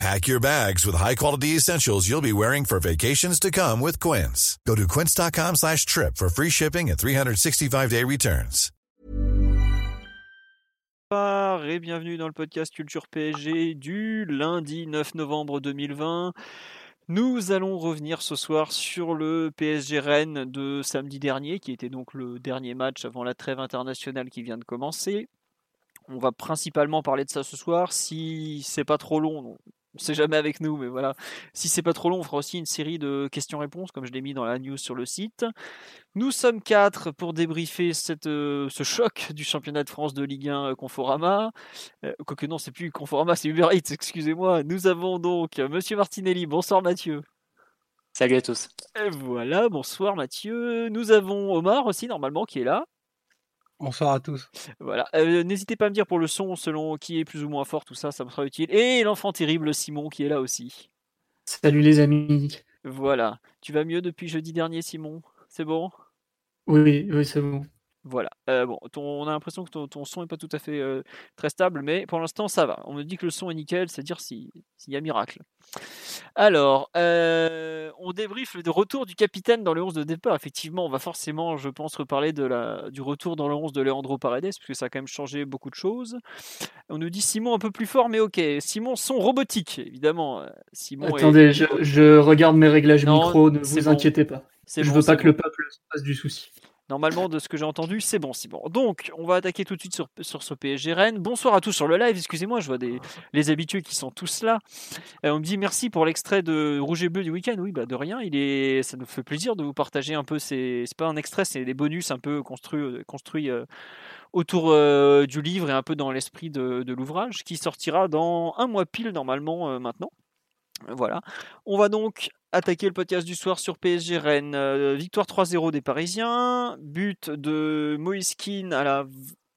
Pack your bags with high-quality essentials you'll be wearing for vacations to come with Quince. Go to quince.com slash trip for free shipping and 365-day returns. Et bienvenue dans le podcast Culture PSG du lundi 9 novembre 2020. Nous allons revenir ce soir sur le PSG Rennes de samedi dernier, qui était donc le dernier match avant la trêve internationale qui vient de commencer. On va principalement parler de ça ce soir. Si c'est pas trop long, c'est jamais avec nous, mais voilà. Si c'est pas trop long, on fera aussi une série de questions-réponses, comme je l'ai mis dans la news sur le site. Nous sommes quatre pour débriefer cette, euh, ce choc du championnat de France de Ligue 1 euh, Conforama. Euh, quoique non, c'est plus Conforama, c'est Uber Eats, excusez-moi. Nous avons donc Monsieur Martinelli. Bonsoir Mathieu. Salut à tous. Et voilà, bonsoir Mathieu. Nous avons Omar aussi, normalement, qui est là. Bonsoir à tous. Voilà. Euh, N'hésitez pas à me dire pour le son, selon qui est plus ou moins fort, tout ça, ça me sera utile. Et l'enfant terrible Simon qui est là aussi. Salut les amis. Voilà. Tu vas mieux depuis jeudi dernier, Simon? C'est bon? Oui, oui, c'est bon. Voilà. Euh, bon, ton- on a l'impression que ton, ton son est pas tout à fait euh, très stable, mais pour l'instant ça va. On me dit que le son est nickel, c'est-à-dire si- s'il y a miracle. Alors, euh, on débriefe le retour du capitaine dans le 11 de départ. Effectivement, on va forcément, je pense, reparler de la, du retour dans le 11 de Leandro Paredes, puisque ça a quand même changé beaucoup de choses. On nous dit Simon un peu plus fort, mais ok. Simon, son robotique, évidemment. Simon est- Attendez, je, je regarde mes réglages Non, micro, ne vous bon. inquiétez pas. Je bon, veux pas que le peuple se fasse du souci. Normalement, de ce que j'ai entendu, c'est bon, c'est bon. Donc, on va attaquer tout de suite sur, sur ce PSG Rennes. Bonsoir à tous sur le live. Excusez-moi, je vois des, les habitués qui sont tous là. Euh, on me dit merci pour l'extrait de Rouge et Bleu du week-end. Oui, bah de rien. Il est, ça nous fait plaisir de vous partager un peu ces. C'est pas un extrait, c'est des bonus un peu construits, construits euh, autour euh, du livre et un peu dans l'esprit de, de l'ouvrage, qui sortira dans un mois pile normalement euh, maintenant. Voilà. On va donc attaquer le podcast du soir sur PSG Rennes. Euh, victoire 3-0 des Parisiens. But de Moïse Kean à la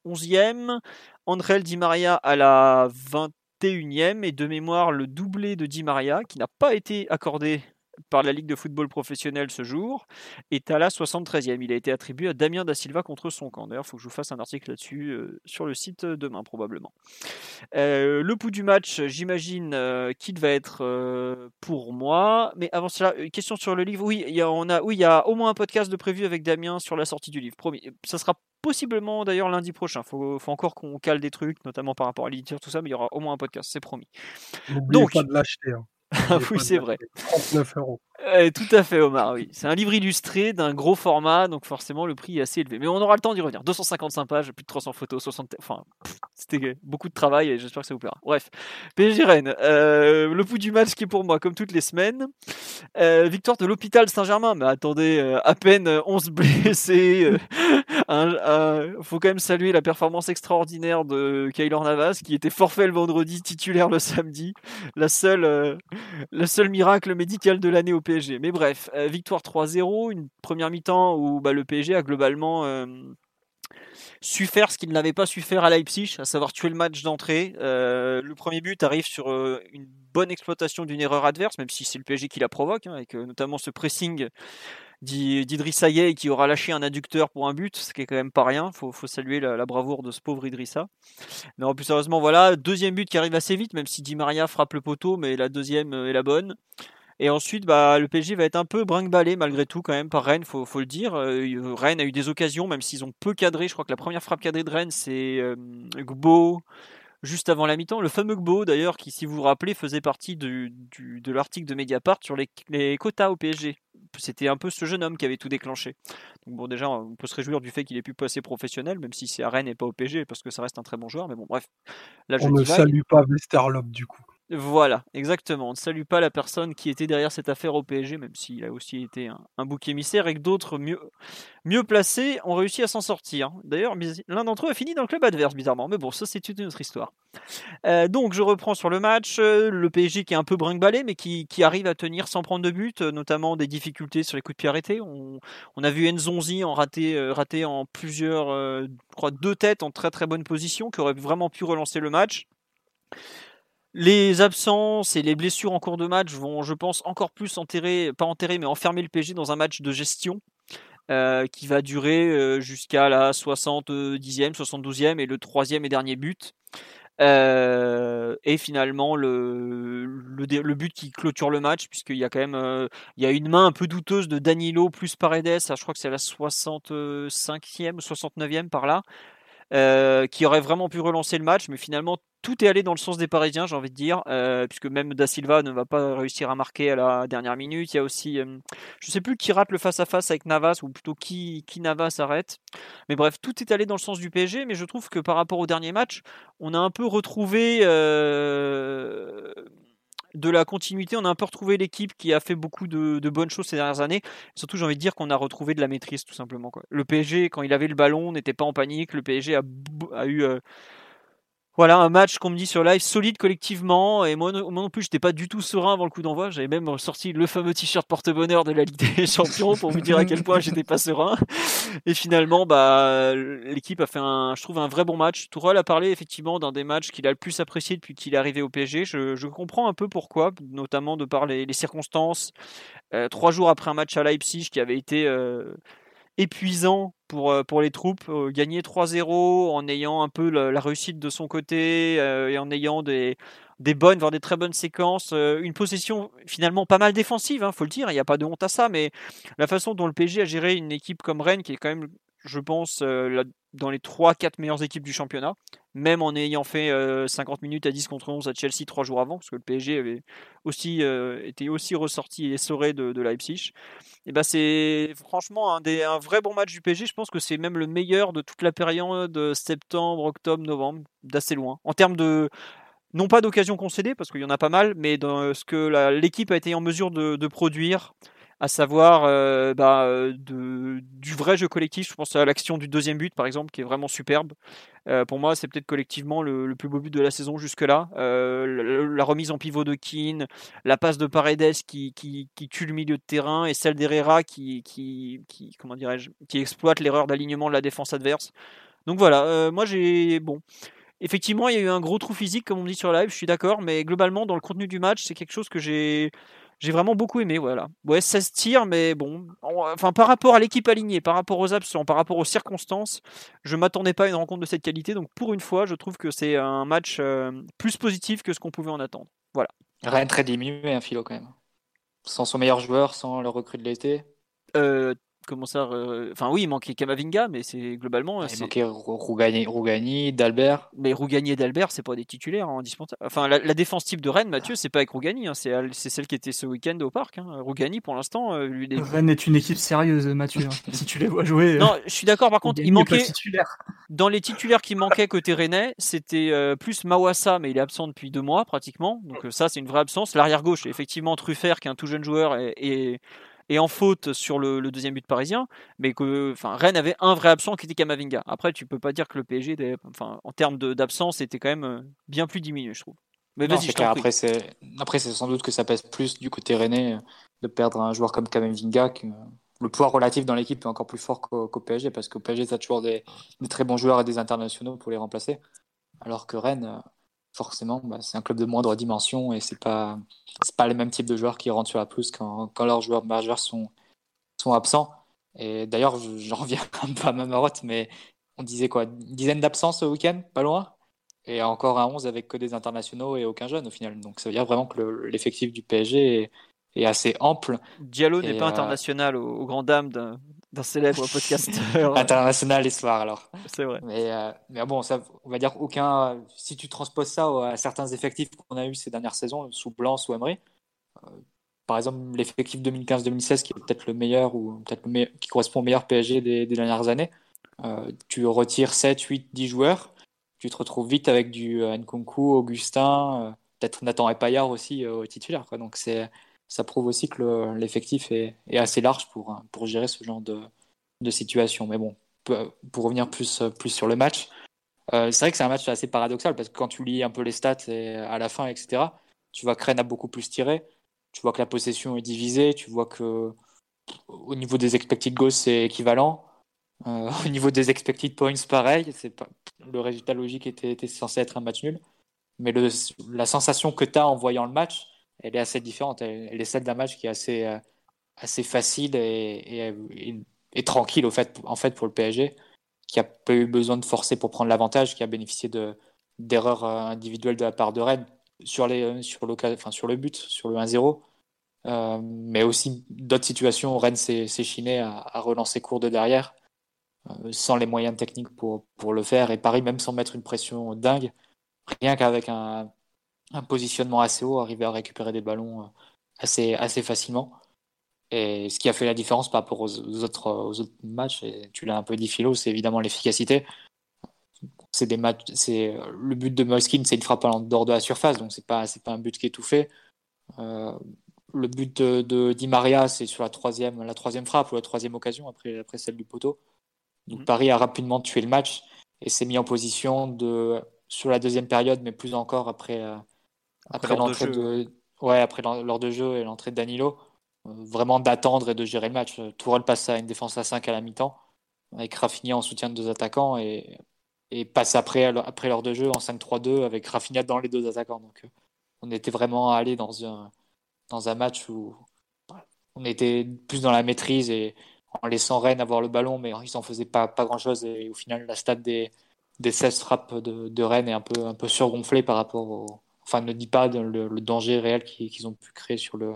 11e. André Di Maria à la 21e. Et de mémoire, le doublé de Di Maria, qui n'a pas été accordé par la Ligue de football professionnel ce jour, est à la 73e. Il a été attribué à Damien Da Silva contre son camp. D'ailleurs, il faut que je vous fasse un article là-dessus euh, sur le site euh, demain, probablement. Euh, le pouls du match, j'imagine euh, qu'il va être pour moi. Mais avant cela, une question sur le livre. Oui, il y a, on a, oui, il y a au moins un podcast de prévu avec Damien sur la sortie du livre. Promis. Ça sera possiblement d'ailleurs lundi prochain. Faut, faut encore qu'on cale des trucs, notamment par rapport à l'éditeur, tout ça, mais il y aura au moins un podcast, c'est promis. Donc- pas de l'acheter. hein. Ah oui, c'est vrai. l'acheter. 39 euros. Tout à fait, Omar, oui. C'est un livre illustré d'un gros format, donc forcément le prix est assez élevé. Mais on aura le temps d'y revenir. 255 pages, plus de 300 photos, 60. Enfin, c'était beaucoup de travail et j'espère que ça vous plaira. Bref, PSG Rennes, euh, le pouls du match qui est pour moi, comme toutes les semaines. Euh, victoire de l'hôpital Saint-Germain. Mais attendez, euh, à peine euh, 11 blessés. un- faut quand même saluer la performance extraordinaire de Kaylor Navas, qui était forfait le vendredi, titulaire le samedi. La seule. euh, le seul miracle médical de l'année au Mais bref, euh, victoire 3-0, une première mi-temps où bah, le PSG a globalement euh, su faire ce qu'il n'avait pas su faire à Leipzig, à savoir tuer le match d'entrée. Euh, le premier but arrive sur une bonne exploitation d'une erreur adverse, même si c'est le PSG qui la provoque, hein, avec notamment ce pressing d'I- d'Idrissa Gueye qui aura lâché un adducteur pour un but, ce qui est quand même pas rien. Faut, faut saluer la, bravoure de ce pauvre Idrissa. Non, plus sérieusement, voilà, deuxième but qui arrive assez vite, même si Di Maria frappe le poteau, mais la deuxième est la bonne. Et ensuite, bah, le PSG va être un peu brinque-ballé malgré tout quand même par Rennes, faut, faut le dire. Euh, Rennes a eu des occasions, même s'ils ont peu cadré. Je crois que la première frappe cadrée de Rennes, c'est euh, Gbo juste avant la mi-temps. Le fameux Gbo d'ailleurs, qui, si vous vous rappelez, faisait partie du, du- de l'article de Mediapart sur les, les quotas au PSG. C'était un peu ce jeune homme qui avait tout déclenché. Donc bon, déjà, on peut se réjouir du fait qu'il ait pu passer professionnel, même si c'est à Rennes et pas au PSG, parce que ça reste un très bon joueur. Mais bon, bref. Là, je On ne salue pas Westerlop du coup. Voilà, exactement. On ne salue pas la personne qui était derrière cette affaire au PSG, même s'il a aussi été un, bouc émissaire et que d'autres mieux, placés ont réussi à s'en sortir. D'ailleurs, l'un d'entre eux a fini dans le club adverse, bizarrement. Mais bon, ça, c'est une autre histoire. Euh, donc, je reprends sur le match. euh, Le PSG qui est un peu brinque-ballé, mais qui, arrive à tenir sans prendre de but, euh, notamment des difficultés sur les coups de pied arrêtés. On, a vu Nzonzi en raté, raté en plusieurs, je crois, deux têtes en très très bonne position, qui aurait vraiment pu relancer le match. Les absences et les blessures en cours de match vont, je pense, encore plus enterrer, pas enterrer, mais enfermer le PSG dans un match de gestion euh, qui va durer euh, jusqu'à la 70e, 72e et le troisième et dernier but. Euh, et finalement le, but qui clôture le match puisqu'il y a quand même il y a une main un peu douteuse de Danilo plus Paredes je crois que c'est la 65e ou 69e par là qui aurait vraiment pu relancer le match, mais finalement tout est allé dans le sens des Parisiens, j'ai envie de dire, euh, puisque même Da Silva ne va pas réussir à marquer à la dernière minute. Il y a aussi, euh, je sais plus qui rate le face à face avec Navas ou plutôt qui, qui Navas arrête. Mais bref, tout est allé dans le sens du PSG, mais je trouve que par rapport au dernier match, on a un peu retrouvé. euh, de la continuité, on a un peu retrouvé l'équipe qui a fait beaucoup de, bonnes choses ces dernières années. Surtout, j'ai envie de dire qu'on a retrouvé de la maîtrise, tout simplement. Le PSG, quand il avait le ballon, n'était pas en panique. Le PSG a, a eu voilà, un match qu'on me dit sur live solide collectivement. Et moi, non- plus, j'étais pas du tout serein avant le coup d'envoi. J'avais même sorti le fameux t-shirt porte-bonheur de la Ligue des Champions pour vous dire à quel point j'étais pas serein. Et finalement, bah, l'équipe a fait un, je trouve, un vrai bon match. Tourelle a parlé effectivement d'un des matchs qu'il a le plus apprécié depuis qu'il est arrivé au PSG. Je, comprends un peu pourquoi, notamment de par les, les circonstances. Euh, trois jours après un match à Leipzig qui avait été euh, épuisant pour, euh, pour les troupes. Euh, gagner 3-0 en ayant un peu la, réussite de son côté euh, et en ayant des, bonnes, voire des très bonnes séquences. Une possession finalement pas mal défensive, il faut le dire, il n'y a pas de honte à ça, mais la façon dont le PSG a géré une équipe comme Rennes, qui est quand même, je pense, euh, dans les 3-4 meilleures équipes du championnat, même en ayant fait euh, 50 minutes à 10 contre 11 à Chelsea trois jours avant, parce que le PSG avait aussi, euh, était aussi ressorti et essoré de, Leipzig. Et ben c'est franchement un, vrai bon match du PSG. Je pense que c'est même le meilleur de toute la période de septembre, octobre, novembre, d'assez loin. En termes de, non pas d'occasion concédée, parce qu'il y en a pas mal, mais dans ce que l'équipe a été en mesure de produire, à savoir euh, bah, euh, du vrai jeu collectif. Je pense à l'action du deuxième but, par exemple, qui est vraiment superbe. Euh, pour moi, c'est peut-être collectivement le, plus beau but de la saison jusque-là. La, remise en pivot de Keane, la passe de Paredes qui, tue le milieu de terrain et celle d'Herrera qui, exploite l'erreur d'alignement de la défense adverse. Donc voilà, moi j'ai bon. Effectivement, il y a eu un gros trou physique, comme on dit sur live, je suis d'accord, mais globalement, dans le contenu du match, c'est quelque chose que j'ai j'ai vraiment beaucoup aimé. Voilà. Ouais, ça se tire, mais bon. Enfin, par rapport à l'équipe alignée, par rapport aux absents, par rapport aux circonstances, je m'attendais pas à une rencontre de cette qualité. Donc, pour une fois, je trouve que c'est un match euh, plus positif que ce qu'on pouvait en attendre. Voilà. Rennes très diminué, un philo quand même. Sans son meilleur joueur, sans le recrue de l'été. Euh, comment ça Enfin, oui, il manquait Kamavinga, mais c'est globalement. Il manquait Rou- Rougani, Rougani, D'Albert. Mais Rougani et d'Albert, c'est pas des titulaires hein, indispensables. Enfin, la, la défense type de Rennes, Mathieu, c'est pas avec Rougani, hein, c'est elle- c'est celle qui était ce week-end au parc. Hein. Rougani, pour l'instant, euh, lui. Rennes est une équipe sérieuse, Mathieu. hein. si tu les vois jouer. euh, Non, je suis d'accord. Par contre, il Rougani manquait dans les titulaires qui manquaient côté Rennais, c'était euh, plus Mawassa, mais il est absent depuis deux mois pratiquement. Donc euh, ça, c'est une vraie absence. L'arrière gauche, effectivement, Truffert, qui est un tout jeune joueur, et, et, et en faute sur le, le deuxième but parisien. Mais que, enfin, Rennes avait un vrai absent qui était Kamavinga. Après, tu peux pas dire que le PSG, était- enfin, en termes d'absence, était quand même euh, bien plus diminué, je trouve. Mais Non, je clair. Après, c'est après, c'est sans doute que ça pèse plus du côté rennais euh, de perdre un joueur comme Kamavinga. Que, euh, le poids relatif dans l'équipe est encore plus fort qu'au PSG parce qu'au PSG, tu as toujours des, des très bons joueurs et des internationaux pour les remplacer. Alors que Rennes, forcément, bah, c'est un club de moindre dimension et c'est pas c'est pas les mêmes types de joueurs qui rentrent sur la pelouse quand, quand leurs joueurs majeurs sont, sont absents. Et d'ailleurs, je- j'en reviens un peu à ma marotte, mais on disait quoi? Une dizaine d'absences au week-end, pas loin? Et encore un 11 avec que des internationaux et aucun jeune au final. Donc ça veut dire vraiment que le- l'effectif du PSG est, est assez ample. Diallo n'est pas euh, international aux, aux grandes dames d'un célèbre podcasteur. International et soir alors. c'est vrai. Mais, euh, mais bon, ça, on va dire aucun. Si tu transposes ça à certains effectifs qu'on a eu ces dernières saisons, sous Blanc, sous Emery, euh, par exemple l'effectif 2015-2016 qui est peut-être le meilleur ou peut-être le meilleur- qui correspond au meilleur PSG des, des dernières années, euh, tu retires 7, 8, 10 joueurs, tu te retrouves vite avec du Nkunku, Augustin, peut-être Nathan Epayard aussi au titulaire. Quoi. Donc c'est ça prouve aussi que l'effectif est, assez large pour, gérer ce genre de, situation. Mais bon, pour revenir plus, sur le match, euh, c'est vrai que c'est un match assez paradoxal parce que quand tu lis un peu les stats à la fin, etc., tu vois que Rennes a beaucoup plus tiré, tu vois que la possession est divisée, tu vois que au niveau des expected goals, c'est équivalent. Euh, au niveau des expected points, pareil. Pas... Le résultat logique était, censé être un match nul. Mais la sensation que tu as en voyant le match, elle est assez différente. Elle, est celle d'un match qui est assez, euh, facile et, et, tranquille en fait pour le PSG qui a pas eu besoin de forcer pour prendre l'avantage, qui a bénéficié d'erreurs euh, individuelles de la part de Rennes sur, euh, le, but, sur le 1-0. Euh, mais aussi d'autres situations où Rennes s'est chiné à, à, relancer court de derrière, sans les moyens techniques pour, pour le faire. Et Paris, même sans mettre une pression dingue, rien qu'avec un, un, positionnement assez haut, arriver à récupérer des ballons assez, assez facilement. Et ce qui a fait la différence par rapport aux, autres, aux autres matchs, et tu l'as un peu dit Philo, c'est évidemment l'efficacité. C'est des matchs, c'est le but de Moiskin, c'est une frappe en dehors de la surface, donc c'est pas c'est pas un but qui est tout fait. Euh, le but de, de Di Maria, c'est sur la troisième la troisième frappe ou la troisième occasion après après celle du poteau. Donc mm-hmm. Paris a rapidement tué le match et s'est mis en position de sur la deuxième période, mais plus encore après euh, après, après l'entrée de, de, ouais après l'heure de jeu et l'entrée de Danilo vraiment d'attendre et de gérer le match. Tourelle passe à une défense à 5 à la mi-temps, avec Rafinha en soutien de deux attaquants, et, et passe après, après l'heure de jeu en 5-3-2 avec Rafinha dans les deux attaquants. Donc euh, on était vraiment allé dans un, dans un match où on était plus dans la maîtrise et en laissant Rennes avoir le ballon, mais ils n'en faisaient pas, pas grand-chose. Et au final, la stade des, des 16 frappes de, de Rennes est un peu, un peu surgonflée par rapport au. Enfin, ne dit pas le, le danger réel qu'ils ont pu créer sur le,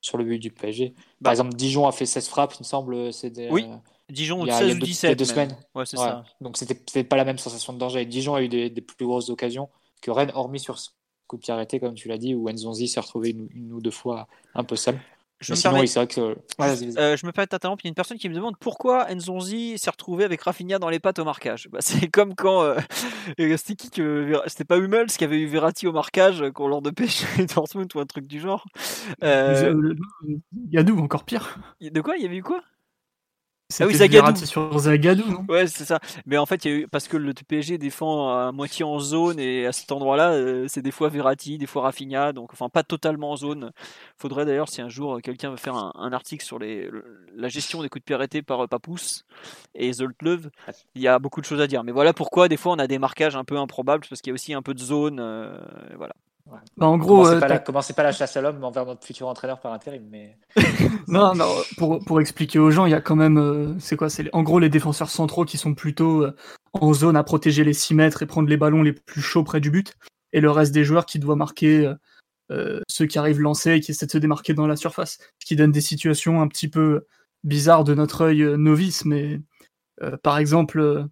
sur le but du PSG. Par bah. exemple, Dijon a fait 16 frappes, il me semble. Des, oui, Dijon, 16 ou 17. deux semaines. Ouais, c'est ça. Donc, c'était pas la même sensation de danger. Dijon a eu des, des, plus grosses occasions que Rennes, hormis sur ce coup de pied arrêté, comme tu l'as dit, où Nzonzi s'est retrouvé une, une, ou deux fois un peu seul. Je me, sinon, permets... oui, vrai que... ouais, euh, je me permets de t'interrompre. Il y a une personne qui me demande pourquoi Nzonzi s'est retrouvé avec Rafinha dans les pattes au marquage. Bah, c'est comme quand euh, c'était qui que c'était pas Hummels qui avait eu Verratti au marquage quand lors de pêche Dortmund ou un truc du genre. Euh... Yadou encore pire. De quoi? Il y avait eu quoi? Ah oui, Zagadou. sur Zagadou, non? Ouais, c'est ça. Mais en fait, il y a eu, parce que le PSG défend à moitié en zone et à cet endroit-là, euh, c'est des fois Verratti, des fois Rafinha, donc enfin pas totalement en zone. Faudrait d'ailleurs, si un jour quelqu'un veut faire un, un, article sur les, la gestion des coups de pied arrêtés par Papous et Zoltlev, il y a beaucoup de choses à dire. Mais voilà pourquoi des fois on a des marquages un peu improbables parce qu'il y a aussi un peu de zone. Euh, voilà. Bah, en gros, commencez, euh, pas la, commencez, pas la, chasse à l'homme envers notre futur entraîneur par intérim, mais. non, non, pour, pour expliquer aux gens, il y a quand même, euh, c'est quoi, c'est en gros les défenseurs centraux qui sont plutôt euh, en zone à protéger les 6 mètres et prendre les ballons les plus chauds près du but, et le reste des joueurs qui doivent marquer euh, ceux qui arrivent lancés et qui essaient de se démarquer dans la surface, ce qui donne des situations un petit peu bizarres de notre œil novice, mais par exemple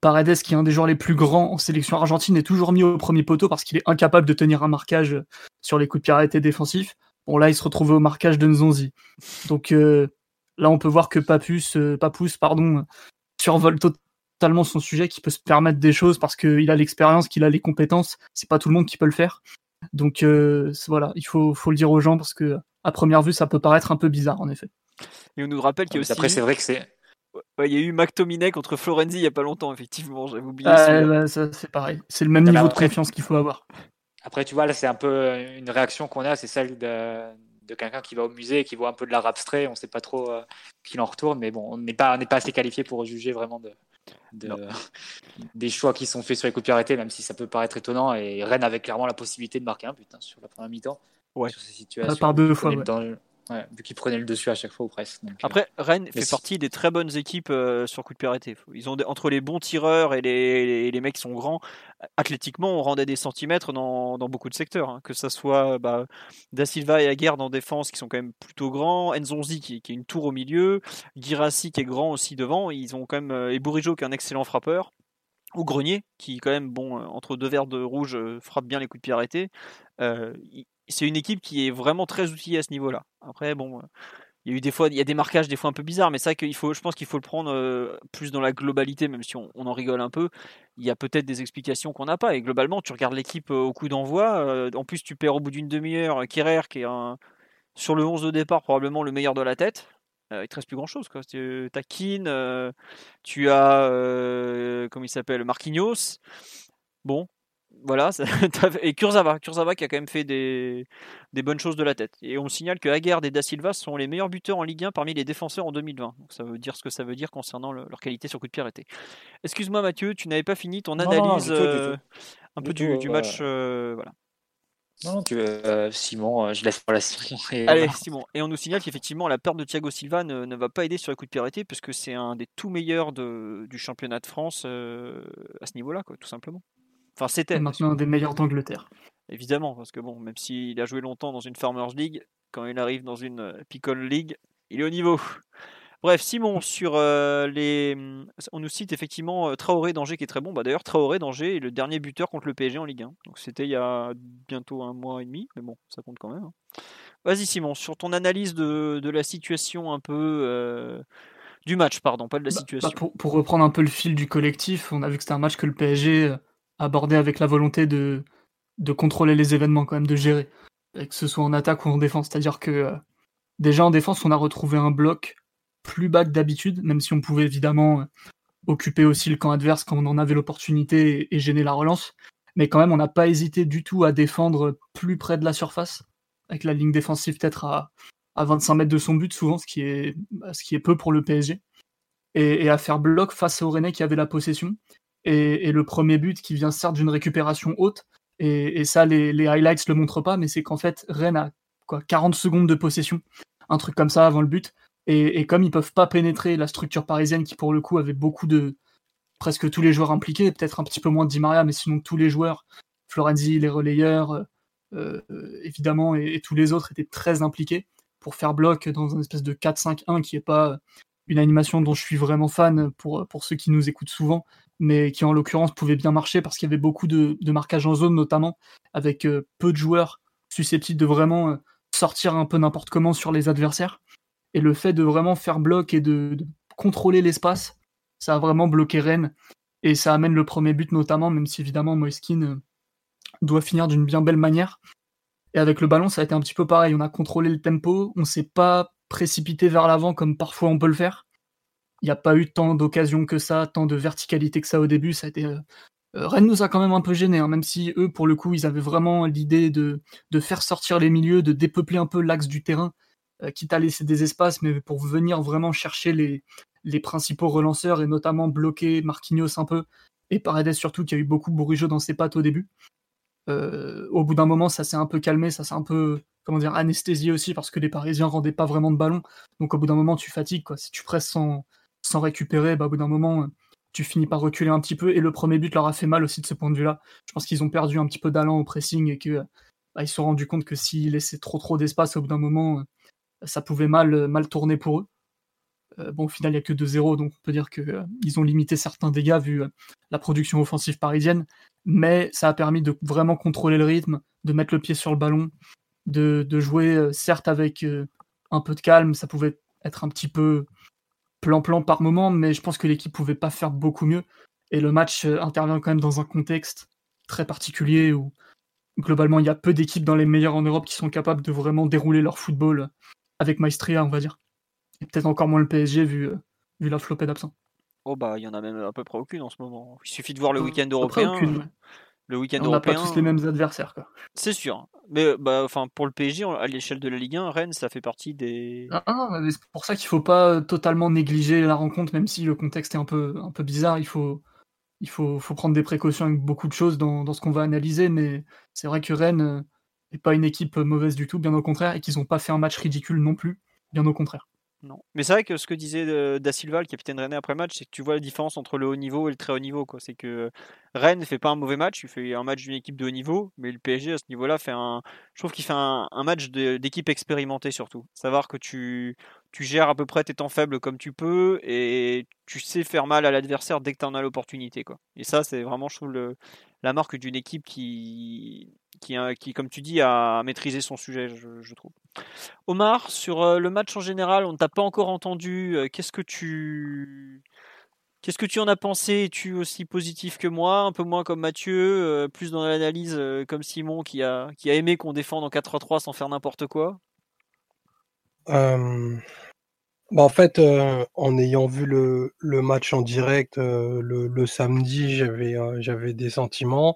Paredes, qui est un des joueurs les plus grands en sélection argentine, est toujours mis au premier poteau parce qu'il est incapable de tenir un marquage sur les coups de pied arrêtés défensifs. Bon, là, il se retrouve au marquage de Nzonzi. Donc euh, là, on peut voir que Papus, euh, Papus pardon, survole totalement son sujet, qui peut se permettre des choses parce qu'il a l'expérience, qu'il a les compétences. C'est pas tout le monde qui peut le faire. Donc euh, voilà, il faut, faut le dire aux gens parce que à première vue, ça peut paraître un peu bizarre, en effet. Et on nous rappelle qu'il y a aussi. Après, c'est vrai que c'est il y a eu McTominay contre Florenzi il y a pas longtemps, effectivement. J'avais oublié. Ah, bah, ça, c'est pareil. C'est le même niveau de confiance qu'il faut avoir. Après, tu vois, là, c'est un peu une réaction qu'on a, c'est celle de, de quelqu'un qui va au musée et qui voit un peu de l'art abstrait. On ne sait pas trop euh, qu'il en retourne, mais bon, on n'est pas, pas assez qualifié pour juger vraiment de, de des choix qui sont faits sur les coups de pied arrêtés, même si ça peut paraître étonnant. Et Rennes avait clairement la possibilité de marquer un but hein, sur la première mi-temps. Ouais. Sur ces situations. par deux fois. Ouais, vu qu'ils prenaient le dessus à chaque fois ou presque. Euh, Après, Rennes fait partie des très bonnes équipes euh, sur coup de pied arrêté. Ils ont entre les bons tireurs et les, les, mecs qui sont grands, athlétiquement, on rendait des centimètres dans, dans beaucoup de secteurs. Hein. Que ce soit bah, Da Silva et Aguerd en défense qui sont quand même plutôt grands, Enzonzi qui, qui, est une tour au milieu, Girassi qui est grand aussi devant. Ils ont quand même euh, et Bourigeau qui est un excellent frappeur ou Grenier, qui quand même, bon, entre deux verres de rouge, frappe bien les coups de pied arrêtés. Euh, c'est une équipe qui est vraiment très outillée à ce niveau-là. Après, bon, il y a eu des fois, il y a des marquages des fois un peu bizarres, mais faut, je pense qu'il faut le prendre euh, plus dans la globalité, même si on, en rigole un peu. Il y a peut-être des explications qu'on n'a pas. Et globalement, tu regardes l'équipe euh, au coup d'envoi. euh, en plus, tu perds au bout d'une demi-heure euh, Kerrer, qui est sur le 11 de départ probablement le meilleur de la tête. Euh, il te reste plus grand chose. Tu as Keane, euh, tu as euh, comment il s'appelle Marquinhos. Bon, voilà. ça- et Kurzawa, Kurzawa qui a quand même fait des, des bonnes choses de la tête. Et on signale que Aguerd et Da Silva sont les meilleurs buteurs en Ligue 1 parmi les défenseurs en 2020. Donc ça veut dire ce que ça veut dire concernant le- leur qualité sur coup de pied arrêté. Excuse-moi Mathieu, tu n'avais pas fini ton Non, non, analyse du tout, du euh, tout. un Du peu tout, du, euh, match. euh, voilà. Non, tu euh, Simon, euh, je laisse pour la Simon. Et Allez. Simon. Et on nous signale qu'effectivement, la perte de Thiago Silva ne, ne va pas aider sur les coups de pied arrêtés, puisque c'est un des tout meilleurs de- du championnat de France euh, à ce niveau-là, quoi, tout simplement. Enfin, c'était, maintenant un des meilleurs d'Angleterre. évidemment, parce que bon, même s'il a joué longtemps dans une Farmers League, quand il arrive dans une euh, Picon League, il est au niveau. Bref, Simon, sur euh, les. On nous cite effectivement euh, Traoré d'Angers qui est très bon. Bah, D'ailleurs, Traoré d'Angers est le dernier buteur contre le PSG en Ligue 1. Donc c'était il y a bientôt un mois et demi, mais bon, ça compte quand même. hein. Vas-y, Simon, sur ton analyse de, de la situation un peu. euh, du match, pardon, pas de la Bah, situation. bah, pour, pour reprendre un peu le fil du collectif, on a vu que c'était un match que le PSG abordait avec la volonté de, de contrôler les événements, quand même, de gérer, que ce soit en attaque ou en défense. C'est-à-dire que euh, déjà en défense, on a retrouvé un bloc plus bas que d'habitude, même si on pouvait évidemment euh, occuper aussi le camp adverse quand on en avait l'opportunité et, gêner la relance. Mais quand même, on n'a pas hésité du tout à défendre plus près de la surface, avec la ligne défensive peut-être à, à 25 mètres de son but souvent, ce qui est, bah, peu pour le PSG et, à faire bloc face au Rennais qui avait la possession. Et, le premier but qui vient certes d'une récupération haute, et, ça les, highlights le montrent pas, mais c'est qu'en fait Rennes a quoi, 40 secondes de possession, un truc comme ça avant le but. Et, comme ils peuvent pas pénétrer la structure parisienne qui pour le coup avait beaucoup de presque tous les joueurs impliqués, peut-être un petit peu moins de Di Maria, mais sinon tous les joueurs, Florenzi, les relayeurs, euh, euh, évidemment, et, tous les autres étaient très impliqués pour faire bloc dans un espèce de 4-5-1 qui est pas une animation dont je suis vraiment fan pour, pour ceux qui nous écoutent souvent, mais qui en l'occurrence pouvait bien marcher parce qu'il y avait beaucoup de, marquage en zone notamment, avec euh, peu de joueurs susceptibles de vraiment euh, sortir un peu n'importe comment sur les adversaires. Et le fait de vraiment faire bloc et de, contrôler l'espace, ça a vraiment bloqué Rennes. Et ça amène le premier but notamment, même si évidemment Moiskin euh, doit finir d'une bien belle manière. Et avec le ballon, ça a été un petit peu pareil. On a contrôlé le tempo, on s'est pas précipité vers l'avant comme parfois on peut le faire. Il n'y a pas eu tant d'occasions que ça, tant de verticalité que ça au début. Ça a été, euh, euh, Rennes nous a quand même un peu gêné, même si eux, pour le coup, ils avaient vraiment l'idée de, de faire sortir les milieux, de dépeupler un peu l'axe du terrain, euh, quitte à laisser des espaces, mais pour venir vraiment chercher les, les principaux relanceurs et notamment bloquer Marquinhos un peu et Paredes surtout qui a eu beaucoup de bourrigeau dans ses pattes au début. Au bout d'un moment, ça s'est un peu calmé, ça s'est un peu comment dire anesthésié aussi parce que les Parisiens rendaient pas vraiment de ballon. Donc au bout d'un moment, tu fatigues quoi. Si tu presses sans, sans récupérer, bah, au bout d'un moment, tu finis par reculer un petit peu. Et le premier but leur a fait mal aussi de ce point de vue-là. Je pense qu'ils ont perdu un petit peu d'allant au pressing et que bah, ils se sont rendus compte que s'ils laissaient trop trop d'espace au bout d'un moment, ça pouvait mal mal tourner pour eux. Euh, bon, au final, il n'y a que 2-0, donc on peut dire qu'ils euh, ont limité certains dégâts vu euh, la production offensive parisienne, mais ça a permis de vraiment contrôler le rythme, de mettre le pied sur le ballon, de, jouer euh, certes avec un peu de calme, ça pouvait être un petit peu plan-plan par moment, mais je pense que l'équipe pouvait pas faire beaucoup mieux, et le match intervient quand même dans un contexte très particulier où globalement il y a peu d'équipes dans les meilleures en Europe qui sont capables de vraiment dérouler leur football avec maestria, on va dire et peut-être encore moins le PSG vu, euh, vu la flopée d'absents. Oh bah il y en a même à peu près aucune en ce moment. Il suffit de voir le week-end peu près européen. aucune, ouais. Le week-end On n'a pas tous les mêmes adversaires. Quoi. C'est sûr. Mais bah, enfin, pour le PSG, à l'échelle de la Ligue 1, Rennes, ça fait partie des. Ah, ah, mais c'est pour ça qu'il faut pas totalement négliger la rencontre, même si le contexte est un peu, un peu bizarre. Il faut, il faut, faut prendre des précautions avec beaucoup de choses dans, dans ce qu'on va analyser. Mais c'est vrai que Rennes n'est pas une équipe mauvaise du tout, bien au contraire, et qu'ils n'ont pas fait un match ridicule non plus, bien au contraire. Non. Mais c'est vrai que ce que disait euh, Da Silva, le capitaine Rennes après match, c'est que tu vois la différence entre le haut niveau et le très haut niveau. C'est que Rennes ne fait pas un mauvais match, il fait un match d'une équipe de haut niveau, mais le PSG à ce niveau-là fait un. Je trouve qu'il fait un, match d'équipe expérimentée surtout. Savoir que tu, tu gères à peu près tes temps faibles comme tu peux et tu sais faire mal à l'adversaire dès que tu en as l'opportunité. Et ça, c'est vraiment, je trouve, le, la marque d'une équipe qui, qui, qui, comme tu dis, a maîtrisé son sujet, je, je trouve. Omar, sur euh, le match en général, on ne t'a pas encore entendu. Euh, Qu'est-ce que tu. Qu'est-ce que tu en as pensé? Es-tu aussi positif que moi Un peu moins comme Mathieu euh, Plus dans l'analyse comme Simon qui a, qui a aimé qu'on défende en 4-3-3 sans faire n'importe quoi? Bah, en fait, en ayant vu le, le match en direct le, samedi, j'avais des sentiments.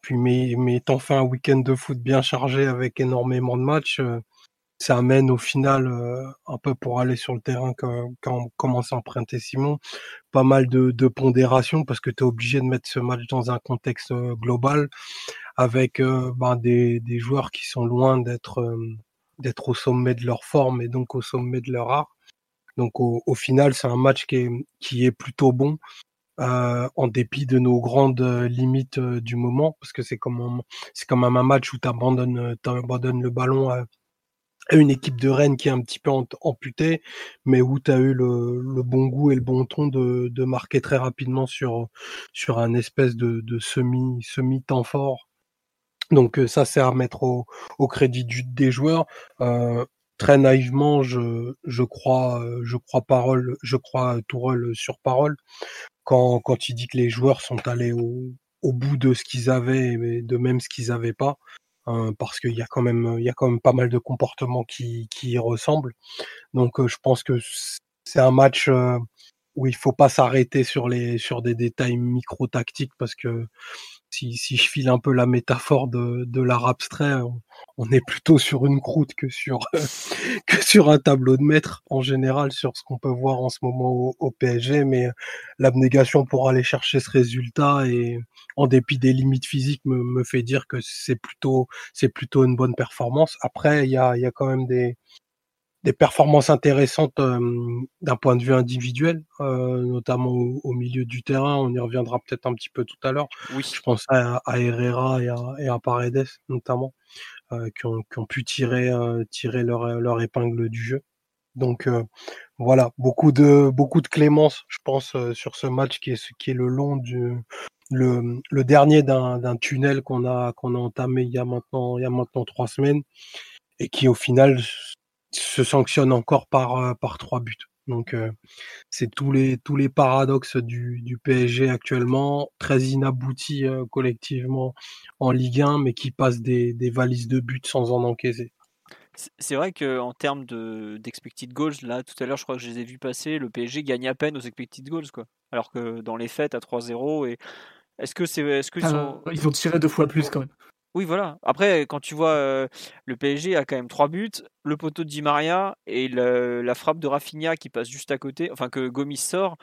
Puis, mais, mais étant fait un week-end de foot bien chargé avec énormément de matchs, ça amène au final, euh, un peu pour aller sur le terrain quand, quand on commence à emprunter Simon, pas mal de, de pondération parce que tu es obligé de mettre ce match dans un contexte euh, global avec euh, ben, des, des joueurs qui sont loin d'être euh, d'être au sommet de leur forme et donc au sommet de leur art. Donc au, au final, c'est un match qui est, qui est plutôt bon, euh, en dépit de nos grandes limites du moment, parce que c'est comme c'est quand même un match où tu abandonnes, le ballon à une équipe de Rennes qui est un petit peu amputée, mais où tu as eu le, bon goût et le bon ton de, marquer très rapidement sur, sur un espèce de, semi, semi temps fort. Donc euh, ça, c'est à remettre au, crédit des joueurs. Euh, très naïvement, je, je crois, euh, je crois parole, je crois Tourelle sur parole quand, quand il dit que les joueurs sont allés au, au bout de ce qu'ils avaient, mais de même ce qu'ils avaient pas, parce qu'il y a quand même, il y a quand même pas mal de comportements qui, qui ressemblent. Donc je pense que c'est un match où il faut pas s'arrêter sur les, sur des détails micro tactiques parce que si, je file un peu la métaphore de, l'art abstrait, on, est plutôt sur une croûte que sur, un tableau de maître en général sur ce qu'on peut voir en ce moment au, PSG, mais l'abnégation pour aller chercher ce résultat et en dépit des limites physiques me, fait dire que c'est plutôt, une bonne performance. Après, il y a quand même des, des performances intéressantes euh, d'un point de vue individuel, euh, notamment au, au, milieu du terrain. On y reviendra peut-être un petit peu tout à l'heure. Oui. Je pense à, à Herrera et à, et à Paredes notamment, euh, qui, ont, qui, ont, pu tirer, euh, tirer leur, leur épingle du jeu. Donc euh, voilà, beaucoup de beaucoup de clémence, je pense, euh, sur ce match qui est qui est le long du le, le dernier d'un tunnel qu'on a qu'on a entamé il y a maintenant il y a maintenant trois semaines et qui au final se sanctionne encore par, euh, par trois buts. Donc euh, c'est tous les tous les paradoxes du, du PSG actuellement, très inaboutis euh, collectivement en Ligue 1, mais qui passent des, des valises de buts sans en encaisser. C'est vrai qu'en termes d'expected de, goals, là tout à l'heure je crois que je les ai vus passer, le PSG gagne à peine aux expected goals quoi. Alors que dans les fêtes à 3-0 et est-ce que c'est est-ce que ah, sont... ils ont tiré deux fois plus quand même. Oui, voilà. Après, quand tu vois euh, le PSG a quand même trois buts, le poteau de Di Maria et le, la frappe de Rafinha qui passe juste à côté, enfin que Gomis sort,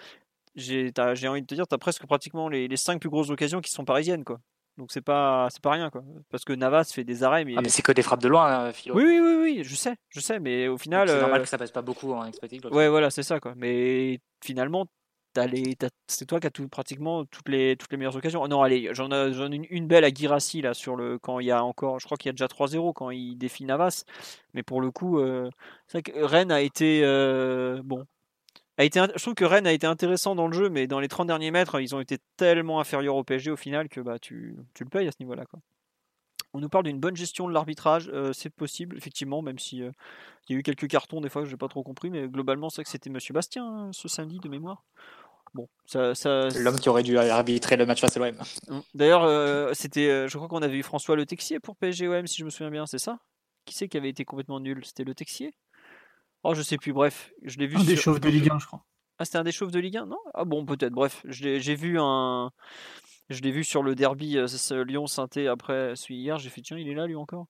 j'ai envie de te dire, tu as presque pratiquement les, les, cinq plus grosses occasions qui sont parisiennes, quoi. Donc c'est pas c'est pas rien quoi. Parce que Navas fait des arrêts mais, ah, mais c'est que des frappes de loin hein, Philo. Oui oui oui oui, je sais, je sais mais au final c'est euh... normal que ça passe pas beaucoup en expected Ouais voilà, c'est ça quoi. Mais finalement c'est toi qui as tout, pratiquement toutes les, toutes les meilleures occasions. Non, allez, j'en ai, une, belle à Girassi là sur le quand il y a encore, je crois qu'il y a déjà 3-0 quand il défie Navas. Mais pour le coup, euh, c'est vrai que Rennes a été euh, bon. A été, je trouve que Rennes a été intéressant dans le jeu, mais dans les 30 derniers mètres, ils ont été tellement inférieurs au PSG au final que bah, tu, tu le payes à ce niveau-là. On nous parle d'une bonne gestion de l'arbitrage, euh, c'est possible, effectivement, même si il y a eu quelques cartons des fois que j'ai pas trop compris, mais globalement, c'est que c'était Monsieur Bastien hein, ce samedi de mémoire. Bon, ça, ça l'homme qui aurait dû arbitrer le match face à l'OM. D'ailleurs, euh, c'était, je crois qu'on avait eu François Le Texier pour PSG-OM, si je me souviens bien, c'est ça? Qui c'est qui avait été complètement nul? C'était Le Texier? Oh, je sais plus. Bref, je l'ai vu. Un sur... des chauves de Ligue 1, je crois. Ah, c'était un des chauves de Ligue 1 Non? Ah bon, peut-être. Bref, j'ai vu un. Je l'ai vu sur le derby euh, Lyon-Sainté après celui hier. J'ai fait tiens, il est là lui encore?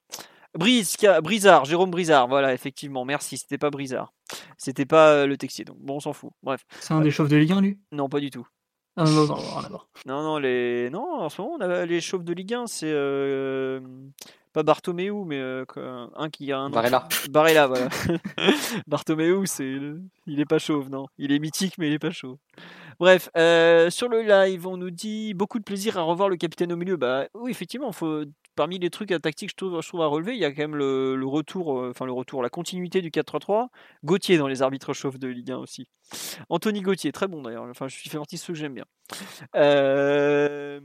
Brise, Brizard, Jérôme Brizard, voilà, effectivement, merci, c'était pas Brizard. C'était pas euh, le Texier, donc bon, on s'en fout. Bref. C'est un des chauves de Ligue 1, lui? Non, pas du tout. Ah, non, non, non, non, non, les... non, en ce moment, on a les chauves de Ligue 1, c'est euh... pas Bartomeu, mais euh, un qui a un. Barella. Barella, voilà. Bartomeu, c'est. Il est pas chauve, non. Il est mythique, mais il est pas chauve. Bref, euh, sur le live, on nous dit beaucoup de plaisir à revoir le capitaine au milieu. Bah oui, effectivement, faut parmi les trucs tactiques je trouve, je trouve à relever, il y a quand même le, retour, euh, enfin le retour, la continuité du 4-3-3. Gauthier dans les arbitres chauves de Ligue 1 aussi. Anthony Gauthier, très bon d'ailleurs. Enfin, je suis fait partie de ceux que j'aime bien. Euh...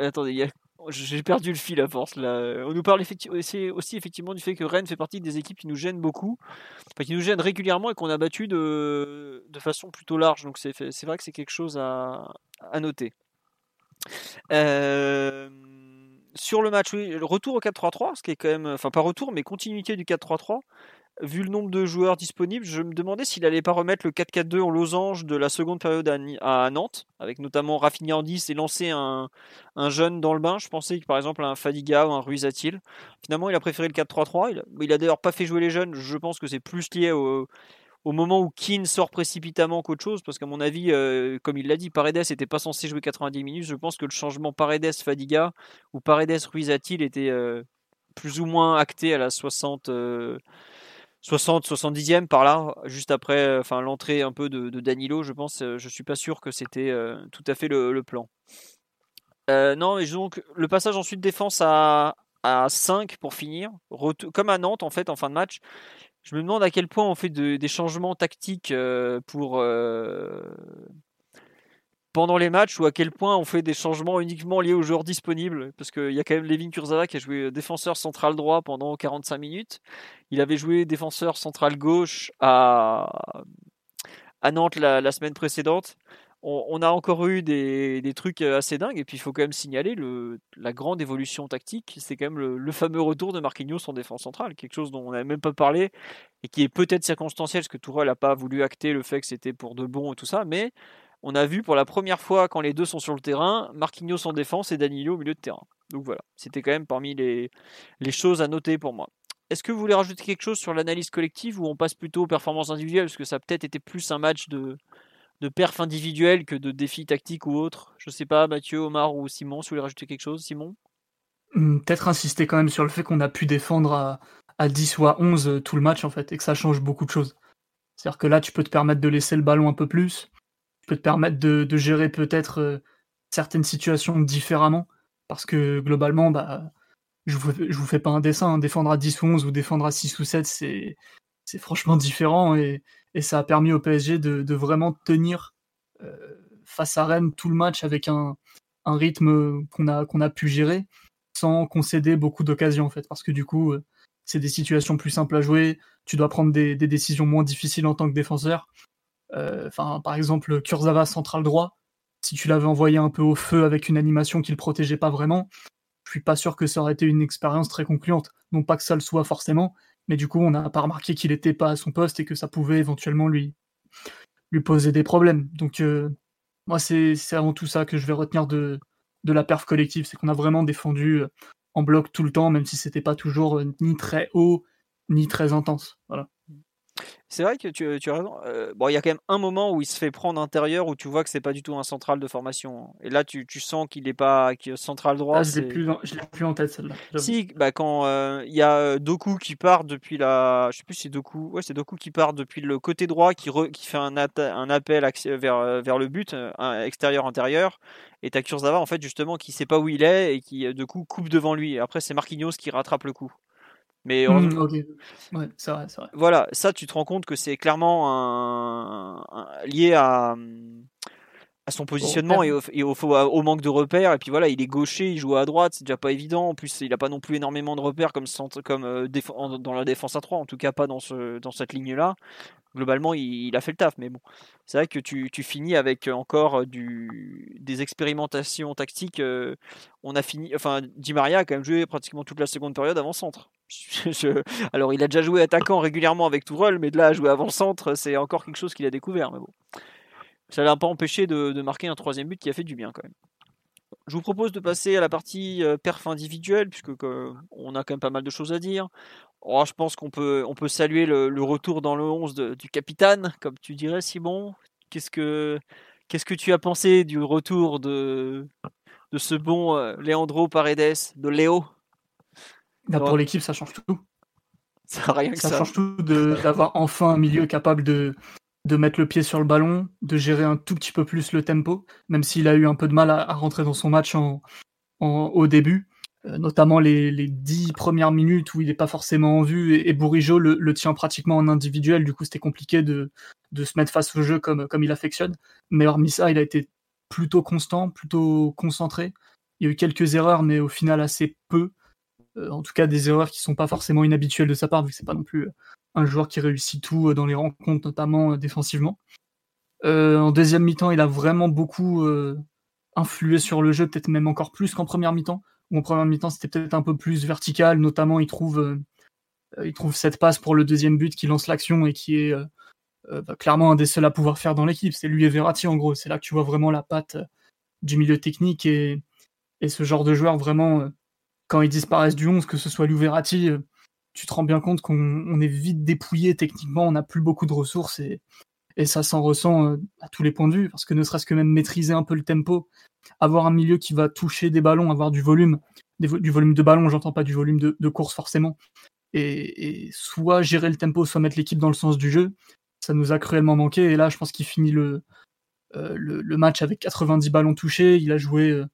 Attendez, j'ai perdu le fil à force. On nous parle aussi, effectivement du fait que Rennes fait partie des équipes qui nous gênent beaucoup, qui nous gênent régulièrement et qu'on a battu de, de façon plutôt large. Donc c'est vrai que c'est quelque chose à, à noter. Euh, sur le match, oui, le retour au 4-3-3, ce qui est quand même, enfin pas retour, mais continuité du 4-3-3 vu le nombre de joueurs disponibles, je me demandais s'il allait pas remettre le 4-4-2 en losange de la seconde période à, Nantes, avec notamment Rafinha en 10 et lancer un, jeune dans le bain. Je pensais que par exemple un Fadiga ou un Ruizatil. Finalement, il a préféré le 4-3-3. Il, il, a d'ailleurs pas fait jouer les jeunes. Je pense que c'est plus lié au, moment où Keane sort précipitamment qu'autre chose, parce qu'à mon avis, euh, comme il l'a dit, Paredes n'était pas censé jouer 90 minutes. Je pense que le changement Paredes-Fadiga ou Paredes-Ruizatil était euh, plus ou moins acté à la 60. 60, 70e par là, juste après euh, enfin, l'entrée un peu de, Danilo, je pense. Je suis pas sûr que c'était tout à fait le, plan. non, et donc le passage ensuite défense à, à 5 pour finir, comme à Nantes en fait en fin de match. Je me demande à quel point on fait des changements tactiques pour pendant les matchs ou à quel point on fait des changements uniquement liés aux joueurs disponibles Parce qu'il y a quand même Levin Kurzava qui a joué défenseur central droit pendant 45 minutes. Il avait joué défenseur central gauche à, à Nantes la, semaine précédente. On, a encore eu des, trucs assez dingues. Et puis il faut quand même signaler le, la grande évolution tactique. C'est quand même le, fameux retour de Marquinhos en défense centrale. Quelque chose dont on n'avait même pas parlé et qui est peut-être circonstanciel parce que Tourelle n'a pas voulu acter le fait que c'était pour de bon et tout ça. Mais on a vu pour la première fois quand les deux sont sur le terrain, Marquinhos en défense et Danilo au milieu de terrain. Donc voilà, c'était quand même parmi les, choses à noter pour moi. Est-ce que vous voulez rajouter quelque chose sur l'analyse collective ou on passe plutôt aux performances individuelles Parce que ça a peut-être été plus un match de, de perf individuel que de défis tactiques ou autres. Je sais pas, Mathieu, Omar ou Simon, si vous voulez rajouter quelque chose, Simon? Hmm, Peut-être insister quand même sur le fait qu'on a pu défendre à, à 10 ou à 11 euh, tout le match en fait et que ça change beaucoup de choses. C'est-à-dire que là, tu peux te permettre de laisser le ballon un peu plus peut te permettre de, gérer peut-être euh, certaines situations différemment. Parce que globalement, bah, je vous, vous fais pas un dessin. Hein. Défendre à 10 ou 11 ou défendre à 6 ou 7, c'est, c'est franchement différent. Et, ça a permis au PSG de, vraiment tenir euh, face à Rennes tout le match avec un, rythme qu'on a, pu gérer sans concéder beaucoup d'occasions en. Parce que du coup, euh, c'est des situations plus simples à jouer. Tu dois prendre des décisions moins difficiles en tant que défenseur. Euh, enfin, par exemple, Kurzawa central droit, si tu l'avais envoyé un peu au feu avec une animation qui le protégeait pas vraiment, je suis pas sûr que ça aurait été une expérience très concluante. Non pas que ça le soit forcément, mais du coup, on n'a pas remarqué qu'il était pas à son poste et que ça pouvait éventuellement lui, lui poser des problèmes. Donc, euh, moi, c'est avant tout ça que je vais retenir de, la perf collective, c'est qu'on a vraiment défendu euh, en bloc tout le temps, même si c'était pas toujours ni très haut, ni très intense. Voilà. C'est vrai que tu, as raison. Euh, bon, il y a quand même un moment où il se fait prendre intérieur où tu vois que c'est pas du tout un central de formation. Et là, tu, sens qu'il n'est pas central droit. Ah, je l'ai plus, plus, en tête celle-là. Si, bah, quand euh, il y a euh, Doku qui part depuis la, je sais plus si c'est Doku, ouais c'est Doku qui part depuis le côté droit qui, qui fait un, un appel vers, vers le but extérieur intérieur. Et t'as Kurzawa en fait justement qui sait pas où il est et qui coup coupe devant lui. Et après c'est Marquinhos qui rattrape le coup. Mais mmh, voilà, ça tu te rends compte que c'est clairement un, lié à, à son positionnement et, au, et au, manque de repères. Et puis voilà, il est gaucher, il joue à droite, c'est déjà pas évident. En plus, il n'a pas non plus énormément de repères comme, comme euh, dans la défense à 3, en tout cas pas dans, ce, dans cette ligne-là. Globalement, il, a fait le taf, mais bon, c'est vrai que tu, tu, finis avec encore du, des expérimentations tactiques. Euh, on a fini, enfin, Di Maria a quand même joué pratiquement toute la seconde période avant centre. alors, il a déjà joué attaquant régulièrement avec Tourelle, mais de là à jouer avant-centre, c'est encore quelque chose qu'il a découvert. Mais bon, ça l'a pas empêché de, marquer un troisième but qui a fait du bien quand même. Je vous propose de passer à la partie euh, perf individuelle, puisque on a quand même pas mal de choses à dire. Oh, je pense qu'on peut, saluer le, retour dans le 11 du capitaine, comme tu dirais, Simon. Qu'est-ce que, que tu as pensé du retour de, de ce bon euh, Leandro Paredes, de Léo? Bah, pour l'équipe, ça change tout. Ça, rien que ça, change tout d'avoir enfin un milieu capable de, de mettre le pied sur le ballon, de gérer un tout petit peu plus le tempo, même s'il a eu un peu de mal à, rentrer dans son match en, au début, notamment les, les, 10 premières minutes où il n'est pas forcément en vue et, et Bourigeau le, tient pratiquement en individuel, du coup c'était compliqué de, de, se mettre face au jeu comme, comme il affectionne. Mais hormis ça, il a été plutôt constant, plutôt concentré. Il y a eu quelques erreurs, mais au final assez peu. En tout cas, des erreurs qui sont pas forcément inhabituelles de sa part, vu que c'est pas non plus un joueur qui réussit tout dans les rencontres, notamment défensivement. en deuxième mi-temps, il a vraiment beaucoup influé sur le jeu, peut-être même encore plus qu'en première mi-temps. Ou en première mi-temps, c'était peut-être un peu plus vertical, notamment il trouve, euh, il trouve cette passe pour le deuxième but qui lance l'action et qui est euh, euh, bah, clairement un des seuls à pouvoir faire dans l'équipe. C'est lui et Verratti en gros. C'est là que tu vois vraiment la patte du milieu technique et, et ce genre de joueur vraiment, quand ils disparaissent du 11, que ce soit ou Verratti, tu te rends bien compte qu'on est vite dépouillé techniquement, on n'a plus beaucoup de ressources et, ça s'en ressent à tous les points de vue, parce que ne serait-ce que même maîtriser un peu le tempo, avoir un milieu qui va toucher des ballons, avoir du volume, du volume de ballon, j'entends pas du volume de, course forcément, et, soit gérer le tempo, soit mettre l'équipe dans le sens du jeu, ça nous a cruellement manqué, et là je pense qu'il finit le, euh, match avec 90 ballons touchés, il a joué euh,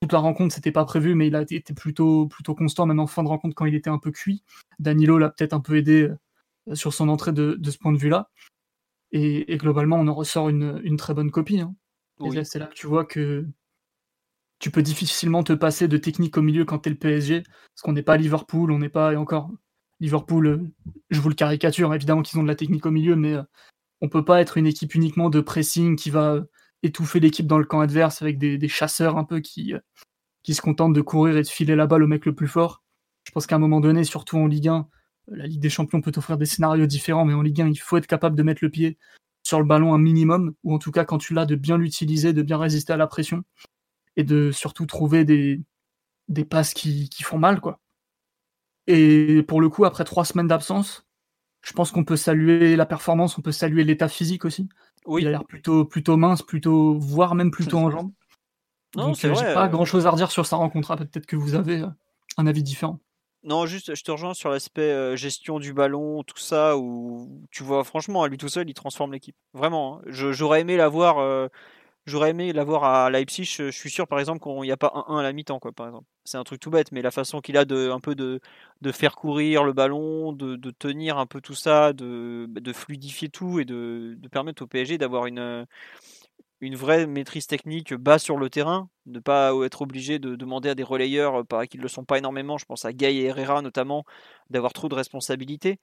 toute la rencontre, c'était pas prévu, mais il a été plutôt, plutôt constant, même en fin de rencontre quand il était un peu cuit. Danilo l'a peut-être un peu aidé euh, sur son entrée de, ce point de vue-là. Et, globalement, on en ressort une, très bonne copie. Hein. c'est là que tu vois que tu peux difficilement te passer de technique au milieu quand t'es le PSG, parce qu'on n'est pas Liverpool, on n'est pas, et encore, Liverpool, euh, je vous le caricature, évidemment qu'ils ont de la technique au milieu, mais euh, on peut pas être une équipe uniquement de pressing qui va étouffer l'équipe dans le camp adverse avec des, chasseurs un peu qui, euh, qui se contentent de courir et de filer la balle au mec le plus fort. Je pense qu'à un moment donné, surtout en Ligue 1, la Ligue des Champions peut offrir des scénarios différents, mais en Ligue 1, il faut être capable de mettre le pied sur le ballon un minimum, ou en tout cas quand tu l'as, de bien l'utiliser, de bien résister à la pression et de surtout trouver des, des passes qui, qui font mal, quoi. Et pour le coup, après trois semaines d'absence, je pense qu'on peut saluer la performance, on peut saluer l'état physique aussi. Oui. Il a l'air plutôt, plutôt mince, plutôt, voire même plutôt en jambes. Non, c'est euh, vrai. Pas euh. grand chose à redire sur sa rencontre. Peut-être que vous avez euh, un avis différent. Non, juste, je te rejoins sur l'aspect gestion du ballon, tout ça, où tu vois, franchement, à lui tout seul, il transforme l'équipe. Vraiment. Hein. J'aurais aimé l'avoir J'aurais aimé l'avoir à Leipzig. Je suis sûr, par exemple, qu'il n'y a pas un 1 à la mi-temps, quoi, par exemple. C'est un truc tout bête, mais la façon qu'il a de, un peu de, faire courir le ballon, de, tenir un peu tout ça, de, de fluidifier tout et de, de permettre au PSG d'avoir une, une vraie maîtrise technique bas sur le terrain, ne pas être obligé de demander à des relayeurs euh, qui ne le sont pas énormément, je pense à Gay et Herrera notamment, d'avoir trop de responsabilités.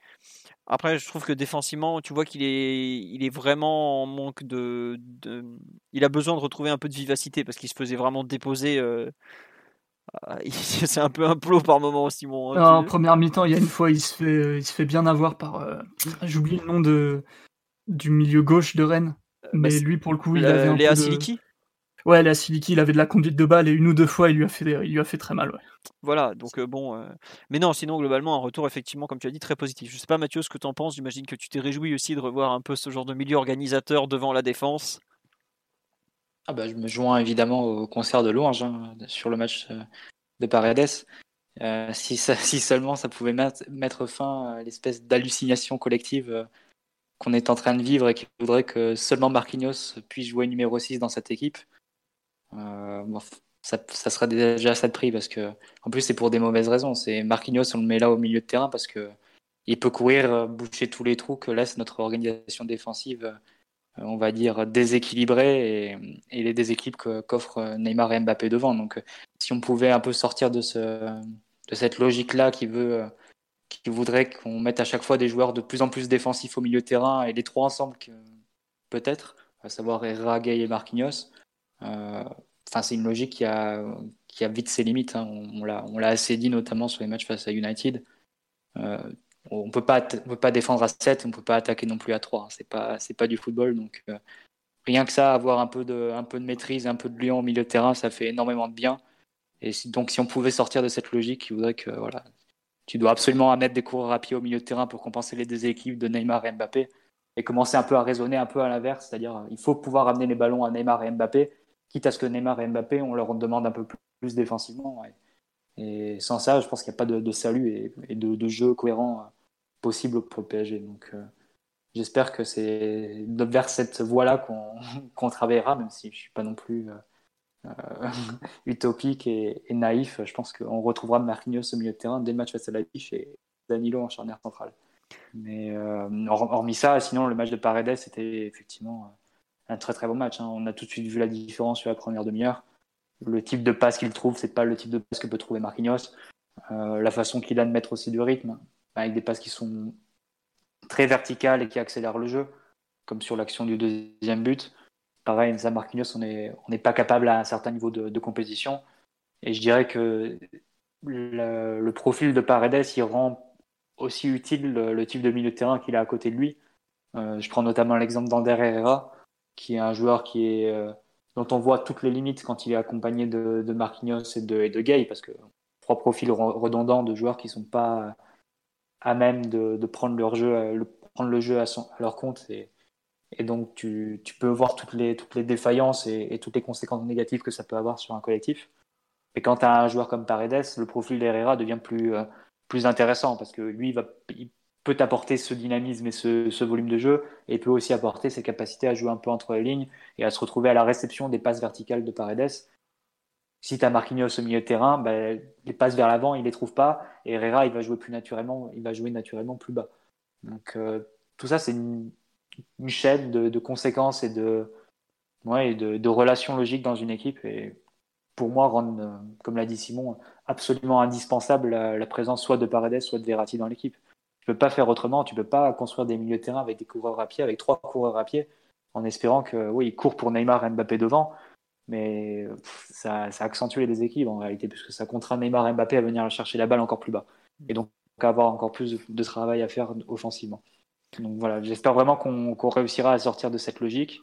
Après, je trouve que défensivement, tu vois qu'il est, il est vraiment en manque de, Il a besoin de retrouver un peu de vivacité parce qu'il se faisait vraiment déposer. Euh, c'est un peu un plot par moment aussi, mon. Hein, en première mi-temps, il y a une fois, il se fait, il se fait bien avoir par. Euh, j'oublie le nom de, du milieu gauche de Rennes. Bah, mais lui, pour le coup, il avait un Léa peu Siliki Ouais, Léa Siliki, il avait de la conduite de balle et une ou deux fois, il lui a fait, il lui a fait très mal. Ouais. Voilà, donc euh, bon. Euh, mais non, sinon, globalement, un retour, effectivement, comme tu as dit, très positif. Je sais pas, Mathieu, ce que tu en penses. J'imagine que tu t'es réjoui aussi de revoir un peu ce genre de milieu organisateur devant la défense. Ah bah, je me joins évidemment au concert de Louange hein, sur le match euh, de Paredes. si, si, seulement ça pouvait mettre fin à l'espèce d'hallucination collective qu'on est en train de vivre et qui voudrait que seulement Marquinhos puisse jouer numéro 6 dans cette équipe, euh, ça, sera déjà ça de prix parce que, en plus, c'est pour des mauvaises raisons. C'est Marquinhos, on le met là au milieu de terrain parce que il peut courir, euh, boucher tous les trous que laisse notre organisation défensive, euh, on va dire, déséquilibrée et, et les déséquilibres qu'offrent Neymar et Mbappé devant. Donc, si on pouvait un peu sortir de cette logique-là qui veut qui voudrait qu'on mette à chaque fois des joueurs de plus en plus défensifs au milieu terrain et les trois ensemble, peut-être, à savoir Herrera, Gay et Marquinhos. Euh, enfin, c'est une logique qui a, qui a vite ses limites. Hein. On, on l'a assez dit, notamment sur les matchs face à United. Euh, on pas peut pas défendre à 7, on peut pas attaquer non plus à 3. Hein. Pas c'est pas du football donc euh, rien que ça avoir un peu de un peu de maîtrise, un peu de lion au milieu terrain, ça fait énormément de bien. Et donc si on pouvait sortir de cette logique, il voudrait que voilà, tu dois absolument mettre des coureurs à pied au milieu de terrain pour compenser les déséquilibres de Neymar et Mbappé et commencer un peu à raisonner un peu à l'inverse, c'est-à-dire il faut pouvoir amener les ballons à Neymar et Mbappé, quitte à ce que Neymar et Mbappé, on leur demande un peu plus, défensivement. Et sans ça, je pense qu'il n'y a pas de, salut et, de, jeu cohérent euh, possible pour le PSG. Donc euh, j'espère que c'est vers cette voie-là qu'on travaillera, même si je ne suis pas non plus utopique et, naïf. Je pense qu'on retrouvera Marquinhos au milieu de terrain dès le match face à la Biche et Danilo en charnière centrale. Mais hormis ça, sinon le match de Paredes c'était effectivement un très très bon match. Hein. On a tout de suite vu la différence sur la première demi-heure. Le type de passe qu'il trouve, c'est pas le type de passe que peut trouver Marquinhos. Euh, la façon qu'il a de mettre aussi du rythme, avec des passes qui sont très verticales et qui accélèrent le jeu, comme sur l'action du deuxième but. Pareil, ça Marquinhos, on n'est pas capable à un certain niveau de, compétition. Et je dirais que le, profil de Paredes, il rend aussi utile le, type de milieu de terrain qu'il a à côté de lui. Euh, je prends notamment l'exemple d'Ander Herrera, qui est un joueur qui est, euh, dont on voit toutes les limites quand il est accompagné de, de Marquinhos et de, de Gay, parce que trois profils redondants de joueurs qui sont pas à même de, prendre leur jeu, euh, le, prendre le jeu à, leur compte. Et donc, tu, tu, peux voir toutes les, toutes les défaillances et, toutes les conséquences négatives que ça peut avoir sur un collectif. Et quand tu as un joueur comme Paredes, le profil d'Herrera devient plus, euh, plus intéressant parce que lui, il, peut apporter ce dynamisme et ce, volume de jeu, et peut aussi apporter ses capacités à jouer un peu entre les lignes et à se retrouver à la réception des passes verticales de Paredes. Si tu as Marquinhos au milieu de terrain, ben, les passes vers l'avant, il les trouve pas, et Herrera, il va jouer plus naturellement, il va jouer naturellement plus bas. Donc euh, tout ça, c'est une, chaîne de, conséquences et de, relations logiques dans une équipe, et pour moi, rendre, euh, comme l'a dit Simon, absolument indispensable la, présence soit de Paredes, soit de Verratti dans l'équipe. Tu peux pas faire autrement. Tu peux pas construire des milieux de terrain avec des coureurs à pied, avec trois coureurs à pied, en espérant que, oui, ils courent pour Neymar et Mbappé devant, mais ça, accentue les déséquilibres en réalité, puisque ça contraint Neymar et Mbappé à venir chercher la balle encore plus bas. Et donc, avoir encore plus de, travail à faire offensivement. Donc voilà, j'espère vraiment qu'on réussira à sortir de cette logique.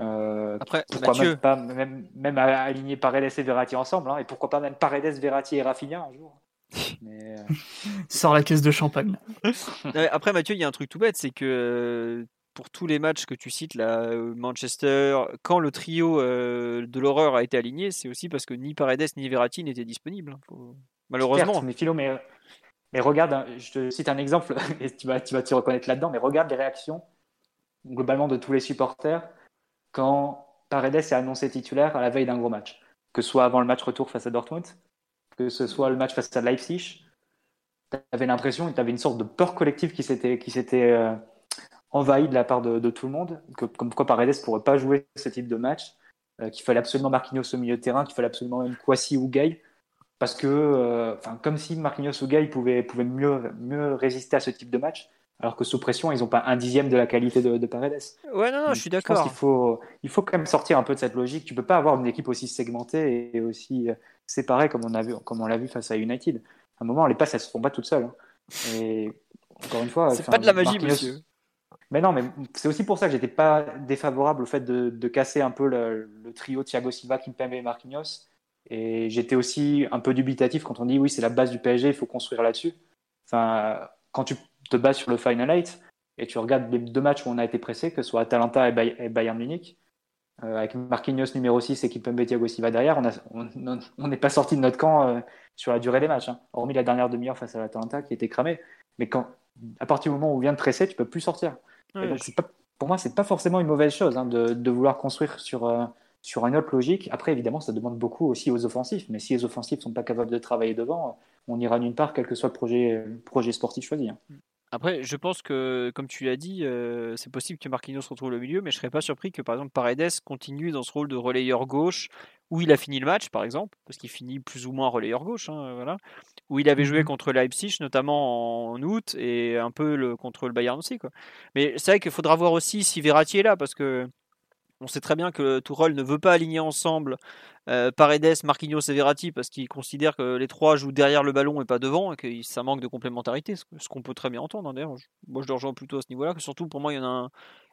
Euh, Après, pourquoi même pas même, même aligner Paredes et Verratti ensemble, hein, et pourquoi pas même Paredes, Verratti et Rafinha un jour. Mais euh, Sors la caisse de champagne. Après, Mathieu, il y a un truc tout bête, c'est que euh, pour tous les matchs que tu cites, là, Manchester, quand le trio de l'horreur a été aligné, c'est aussi parce que ni Paredes ni Verratti n'étaient disponibles. Hein, malheureusement. mais Philo, mais, mais regarde, hein, je te cite un exemple, et tu vas, tu vas te reconnaître là-dedans, mais regarde les réactions globalement de tous les supporters quand Paredes est annoncé titulaire à la veille d'un gros match. Que ce soit avant le match retour face à Dortmund, que ce soit le match face à Leipzig, tu avais l'impression, tu avais une sorte de peur collective qui s'était, qui s'était euh, envahie de la part de, tout le monde, que, comme quoi Paredes ne pourrait pas jouer ce type de match, euh, qu'il fallait absolument Marquinhos au milieu de terrain, qu'il fallait absolument même Kwasi ou Gay, parce que, euh, enfin, comme si Marquinhos ou Gay pouvaient, pouvaient mieux, mieux résister à ce type de match, alors que sous pression, ils n'ont pas un dixième de la qualité de, Paredes. Ouais, non, non, je suis d'accord. Qu'il faut, il faut quand même sortir un peu de cette logique. Tu peux pas avoir une équipe aussi segmentée et aussi séparés comme on a vu, comme on l'a vu face à United. À un moment, les passes, elles se font pas toutes seules. Hein. Et encore une fois, c'est pas de la magie, monsieur. Mais non, mais c'est aussi pour ça que j'étais pas défavorable au fait de, casser un peu le, trio Thiago Silva, Kimpembe et Marquinhos. Et j'étais aussi un peu dubitatif quand on dit oui, c'est la base du PSG, il faut construire là-dessus. Enfin, quand tu te bases sur le Final 8 et tu regardes les deux matchs où on a été pressé, que ce soit Atalanta et Bayern Munich, euh, avec Marquinhos numéro 6 et Kimpembe Thiago Silva derrière, on n'est pas sorti de notre camp euh, sur la durée des matchs, hein. hormis la dernière demi-heure face à l'Atalanta qui était cramée. Mais quand, à partir du moment où on vient de presser, tu peux plus sortir. donc, pas, pour moi, c'est pas forcément une mauvaise chose hein, de, de, vouloir construire sur, euh, sur une autre logique. Après, évidemment, ça demande beaucoup aussi aux offensifs. Mais si les offensifs sont pas capables de travailler devant, on ira nulle part, quel que soit le projet, projet sportif choisi. Hein. Après, je pense que, comme tu l'as dit, euh, c'est possible que Marquinhos se retrouve au milieu, mais je serais pas surpris que, par exemple, Paredes continue dans ce rôle de relayeur gauche, où il a fini le match, par exemple, parce qu'il finit plus ou moins relayeur gauche, hein, voilà, où il avait joué mmh contre Leipzig, notamment en août, et un peu le, contre le Bayern aussi. Quoi. Mais c'est vrai qu'il faudra voir aussi si Verratti est là, parce que on sait très bien que Tourelle ne veut pas aligner ensemble euh, Paredes, Marquinhos et Verratti parce qu'il considère que les trois jouent derrière le ballon et pas devant et que ça manque de complémentarité, ce qu'on peut très bien entendre. Hein, d'ailleurs, moi je le rejoins plutôt à ce niveau-là. Que surtout pour moi, il y en a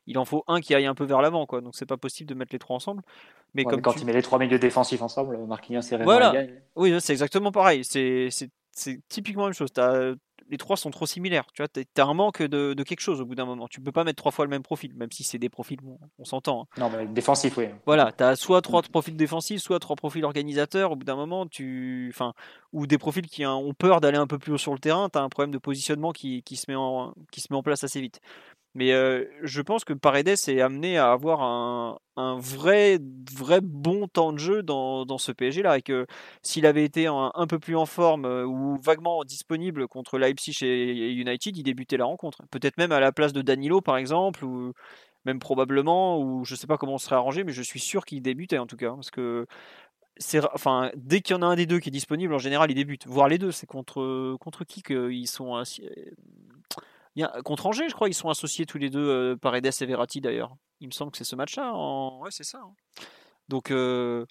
il en faut un qui aille un peu vers l'avant, quoi. Donc c'est pas possible de mettre les trois ensemble. Mais comme quand tu... mets les trois milieux défensifs ensemble, Marquinhos et Voilà. Oui, c'est exactement pareil. C'est typiquement la même chose. Les trois sont trop similaires. Tu vois, as un manque de, quelque chose au bout d'un moment. Tu peux pas mettre trois fois le même profil, même si c'est des profils, on s'entend. Hein. Non, mais défensif, oui. Voilà, tu as soit trois mm. profils défensifs, soit trois profils organisateurs. Au bout d'un moment, tu, enfin, ou des profils qui ont peur d'aller un peu plus haut sur le terrain. Tu as un problème de positionnement qui, se met en, qui se met en place assez vite. Mais euh, je pense que Paredes est amené à avoir un, un, vrai, vrai bon temps de jeu dans, dans ce PSG-là. Et que s'il avait été un, peu plus en forme euh, ou vaguement disponible contre Leipzig et United, il débutait la rencontre. Peut-être même à la place de Danilo, par exemple, ou même probablement, ou je ne sais pas comment on serait arrangé, mais je suis sûr qu'il débutait en tout cas. Parce que enfin, dès qu'il y en a un des deux qui est disponible, en général, il débute. Voir les deux, c'est contre, contre qui qu'ils sont. Il y a, contre Angers, je crois, ils sont associés tous les deux, euh, Paredes et Verratti d'ailleurs. Il me semble que c'est ce match-là. En... Ouais, c'est ça. Hein. Donc, euh,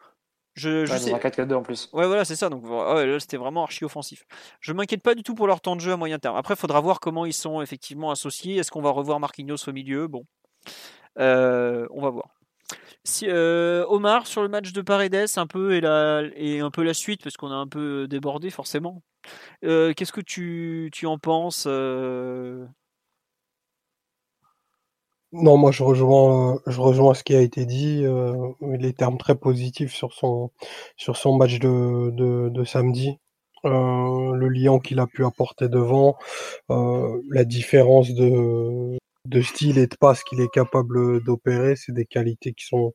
je, je sais. 4-4-2 en plus. Ouais, voilà, c'est ça. Donc, ouais, c'était vraiment archi offensif. Je m'inquiète pas du tout pour leur temps de jeu à moyen terme. Après, il faudra voir comment ils sont effectivement associés. Est-ce qu'on va revoir Marquinhos au milieu? Bon, euh, on va voir. Euh, Omar, sur le match de Paredes, un peu et, un peu la suite, parce qu'on a un peu débordé forcément. Euh, qu'est-ce que tu, en penses euh? Non, moi je rejoins, ce qui a été dit, les termes très positifs sur son, match de samedi. le lien qu'il a pu apporter devant, la différence de, de style et de passe qu'il est capable d'opérer, c'est des qualités qui sont,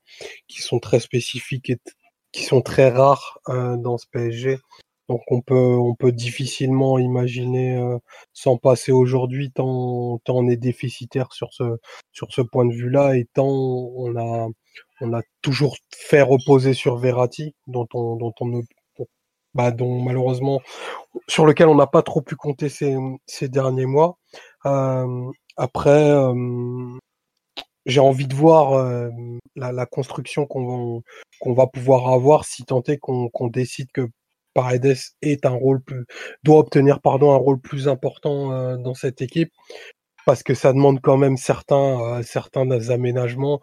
qui sont très spécifiques et qui sont très rares euh, dans ce PSG. Donc on peut, on peut difficilement imaginer euh, s'en passer aujourd'hui tant, tant on est déficitaire sur ce, sur ce point de vue-là et tant on a, on a toujours fait reposer sur Verratti, dont on, dont on ne, bah, dont malheureusement, sur lequel on n'a pas trop pu compter ces, ces derniers mois. Euh, après, j'ai envie de voir la, construction qu'on va pouvoir avoir si tant est qu'on décide que Paredes est un rôle plus, doit obtenir pardon un rôle plus important dans cette équipe parce que ça demande quand même certains certains aménagements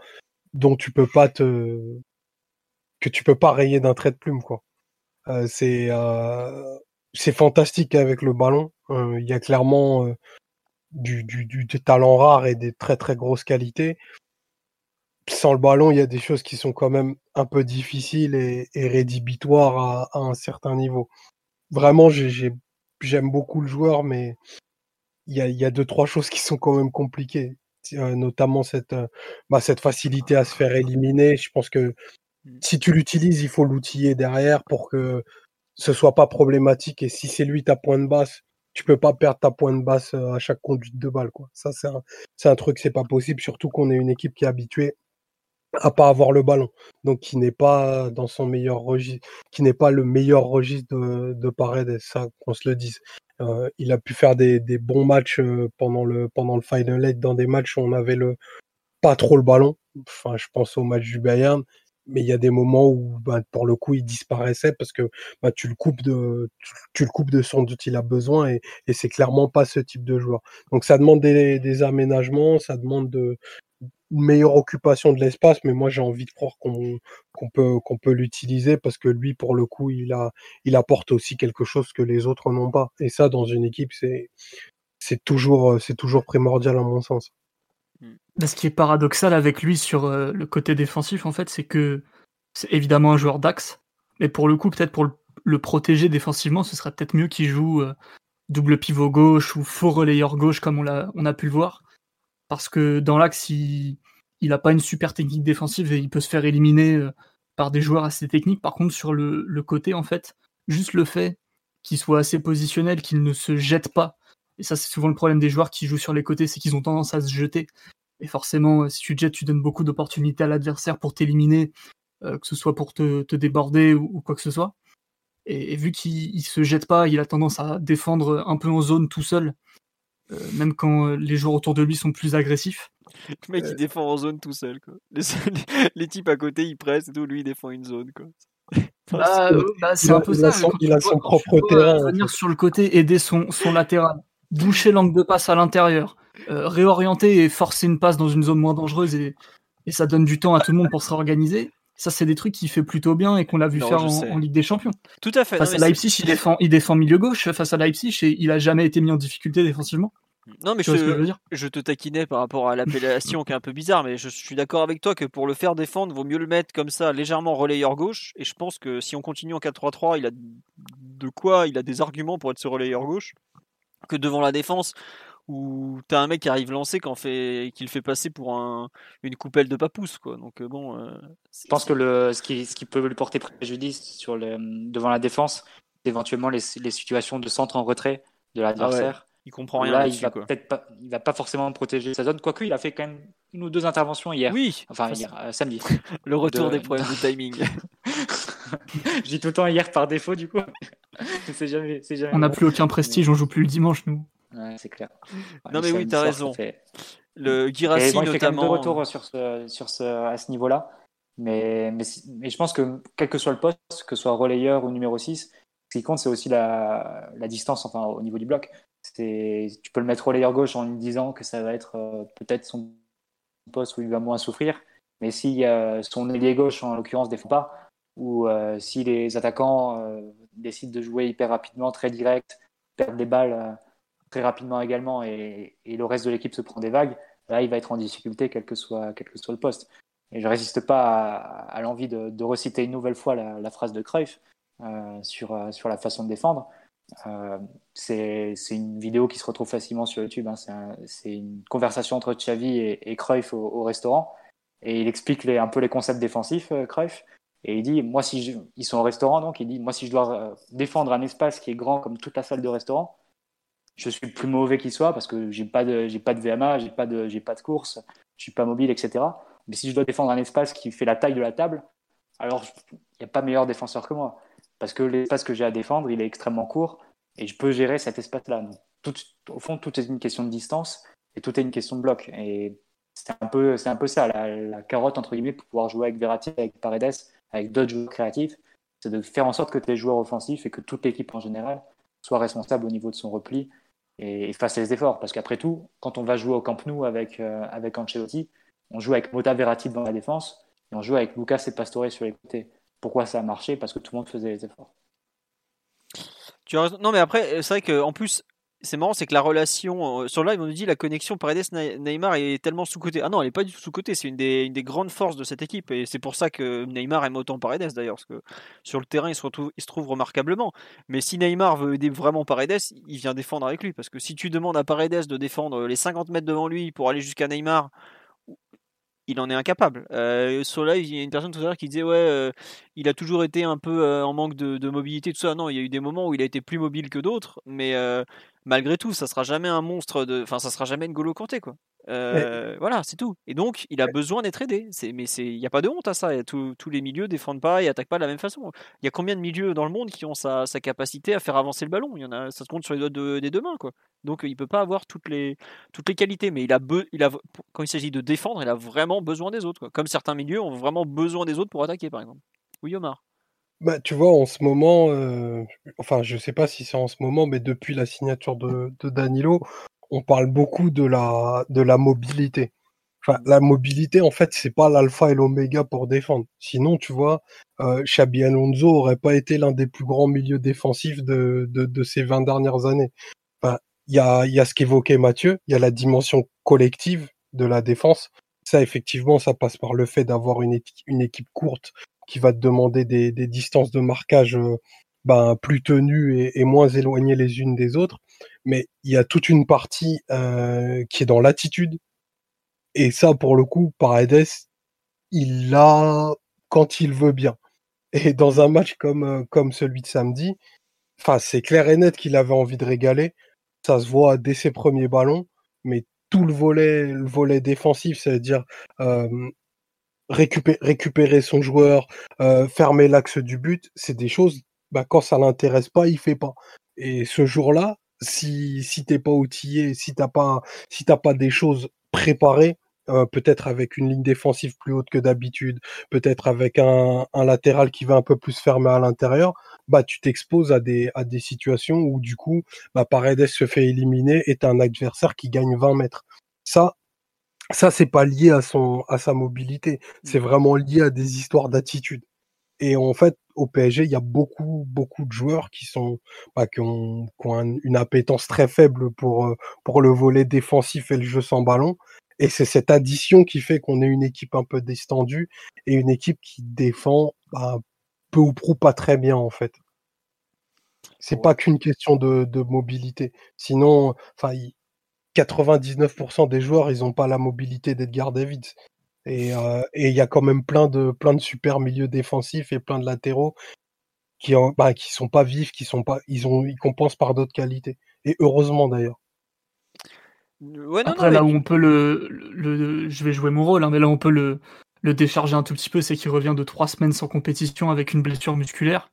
dont tu peux pas te que tu peux pas rayer d'un trait de plume quoi. c'est c'est fantastique avec le ballon. Il y a clairement du, du, du, talent rare et des très très grosses qualités. Sans le ballon, il y a des choses qui sont quand même un peu difficiles et, et rédhibitoires à, à, un certain niveau. Vraiment, j'aime beaucoup le joueur, mais il y a, y a deux trois choses qui sont quand même compliquées, notamment cette, euh, bah, cette facilité à se faire éliminer. Je pense que mmh. si tu l'utilises, il faut l'outiller derrière pour que ce soit pas problématique. Et si c'est lui ta pointe basse, tu peux pas perdre ta pointe basse à chaque conduite de balle. Quoi. Ça, c'est un, c'est un truc, c'est pas possible, surtout qu'on est une équipe qui est habituée à pas avoir le ballon, donc qui n'est pas dans son meilleur registre, qui n'est pas le meilleur registre de, de Paredes, ça qu'on se le dise. Euh, il a pu faire des, bons matchs pendant le pendant le final eight dans des matchs où on avait pas trop le ballon. Enfin, je pense au match du Bayern mais il y a des moments où bah, pour le coup il disparaissait parce que bah, tu le coupes de tu, le coupes de son dont il a besoin et, et c'est clairement pas ce type de joueur. Donc ça demande des, des aménagements, ça demande de une meilleure occupation de l'espace, mais moi j'ai envie de croire qu'on peut qu'on peut l'utiliser parce que lui pour le coup il a il apporte aussi quelque chose que les autres n'ont pas et ça dans une équipe c'est c'est toujours c'est toujours primordial à mon sens. Bah, ce qui est paradoxal avec lui sur euh, le côté défensif, en fait, c'est que c'est évidemment un joueur d'axe, mais pour le coup, peut-être pour le, protéger défensivement, ce serait peut-être mieux qu'il joue euh, double pivot gauche ou faux relayeur gauche, comme on a, pu le voir. Parce que dans l'axe, il n'a pas une super technique défensive et il peut se faire éliminer euh, par des joueurs assez techniques. Par contre, sur le, le côté, en fait, juste le fait qu'il soit assez positionnel, qu'il ne se jette pas et ça, c'est souvent le problème des joueurs qui jouent sur les côtés, c'est qu'ils ont tendance à se jeter. Et forcément, euh, si tu te jettes, tu donnes beaucoup d'opportunités à l'adversaire pour t'éliminer, euh, que ce soit pour te, te déborder ou, quoi que ce soit. Et, vu qu'il se jette pas, il a tendance à défendre un peu en zone tout seul, euh, même quand les joueurs autour de lui sont plus agressifs. Le mec, il défend en zone tout seul. Quoi. Les, les, types à côté, ils pressent et tout, lui, il défend une zone. Quoi. Bah, bah, c'est un peu ça. il a son propre terrain. Venir sur le côté, aider son, son latéral boucher l'angle de passe à l'intérieur, euh, réorienter et forcer une passe dans une zone moins dangereuse et, et, ça donne du temps à tout le monde pour se réorganiser. Ça, c'est des trucs qu'il fait plutôt bien et qu'on l'a vu faire en, Ligue des Champions. Tout à fait. Face à Leipzig, il défend, il défend milieu gauche face à Leipzig et il a jamais été mis en difficulté défensivement. Non, mais je, je, te taquinais par rapport à l'appellation qui est un peu bizarre, mais je, suis d'accord avec toi que pour le faire défendre, vaut mieux le mettre comme ça, légèrement relayeur gauche. Et je pense que si on continue en 4-3-3, il a de quoi, il a des arguments pour être ce relayeur gauche que devant la défense où t'as un mec qui arrive lancé qui fait, qui le fait passer pour un, une coupelle de papousse, quoi. Donc bon. je pense que le, ce qui, ce qui peut lui porter préjudice sur le, devant la défense, c'est éventuellement les, les, situations de centre en retrait de ah l'adversaire. Il comprend rien. Là, il va peut-être pas, il va pas forcément protéger sa zone. Quoique, il a fait quand même une ou deux interventions hier. Oui. Enfin, hier, euh, samedi. Le retour des problèmes de timing. Je dis tout le temps hier par défaut, du coup. c'est jamais, jamais, on n'a plus aucun prestige, on joue plus le dimanche, nous. Ouais, c'est clair. non, mais oui, tu as raison. Le Girassi, bon, il fait notamment. Quand même de retour sur ce, sur ce, à ce niveau-là. Mais, mais, mais, je pense que quel que soit le poste, que ce soit relayeur ou numéro 6, ce qui compte, c'est aussi la, la, distance enfin, au niveau du bloc tu peux le mettre au layer gauche en lui disant que ça va être euh, peut-être son poste où il va moins souffrir. Mais si son ailier gauche, en l'occurrence, ne défend pas, ou euh, si les attaquants euh, décident de jouer hyper rapidement, très direct, perdent des balles très rapidement également, et, le reste de l'équipe se prend des vagues, là, il va être en difficulté, quel que soit, quel que soit le poste. Et je résiste pas à, l'envie de, reciter une nouvelle fois la, phrase de Cruyff sur, sur la façon de défendre. Euh, c'est une vidéo qui se retrouve facilement sur YouTube. Hein. C'est une conversation entre Xavi et, et Cruyff au, restaurant. Et il explique les, un peu les concepts défensifs, euh, Cruyff. Et il dit, moi, si ils sont au restaurant, donc il dit, moi, si je dois euh, défendre un espace qui est grand comme toute la salle de restaurant, je suis plus mauvais qu'il soit parce que j'ai pas de, pas de VMA, j'ai pas de, pas de course, je suis pas mobile, etc. Mais si je dois défendre un espace qui fait la taille de la table, alors il n'y a pas meilleur défenseur que moi parce que l'espace que j'ai à défendre, il est extrêmement court et je peux gérer cet espace-là. au fond, tout est une question de distance et tout est une question de bloc. Et c'est un peu, un peu ça, la, carotte, entre guillemets, pour pouvoir jouer avec Verratti, avec Paredes, avec d'autres joueurs créatifs, c'est de faire en sorte que tes joueurs offensifs et que toute l'équipe en général soit responsable au niveau de son repli et, fasse les efforts. Parce qu'après tout, quand on va jouer au Camp Nou avec, euh, avec Ancelotti, on joue avec Mota Verratti dans la défense et on joue avec Lucas et Pastore sur les côtés. Pourquoi ça a marché? Parce que tout le monde faisait les efforts. Non, mais après, c'est vrai qu'en plus, c'est marrant, c'est que la relation. Euh, sur live, on nous dit la connexion Paredes-Neymar est tellement sous-côté. Ah non, elle n'est pas du tout sous-côté. C'est une des, grandes forces de cette équipe. Et c'est pour ça que Neymar aime autant Paredes d'ailleurs. Parce que sur le terrain, il se, retrouve, il se trouve remarquablement. Mais si Neymar veut aider vraiment Paredes, il vient défendre avec lui. Parce que si tu demandes à Paredes de défendre les 50 mètres devant lui pour aller jusqu'à Neymar il en est incapable. Euh, Sola, il y a une personne tout à l'heure qui disait ouais, euh, il a toujours été un peu euh, en manque de, mobilité, tout ça. Non, il y a eu des moments où il a été plus mobile que d'autres, mais euh, malgré tout, ça sera jamais un monstre de, enfin, ça sera jamais une Golo Kanté quoi. Euh, voilà, c'est tout. Et donc, il a besoin d'être aidé. Mais il n'y a pas de honte à ça. Tous, les milieux défendent pas et attaquent pas de la même façon. Il y a combien de milieux dans le monde qui ont sa, capacité à faire avancer le ballon? Il y en a, ça se compte sur les doigts des deux mains, quoi. Donc, il peut pas avoir toutes les, toutes les qualités. Mais il a, il a, quand il s'agit de défendre, il a vraiment besoin des autres. Comme certains milieux ont vraiment besoin des autres pour attaquer, par exemple. Oui, Omar. Bah, tu vois, en ce moment, euh, enfin, je sais pas si c'est en ce moment, mais depuis la signature de, Danilo, on parle beaucoup de la, mobilité. Enfin, la mobilité, en fait, c'est pas l'alpha et l'oméga pour défendre. Sinon, tu vois, euh, Xabi Alonso aurait pas été l'un des plus grands milieux défensifs de, ces 20 dernières années. Il y a, y a ce qu'évoquait Mathieu, il y a la dimension collective de la défense. Ça, effectivement, ça passe par le fait d'avoir une équipe courte qui va te demander des, distances de marquage euh, ben, plus tenues et, moins éloignées les unes des autres mais il y a toute une partie euh, qui est dans l'attitude. Et ça, pour le coup, Paredes, il l'a quand il veut bien. Et dans un match comme, euh, comme celui de samedi, c'est clair et net qu'il avait envie de régaler. Ça se voit dès ses premiers ballons, mais tout le volet, le volet défensif, c'est-à-dire récupérer, son joueur, euh, fermer l'axe du but, c'est des choses, bah, quand ça l'intéresse pas, il fait pas. Et ce jour-là, si si t'es pas outillé, si t'as pas si t'as pas des choses préparées, euh, peut-être avec une ligne défensive plus haute que d'habitude, peut-être avec un, un, latéral qui va un peu plus fermer à l'intérieur, bah tu t'exposes à des à des situations où du coup, bah Paredes se fait éliminer et t'as un adversaire qui gagne 20 mètres. Ça, ça c'est pas lié à son à sa mobilité, c'est mmh. vraiment lié à des histoires d'attitude. Et en fait, au PSG, il y a beaucoup, beaucoup de joueurs qui sont, bah, qui ont, qui ont une appétence très faible pour, euh, pour le volet défensif et le jeu sans ballon. Et c'est cette addition qui fait qu'on est une équipe un peu distendue et une équipe qui défend bah, peu ou prou pas très bien en fait. C'est pas qu'une question de, de mobilité. Sinon, enfin, 99% des joueurs, ils n'ont pas la mobilité d'Edgar Davids. Et il y a quand même plein de, plein de super milieux défensifs et plein de latéraux qui ne bah, qui sont pas vifs, qui sont pas, ils ont, ils compensent par d'autres qualités. Et heureusement d'ailleurs. Après, là où on peut le, le, je vais jouer mon rôle, hein, mais là on peut le, le décharger un tout petit peu, c'est qu'il revient de trois semaines sans compétition avec une blessure musculaire.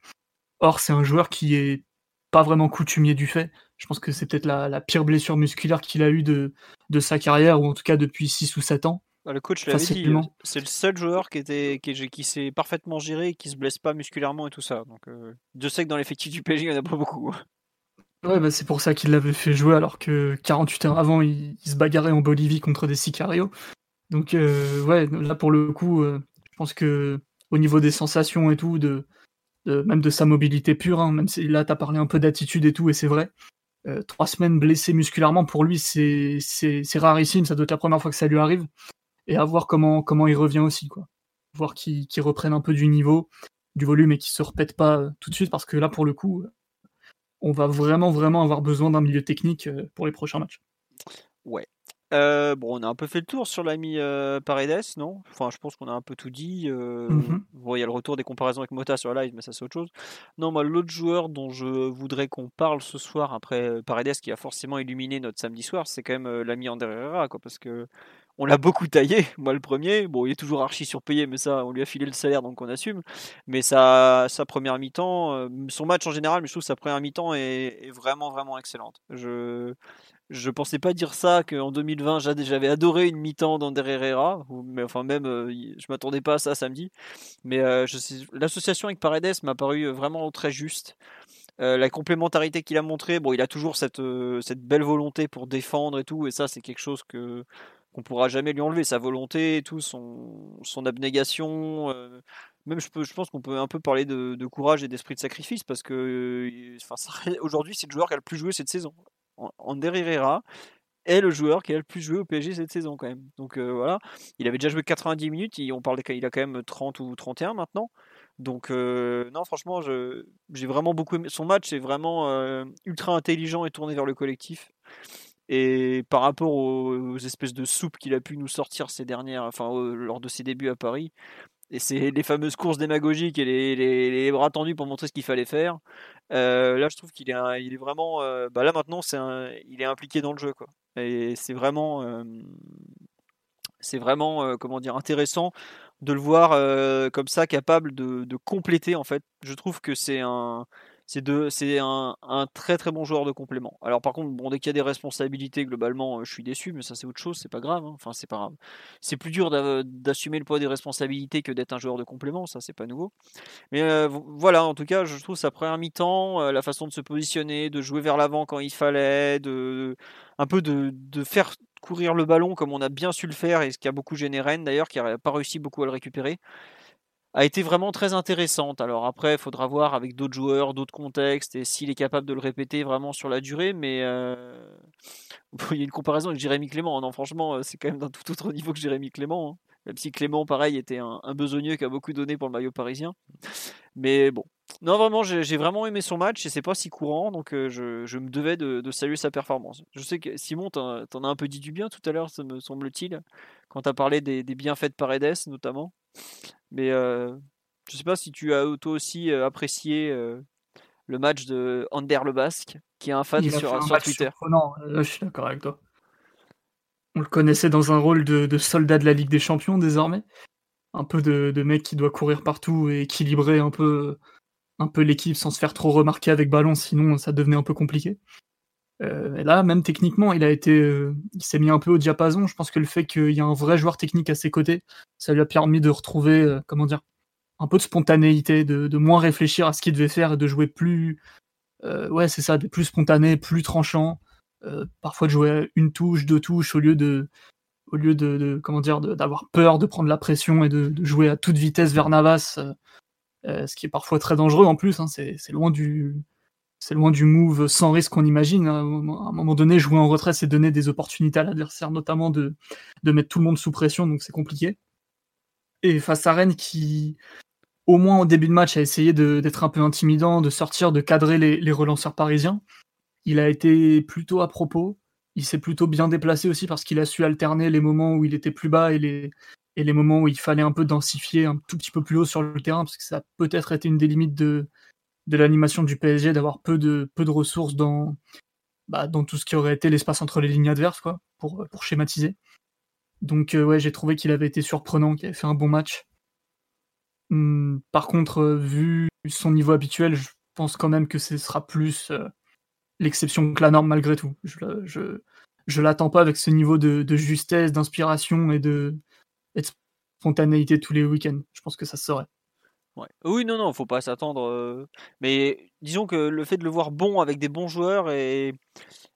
Or, c'est un joueur qui est pas vraiment coutumier du fait. Je pense que c'est peut-être la, pire blessure musculaire qu'il a eue de, de sa carrière, ou en tout cas depuis 6 ou 7 ans. Bah, le coach l'avait dit, euh, c'est le seul joueur qui, était, qui, qui s'est parfaitement géré et qui se blesse pas musculairement et tout ça. Donc, euh, je sais que dans l'effectif du PSG, il n'y en a pas beaucoup. Ouais, bah c'est pour ça qu'il l'avait fait jouer alors que 48 heures avant, il, se bagarrait en Bolivie contre des Sicarios. Donc, euh, ouais, là pour le coup, je pense que au niveau des sensations et tout, de, même de sa mobilité pure, hein, même si là tu as parlé un peu d'attitude et tout, et c'est vrai, trois semaines blessé musculairement pour lui, c'est rarissime, ça doit être la première fois que ça lui arrive et à voir comment, comment il revient aussi. Quoi. Voir qu'il reprenne un peu du niveau, du volume et qu'il se répète pas euh, tout de suite parce que là, pour le coup, on va vraiment, vraiment avoir besoin d'un milieu technique euh, pour les prochains matchs. Ouais. Euh, bon, on a un peu fait le tour sur l'ami Paredes, non? Enfin, je pense qu'on a un peu tout dit. Mm-hmm. il y a le retour des comparaisons avec Mota sur live, mais ça c'est autre chose. Non, moi, l'autre joueur dont je voudrais qu'on parle ce soir après Paredes, qui a forcément illuminé notre samedi soir, c'est quand même l'ami Ander Herrera, quoi, parce que on l'a beaucoup taillé, moi le premier. Bon, il est toujours archi surpayé, mais ça, on lui a filé le salaire, donc on assume. Mais sa, sa première mi-temps, euh, son match en général, mais je trouve sa première mi-temps est, vraiment, vraiment excellente. Je je pensais pas dire ça qu'en 2020 j'avais adoré une mi-temps d'Ander Herrera, mais enfin même euh, je m'attendais pas à ça samedi. Mais euh, l'association avec Paredes m'a paru vraiment très juste. la complémentarité qu'il a montré, bon, il a toujours cette, belle volonté pour défendre et tout, et ça c'est quelque chose que qu'on pourra jamais lui enlever sa volonté, tout son, abnégation. Euh, même je, pense qu'on peut un peu parler de, courage et d'esprit de sacrifice parce que c'est le joueur qui a le plus joué cette saison. Ander Herrera est le joueur qui a le plus joué au PSG cette saison quand même. Donc euh, voilà, il avait déjà joué 90 minutes, on parle qu'il a quand même 30 ou 31 maintenant. Donc euh, non, franchement, j'ai vraiment beaucoup aimé son match. C'est vraiment ultra intelligent et tourné vers le collectif. Et par rapport aux, espèces de soupes qu'il a pu nous sortir ces dernières, enfin lors de ses débuts à Paris, et c'est les fameuses courses démagogiques et les, bras tendus pour montrer ce qu'il fallait faire. Euh, là, je trouve qu'il est, il est vraiment, euh, bah là maintenant, c'est il est impliqué dans le jeu, quoi. Et c'est vraiment, euh, c'est vraiment, comment dire, intéressant de le voir comme ça, capable de, de compléter en fait. Je trouve que c'est un c'est un, un, très très bon joueur de complément. Alors par contre, bon, dès qu'il y a des responsabilités, globalement, euh, je suis déçu, mais ça c'est autre chose, c'est pas grave. Hein. Enfin, c'est pas grave. C'est plus dur d'assumer le poids des responsabilités que d'être un joueur de complément, ça c'est pas nouveau. Mais euh, voilà, en tout cas, je trouve sa première mi-temps, euh, la façon de se positionner, de jouer vers l'avant quand il fallait, de un peu de, de faire courir le ballon comme on a bien su le faire et ce qui a beaucoup gêné Rennes d'ailleurs, qui n'a pas réussi beaucoup à le récupérer a été vraiment très intéressante. Alors après, il faudra voir avec d'autres joueurs, d'autres contextes, et s'il est capable de le répéter vraiment sur la durée. Mais euh, il y a une comparaison avec Jérémy Clément. Non, franchement, euh, c'est quand même d'un tout autre niveau que Jérémy Clément. Hein. Même si Clément, pareil, était un, besogneux qui a beaucoup donné pour le maillot parisien. Mais bon. Non, vraiment, j'ai vraiment aimé son match et c'est pas si courant, donc euh, je, me devais de, saluer sa performance. Je sais que Simon, t'en as un peu dit du bien tout à l'heure, me semble-t-il, quand tu as parlé des, des bienfaits de Paredes notamment. Mais euh, je sais pas si tu as toi aussi apprécié euh, le match de Ander Le Basque, qui est un fan sur, Twitter. Non, je suis d'accord avec toi. On le connaissait dans un rôle de, soldat de la Ligue des Champions désormais. Un peu de, mec qui doit courir partout et équilibrer un peu, un peu l'équipe sans se faire trop remarquer avec ballon, sinon ça devenait un peu compliqué. Et là, même techniquement, il a été, il s'est mis un peu au diapason. Je pense que le fait qu'il y a un vrai joueur technique à ses côtés, ça lui a permis de retrouver, euh, comment dire, un peu de spontanéité, de, moins réfléchir à ce qu'il devait faire et de jouer plus, euh, ouais, c'est ça, plus spontané, plus tranchant. Euh, parfois de jouer une touche, deux touches au lieu de, au lieu de, comment dire, d'avoir peur de prendre la pression et de, jouer à toute vitesse vers Navas, ce qui est parfois très dangereux en plus. Hein, c'est loin du, c'est loin du move sans risque qu'on imagine. Hein. À un moment donné, jouer en retrait, c'est donner des opportunités à l'adversaire, notamment de, de mettre tout le monde sous pression, donc c'est compliqué et face à Rennes qui, au moins au début de match, a essayé d'être un peu intimidant, de sortir, de cadrer les, relanceurs parisiens. Il a été plutôt à propos. il s'est plutôt bien déplacé aussi parce qu'il a su alterner les moments où il était plus bas et les, et les moments où il fallait un peu densifier un tout petit peu plus haut sur le terrain, parce que ça a peut-être été une des limites de, de l'animation du PSG d'avoir peu de, peu de ressources dans, bah, dans tout ce qui aurait été l'espace entre les lignes adverses, quoi, pour, pour schématiser. Donc euh, ouais, j'ai trouvé qu'il avait été surprenant, qu'il avait fait un bon match. Hum, par contre, euh, vu son niveau habituel, je pense quand même que ce sera plus euh, l'exception que la norme malgré tout. Je, je, je l'attends pas avec ce niveau de, de justesse, d'inspiration et de, et de spontanéité tous les week-ends. Je pense que ça se saurait. Ouais. Oui, non, non, faut pas s'attendre. Mais disons que le fait de le voir bon avec des bons joueurs et,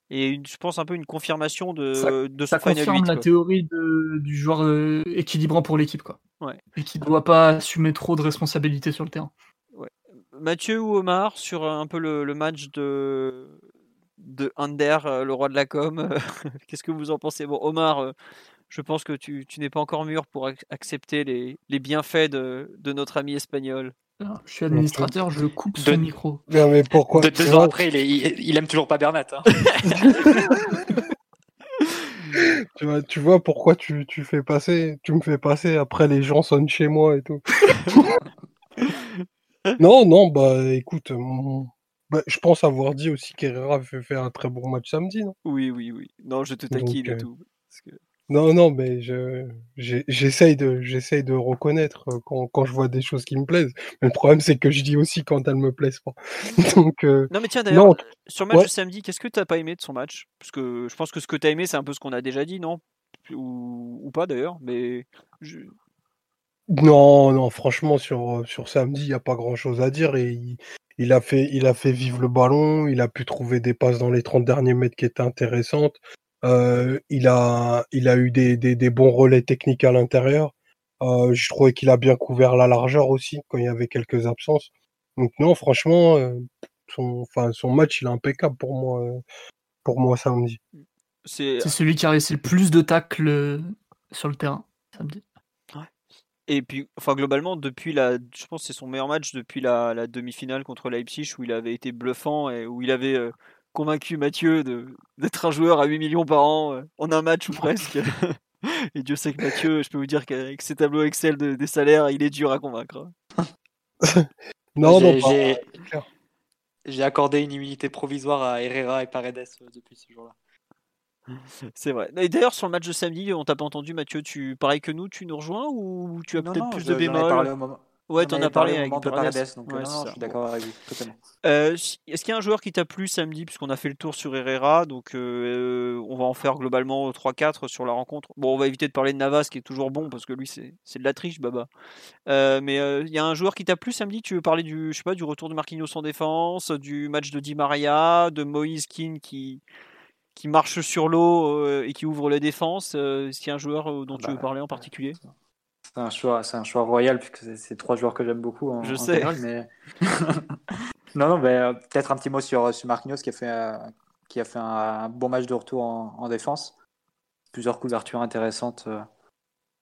et je pense un peu une confirmation de, ça, de ça confirme la théorie de, du joueur euh, équilibrant pour l'équipe, quoi. Ouais. Et qui ne doit pas assumer trop de responsabilités sur le terrain. Ouais. Mathieu ou Omar sur un peu le, le match de de Under, le roi de la com. Qu'est-ce que vous en pensez? Bon, Omar, je pense que tu, tu n'es pas encore mûr pour accepter les, les bienfaits de, de, notre ami espagnol. Je suis administrateur, je coupe son de, micro. Non, mais pourquoi de, Deux ans après, il, est, il, il, aime toujours pas Bernat. Hein. tu, vois, tu vois pourquoi tu, tu, fais passer, tu me fais passer après les gens sonnent chez moi et tout. non, non, bah écoute, mon, bah, je pense avoir dit aussi qu'Herrera avait fait un très bon match samedi, non? Oui, oui, oui. Non, je te taquine Donc, et tout. Parce que... Non, non, mais je, j'essaye de, j'essaye de reconnaître quand, quand, je vois des choses qui me plaisent. Mais le problème, c'est que je dis aussi quand elles me plaisent pas. Donc, euh... Non, mais tiens, d'ailleurs, sur le match ouais. de samedi, qu'est-ce que tu n'as pas aimé de son match? Parce que je pense que ce que tu as aimé, c'est un peu ce qu'on a déjà dit, non? Ou, ou, pas d'ailleurs, mais. Je... Non, non, franchement, sur, sur samedi, il n'y a pas grand chose à dire. Et il, il, a fait, il a fait vivre le ballon, il a pu trouver des passes dans les 30 derniers mètres qui étaient intéressantes. Euh, il, a, il a eu des, des, des bons relais techniques à l'intérieur. Euh, je trouvais qu'il a bien couvert la largeur aussi quand il y avait quelques absences. Donc non, franchement, euh, son, enfin, son match, il est impeccable pour moi, pour moi samedi. C'est celui qui a réussi le plus de tacles sur le terrain samedi. Et puis, enfin, globalement, depuis la, je pense que c'est son meilleur match depuis la, la demi-finale contre Leipzig où il avait été bluffant et où il avait euh, convaincu Mathieu d'être un joueur à 8 millions par an euh, en un match ou presque. et Dieu sait que Mathieu, je peux vous dire qu'avec ses tableaux Excel de, des salaires, il est dur à convaincre. non, non, j'ai accordé une immunité provisoire à Herrera et Paredes euh, depuis ce jour-là. C'est vrai. Et d'ailleurs, sur le match de samedi, on t'a pas entendu, Mathieu. Tu, pareil que nous, tu nous rejoins ou tu as peut-être plus je, de bémol Ouais, t'en as parlé, avec. Paredes donc ouais, non, je suis d'accord avec vous, totalement. Euh, Est-ce qu'il y a un joueur qui t'a plu samedi, puisqu'on a fait le tour sur Herrera, donc euh, on va en faire globalement 3-4 sur la rencontre. Bon, on va éviter de parler de Navas, qui est toujours bon, parce que lui, c'est de la triche, Baba. Euh, mais il euh, y a un joueur qui t'a plu samedi? Tu veux parler du, je sais pas, du retour de Marquinhos en défense, du match de Di Maria, de Moïse Keane qui qui marche sur l'eau euh, et qui ouvre la défense. Euh, Est-ce qu'il y a un joueur euh, dont bah, tu veux parler en particulier? C'est un choix, c'est un choix royal puisque c'est trois joueurs que j'aime beaucoup. En, Je en sais. Général, mais... non, non, mais peut-être un petit mot sur, sur Marquinhos qui a fait, euh, qui a fait un, un, bon match de retour en, en défense. Plusieurs couvertures intéressantes, euh,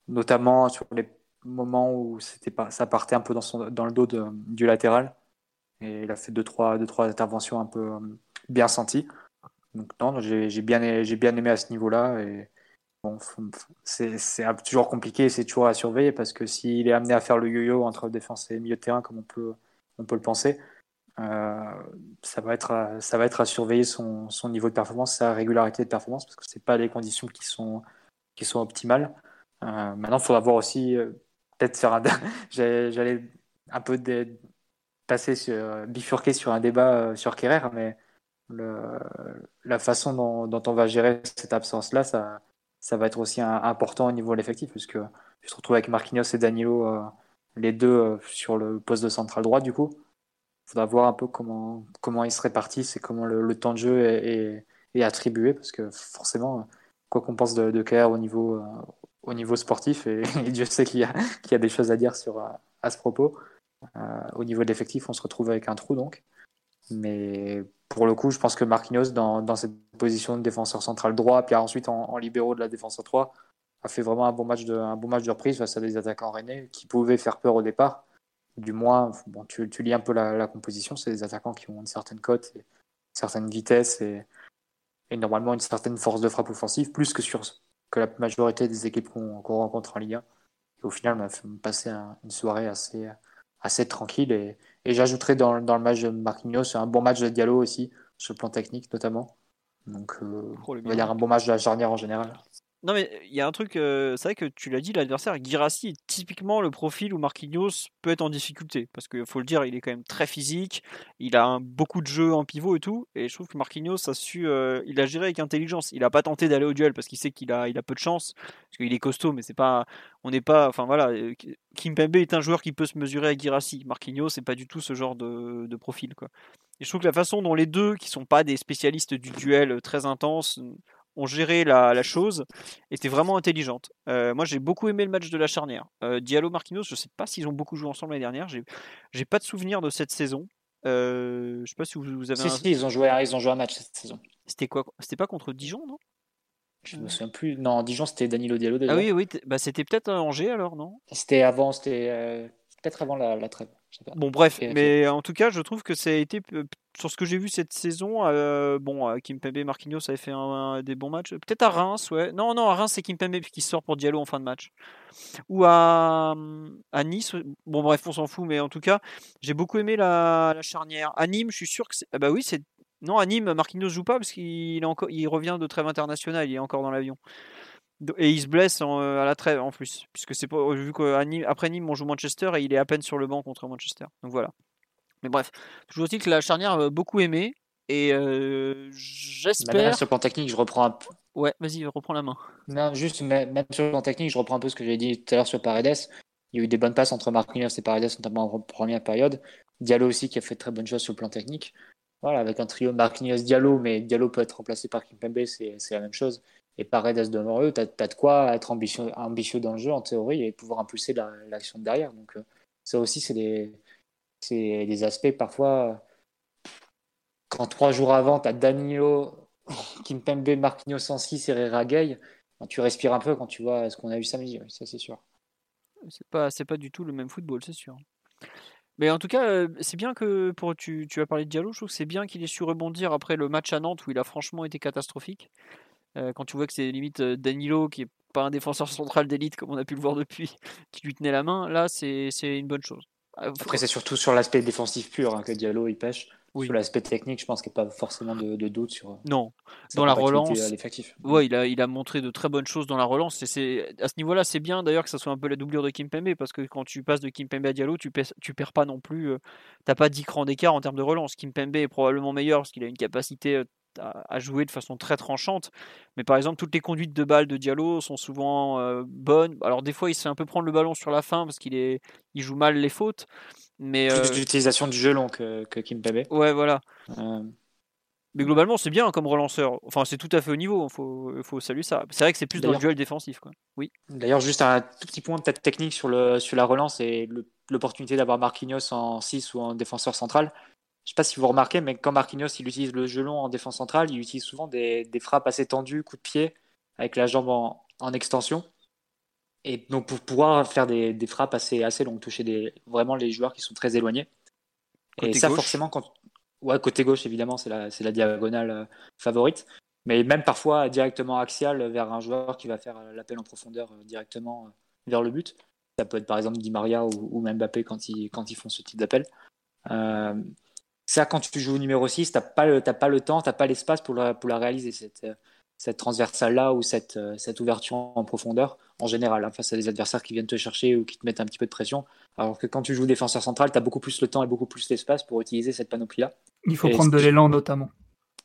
notamment sur les moments où c'était pas, ça partait un peu dans, son, dans le dos de, du latéral. Et il a fait deux trois, deux, trois interventions un peu bien senties. Donc non, j'ai bien, j'ai bien aimé à ce niveau-là. Et c'est toujours compliqué, c'est toujours à surveiller parce que s'il est amené à faire le yo-yo entre défense et milieu de terrain, comme on peut, on peut le penser, euh, ça, va être à, ça va être à surveiller son, son, niveau de performance, sa régularité de performance, parce que c'est pas des conditions qui sont, qui sont optimales. Euh, maintenant, il faudra voir aussi, euh, peut-être faire un. J'allais un peu passer sur, bifurquer sur un débat sur Kerrer, mais la façon dont, on va gérer cette absence-là, ça, ça va être aussi important au niveau de l'effectif, puisque je te retrouve avec Marquinhos et Danilo, euh, les deux euh, sur le poste de central droit, du coup. Il faudra voir un peu comment, ils se répartissent et comment le, temps de jeu est, attribué, parce que forcément, quoi qu'on pense de, de KR au niveau, euh, au niveau sportif, et, Dieu sait qu'il y, a des choses à dire sur, à ce propos, au niveau de l'effectif, on se retrouve avec un trou, donc. Mais pour le coup, je pense que Marquinhos, dans, dans cette position de défenseur central droit, puis ensuite en, en libéraux de la défense à 3, a fait vraiment un bon match de, un reprise face à des attaquants rennais qui pouvaient faire peur au départ. Du moins, bon, tu, lis un peu la, composition, c'est des attaquants qui ont une certaine cote, une certaine vitesse et, normalement une certaine force de frappe offensive, plus que sur que la majorité des équipes qu'on rencontre en Ligue 1. Et au final, on a passer une soirée assez, assez tranquille. Et, et j'ajouterais dans, dans, le match de Marquinhos un bon match de Diallo aussi, sur le plan technique notamment. Donc, euh, oh, il va y avoir un bon match de la charnière en général. Non, mais il y a un truc, c'est vrai que tu l'as dit, l'adversaire, Girassi est typiquement le profil où Marquinhos peut être en difficulté. Parce qu'il faut le dire, il est quand même très physique, il a beaucoup de jeux en pivot et tout. Et je trouve que Marquinhos a su, il a géré avec intelligence. Il n'a pas tenté d'aller au duel parce qu'il sait qu'il a, il peu de chance. Parce qu'il est costaud, mais c'est pas, on n'est pas, enfin voilà, Kimpembe est un joueur qui peut se mesurer à Girassi. Marquinhos, c'est pas du tout ce genre de, de profil, quoi. Et je trouve que la façon dont les deux, qui sont pas des spécialistes du duel très intense, ont géré la, chose était vraiment intelligente. Euh, moi, j'ai beaucoup aimé le match de la charnière. Euh, Diallo Marquinhos, je ne sais pas s'ils ont beaucoup joué ensemble l'année dernière. J'ai, j'ai pas de souvenir de cette saison. Euh, je sais pas si vous, avez. Si, si, ils ont joué, ils ont joué un match cette saison. C'était quoi C'était pas contre Dijon, non? Je me souviens plus. Non, Dijon, c'était Danilo Diallo. Ah oui, oui. Bah, c'était peut-être Angers alors, non? C'était avant, c'était peut-être avant la, la trêve. Bon, bref, mais en tout cas, je trouve que ça a été sur ce que j'ai vu cette saison. Euh, bon, Kimpembe, Marquinhos avait fait un, des bons matchs. Peut-être à Reims, ouais. Non, non, à Reims, c'est Kimpembe qui sort pour Diallo en fin de match. Ou à, à Nice. Bon, bref, on s'en fout, mais en tout cas, j'ai beaucoup aimé la, charnière. À Nîmes, je suis sûr que c'est. Ah bah oui, c'est. Non, à Nîmes, Marquinhos joue pas parce qu'il encore... il revient de trêve internationale, il est encore dans l'avion. Et il se blesse à la trêve en plus, puisque c'est pas vu qu'après Nîmes on joue Manchester et il est à peine sur le banc contre Manchester. Donc voilà. Mais bref, toujours aussi que la charnière beaucoup aimé et j'espère. Sur le plan technique, je reprends un peu. Ouais, vas-y, reprends la main. Non, juste même sur le plan technique, je reprends un peu ce que j'ai dit tout à l'heure sur Paredes. Il y a eu des bonnes passes entre Marquinhos et Paredes, notamment en première période. Diallo aussi qui a fait de très bonnes choses sur le plan technique. Voilà, avec un trio Marquinhos-Diallo, mais Diallo peut être remplacé par Kimpembe, c'est la même chose et Paredes devant eux, tu as, de quoi être ambitieux, ambitieux dans le jeu en théorie et pouvoir impulser l'action de derrière. Donc, euh, ça aussi, c'est des, des aspects parfois. Quand trois jours avant, tu as Danilo, Kimpembe, Marquinhos 106 et Herrera ben, tu respires un peu quand tu vois ce qu'on a vu samedi, ça c'est sûr. C'est pas, pas du tout le même football, c'est sûr. Mais en tout cas, euh, c'est bien que pour tu, tu as parlé de Diallo, je trouve que c'est bien qu'il ait su rebondir après le match à Nantes où il a franchement été catastrophique. Euh, quand tu vois que c'est limite euh, Danilo qui est pas un défenseur central d'élite comme on a pu le voir depuis, qui lui tenait la main, là c'est une bonne chose. Euh, Après, c'est surtout sur l'aspect défensif pur hein, que Diallo il pêche. Sur l'aspect technique, je pense qu'il n'y a pas forcément de, doute sur. Non, dans la relance. Ouais, il a, il a montré de très bonnes choses dans la relance. Et à ce niveau-là, c'est bien d'ailleurs que ça soit un peu la doublure de Kimpembe parce que quand tu passes de Kimpembe à Diallo, tu, perds, tu perds pas non plus. Tu T'as pas 10 crans d'écart en termes de relance. Kimpembe est probablement meilleur parce qu'il a une capacité à, jouer de façon très tranchante. Mais par exemple, toutes les conduites de balles de Diallo sont souvent euh, bonnes. Alors des fois, il se fait un peu prendre le ballon sur la fin parce qu'il est, il joue mal les fautes. Mais plus euh, l'utilisation du gelon que, que Kimpembe. Ouais, voilà. Euh. Mais globalement, c'est bien comme relanceur. Enfin, c'est tout à fait au niveau. Il faut, faut saluer ça. C'est vrai que c'est plus dans le duel défensif. Quoi. Oui. D'ailleurs, juste un tout petit point peut-être technique sur, le, sur la relance et l'opportunité d'avoir Marquinhos en 6 ou en défenseur central. Je ne sais pas si vous remarquez, mais quand Marquinhos il utilise le gelon en défense centrale, il utilise souvent des, frappes assez tendues, coups de pied, avec la jambe en, extension. Et donc pour pouvoir faire des, frappes assez, assez longues, toucher des, vraiment les joueurs qui sont très éloignés. et ça, forcément, quand. Ouais, côté gauche, évidemment, c'est la, la diagonale euh, favorite. Mais même parfois directement axial vers un joueur qui va faire l'appel en profondeur euh, directement euh, vers le but. Ça peut être par exemple Di Maria ou, même Mbappé quand ils, quand ils font ce type d'appel. Ça, quand tu joues au numéro 6, tu n'as pas, le, pas le temps, tu n'as pas l'espace pour la, pour la réaliser, cette, cette transversale-là ou cette, cette ouverture en profondeur, en général, hein, face à des adversaires qui viennent te chercher ou qui te mettent un petit peu de pression. Alors que quand tu joues défenseur central, tu as beaucoup plus le temps et beaucoup plus l'espace pour utiliser cette panoplie-là. Il faut prendre de l'élan notamment.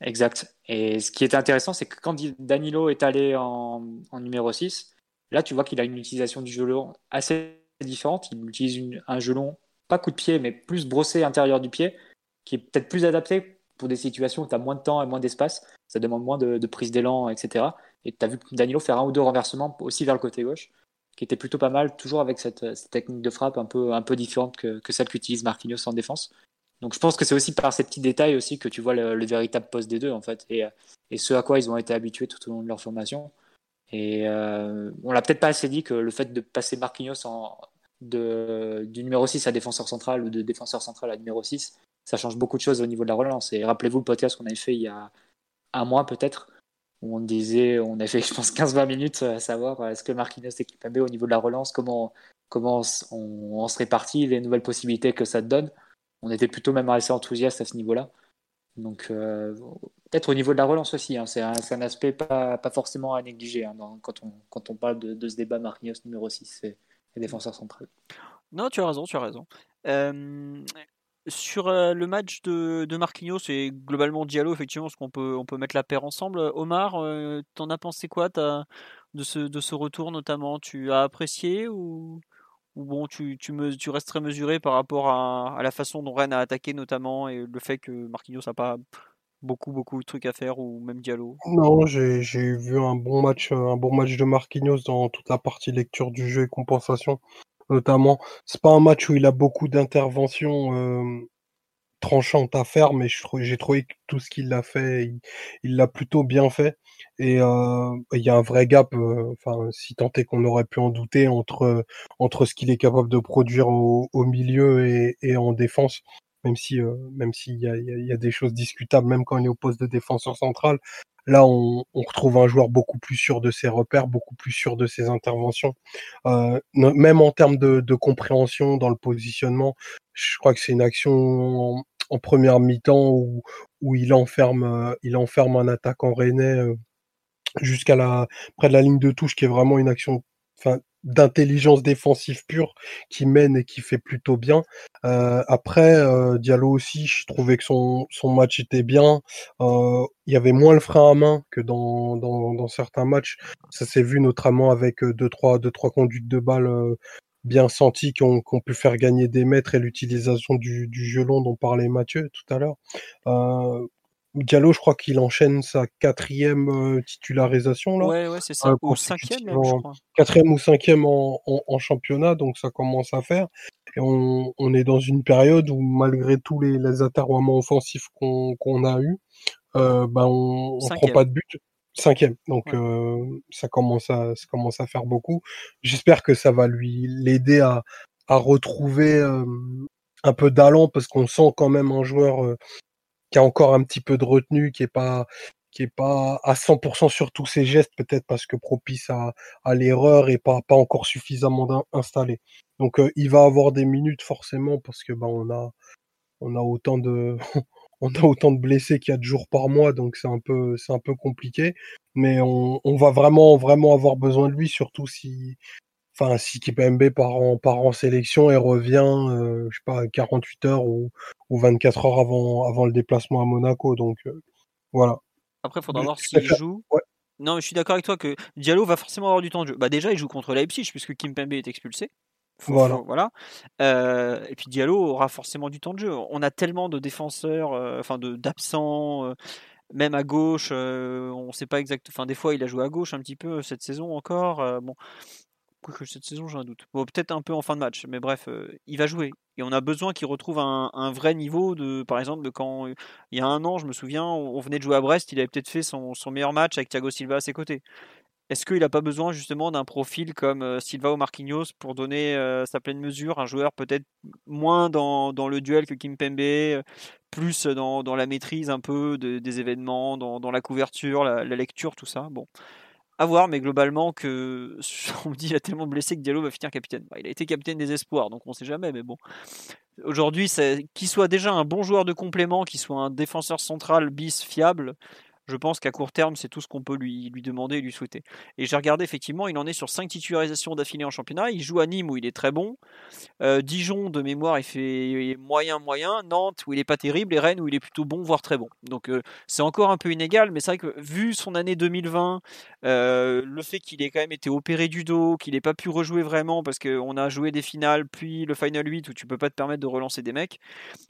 Exact. Et ce qui était intéressant, c'est que quand Danilo est allé en, en numéro 6, là, tu vois qu'il a une utilisation du gelon assez différente. Il utilise un gelon, pas coup de pied, mais plus brossé intérieur du pied, qui est peut-être plus adapté pour des situations où tu as moins de temps et moins d'espace. Ça demande moins de, prise d'élan, etc. Et tu as vu Danilo faire un ou deux renversements aussi vers le côté gauche, qui était plutôt pas mal, toujours avec cette, technique de frappe un peu, différente que, celle qu'utilise Marquinhos en défense. Donc je pense que c'est aussi par ces petits détails aussi que tu vois le, véritable poste des deux en fait et, et, ce à quoi ils ont été habitués tout au long de leur formation. Et euh, on l'a peut-être pas assez dit que le fait de passer Marquinhos du numéro 6 à défenseur central ou de défenseur central à numéro 6, ça change beaucoup de choses au niveau de la relance. Et rappelez-vous le podcast qu'on avait fait il y a un mois peut-être, où on disait, on a fait, je pense, 15-20 minutes à savoir est-ce que Marquinhos et Kimpembe au niveau de la relance, comment, comment on, se répartit, les nouvelles possibilités que ça te donne. On était plutôt même assez enthousiaste à ce niveau-là. Donc, euh, peut-être au niveau de la relance aussi, hein, c'est un, aspect pas, pas, forcément à négliger hein, quand, on, quand on parle de, de ce débat Marquinhos numéro 6 et, et défenseur central. Non, tu as raison, tu as raison. Euh, sur euh, le match de, de Marquinhos et globalement Diallo, effectivement, parce qu'on peut, on peut mettre la paire ensemble. Omar, euh, t'en as pensé quoi de, ce, de ce retour notamment? Tu as apprécié ou, ou bon, tu, tu, me, tu restes très mesuré par rapport à, à, la façon dont Rennes a attaqué notamment et le fait que Marquinhos n'a pas beaucoup beaucoup de trucs à faire ou même Diallo? Non, j'ai vu un bon match un bon match de Marquinhos dans toute la partie lecture du jeu et compensation notamment. C'est pas un match où il a beaucoup d'interventions euh, tranchantes à faire, mais j'ai trouvé que tout ce qu'il a fait, il l'a plutôt bien fait. Et euh, il y a un vrai gap, euh, si tant est qu'on aurait pu en douter, entre, entre ce qu'il est capable de produire au, milieu et, en défense. Même si, même s'il y a, y a, des choses discutables, même quand il est au poste de défenseur central, Là, on, retrouve un joueur beaucoup plus sûr de ses repères, beaucoup plus sûr de ses interventions. Euh, même en termes de, compréhension dans le positionnement, je crois que c'est une action en, première mi-temps où, il enferme, euh, il enferme un attaquant rennais euh, jusqu'à la près de la ligne de touche, qui est vraiment une action d'intelligence défensive pure qui mène et qui fait plutôt bien. Euh, après, euh, Diallo aussi, je trouvais que son, son match était bien. Euh, il y avait moins le frein à main que dans, dans, certains matchs. Ça s'est vu notamment avec deux trois, deux, trois conduites de balles bien senties qui ont, qui ont, pu faire gagner des mètres et l'utilisation du, du long dont parlait Mathieu tout à l'heure. Diallo, je crois qu'il enchaîne sa quatrième euh, titularisation là. Ouais, ouais, c'est ça. ou cinquième, même, je crois. Quatrième ou cinquième en, en, championnat, donc ça commence à faire. Et on, on, est dans une période où, malgré tous les, les aterroiements offensifs qu'on a eu, euh, ben on, on prend pas de but. Cinquième, donc euh, ça commence à ça commence à faire beaucoup. J'espère que ça va lui l'aider à, à retrouver euh, un peu d'allant parce qu'on sent quand même un joueur euh, qui a encore un petit peu de retenue, qui est pas qui est pas à 100% sur tous ses gestes, peut-être parce que propice à, l'erreur et pas, pas encore suffisamment installé. Donc euh, il va avoir des minutes forcément parce que ben on a on a autant de on a autant de blessés qu'il y a de jours par mois, donc c'est un peu c'est un peu compliqué. Mais on, on va vraiment vraiment avoir besoin de lui, surtout si enfin si Kipembe part en, part en sélection et revient, euh, je sais pas, 48 heures ou, ou 24 heures avant, avant le déplacement à Monaco. Donc euh, voilà. Après, il faudra voir s'il joue. Non, je suis d'accord avec toi que Diallo va forcément avoir du temps de jeu. Bah déjà, il joue contre Leipzig puisque Kimpembe est expulsé. voilà. voilà. Euh, et puis Diallo aura forcément du temps de jeu. On a tellement de défenseurs, enfin de d'absents même à gauche, on ne sait pas exactement. Enfin, des fois, il a joué à gauche un petit peu cette saison encore. bon, que cette saison, j'ai un doute. Peut-être un peu en fin de match, mais bref, euh, il va jouer. Et on a besoin qu'il retrouve un, vrai niveau de, par exemple, de quand il y a un an, je me souviens, on venait de jouer à Brest, il avait peut-être fait son, meilleur match avec Thiago Silva à ses côtés. Est-ce qu'il n'a pas besoin justement d'un profil comme euh, Silva ou Marquinhos pour donner euh, sa pleine mesure Un joueur peut-être moins dans, le duel que Kim Pembe, plus dans, la maîtrise un peu des événements, dans, la couverture, la, la, lecture, tout ça? Bon, à voir, mais globalement, que on me dit il a tellement blessé que Diallo va finir capitaine. Il a été capitaine des espoirs, donc on ne sait jamais, mais bon. Aujourd'hui, qu'il soit déjà un bon joueur de complément, qu'il soit un défenseur central bis fiable, je pense qu'à court terme, c'est tout ce qu'on peut lui, lui demander et lui souhaiter. Et j'ai regardé, effectivement, il en est sur 5 titularisations d'affilée en championnat. Il joue à Nîmes où il est très bon. Euh, Dijon, de mémoire, il fait moyen, moyen. Nantes où il est pas terrible. Et Rennes où il est plutôt bon, voire très bon. Donc euh, c'est encore un peu inégal, mais c'est vrai que vu son année 2020, euh, le fait qu'il ait quand même été opéré du dos, qu'il n'ait pas pu rejouer vraiment parce qu'on a joué des finales, puis le Final 8 où tu peux pas te permettre de relancer des mecs,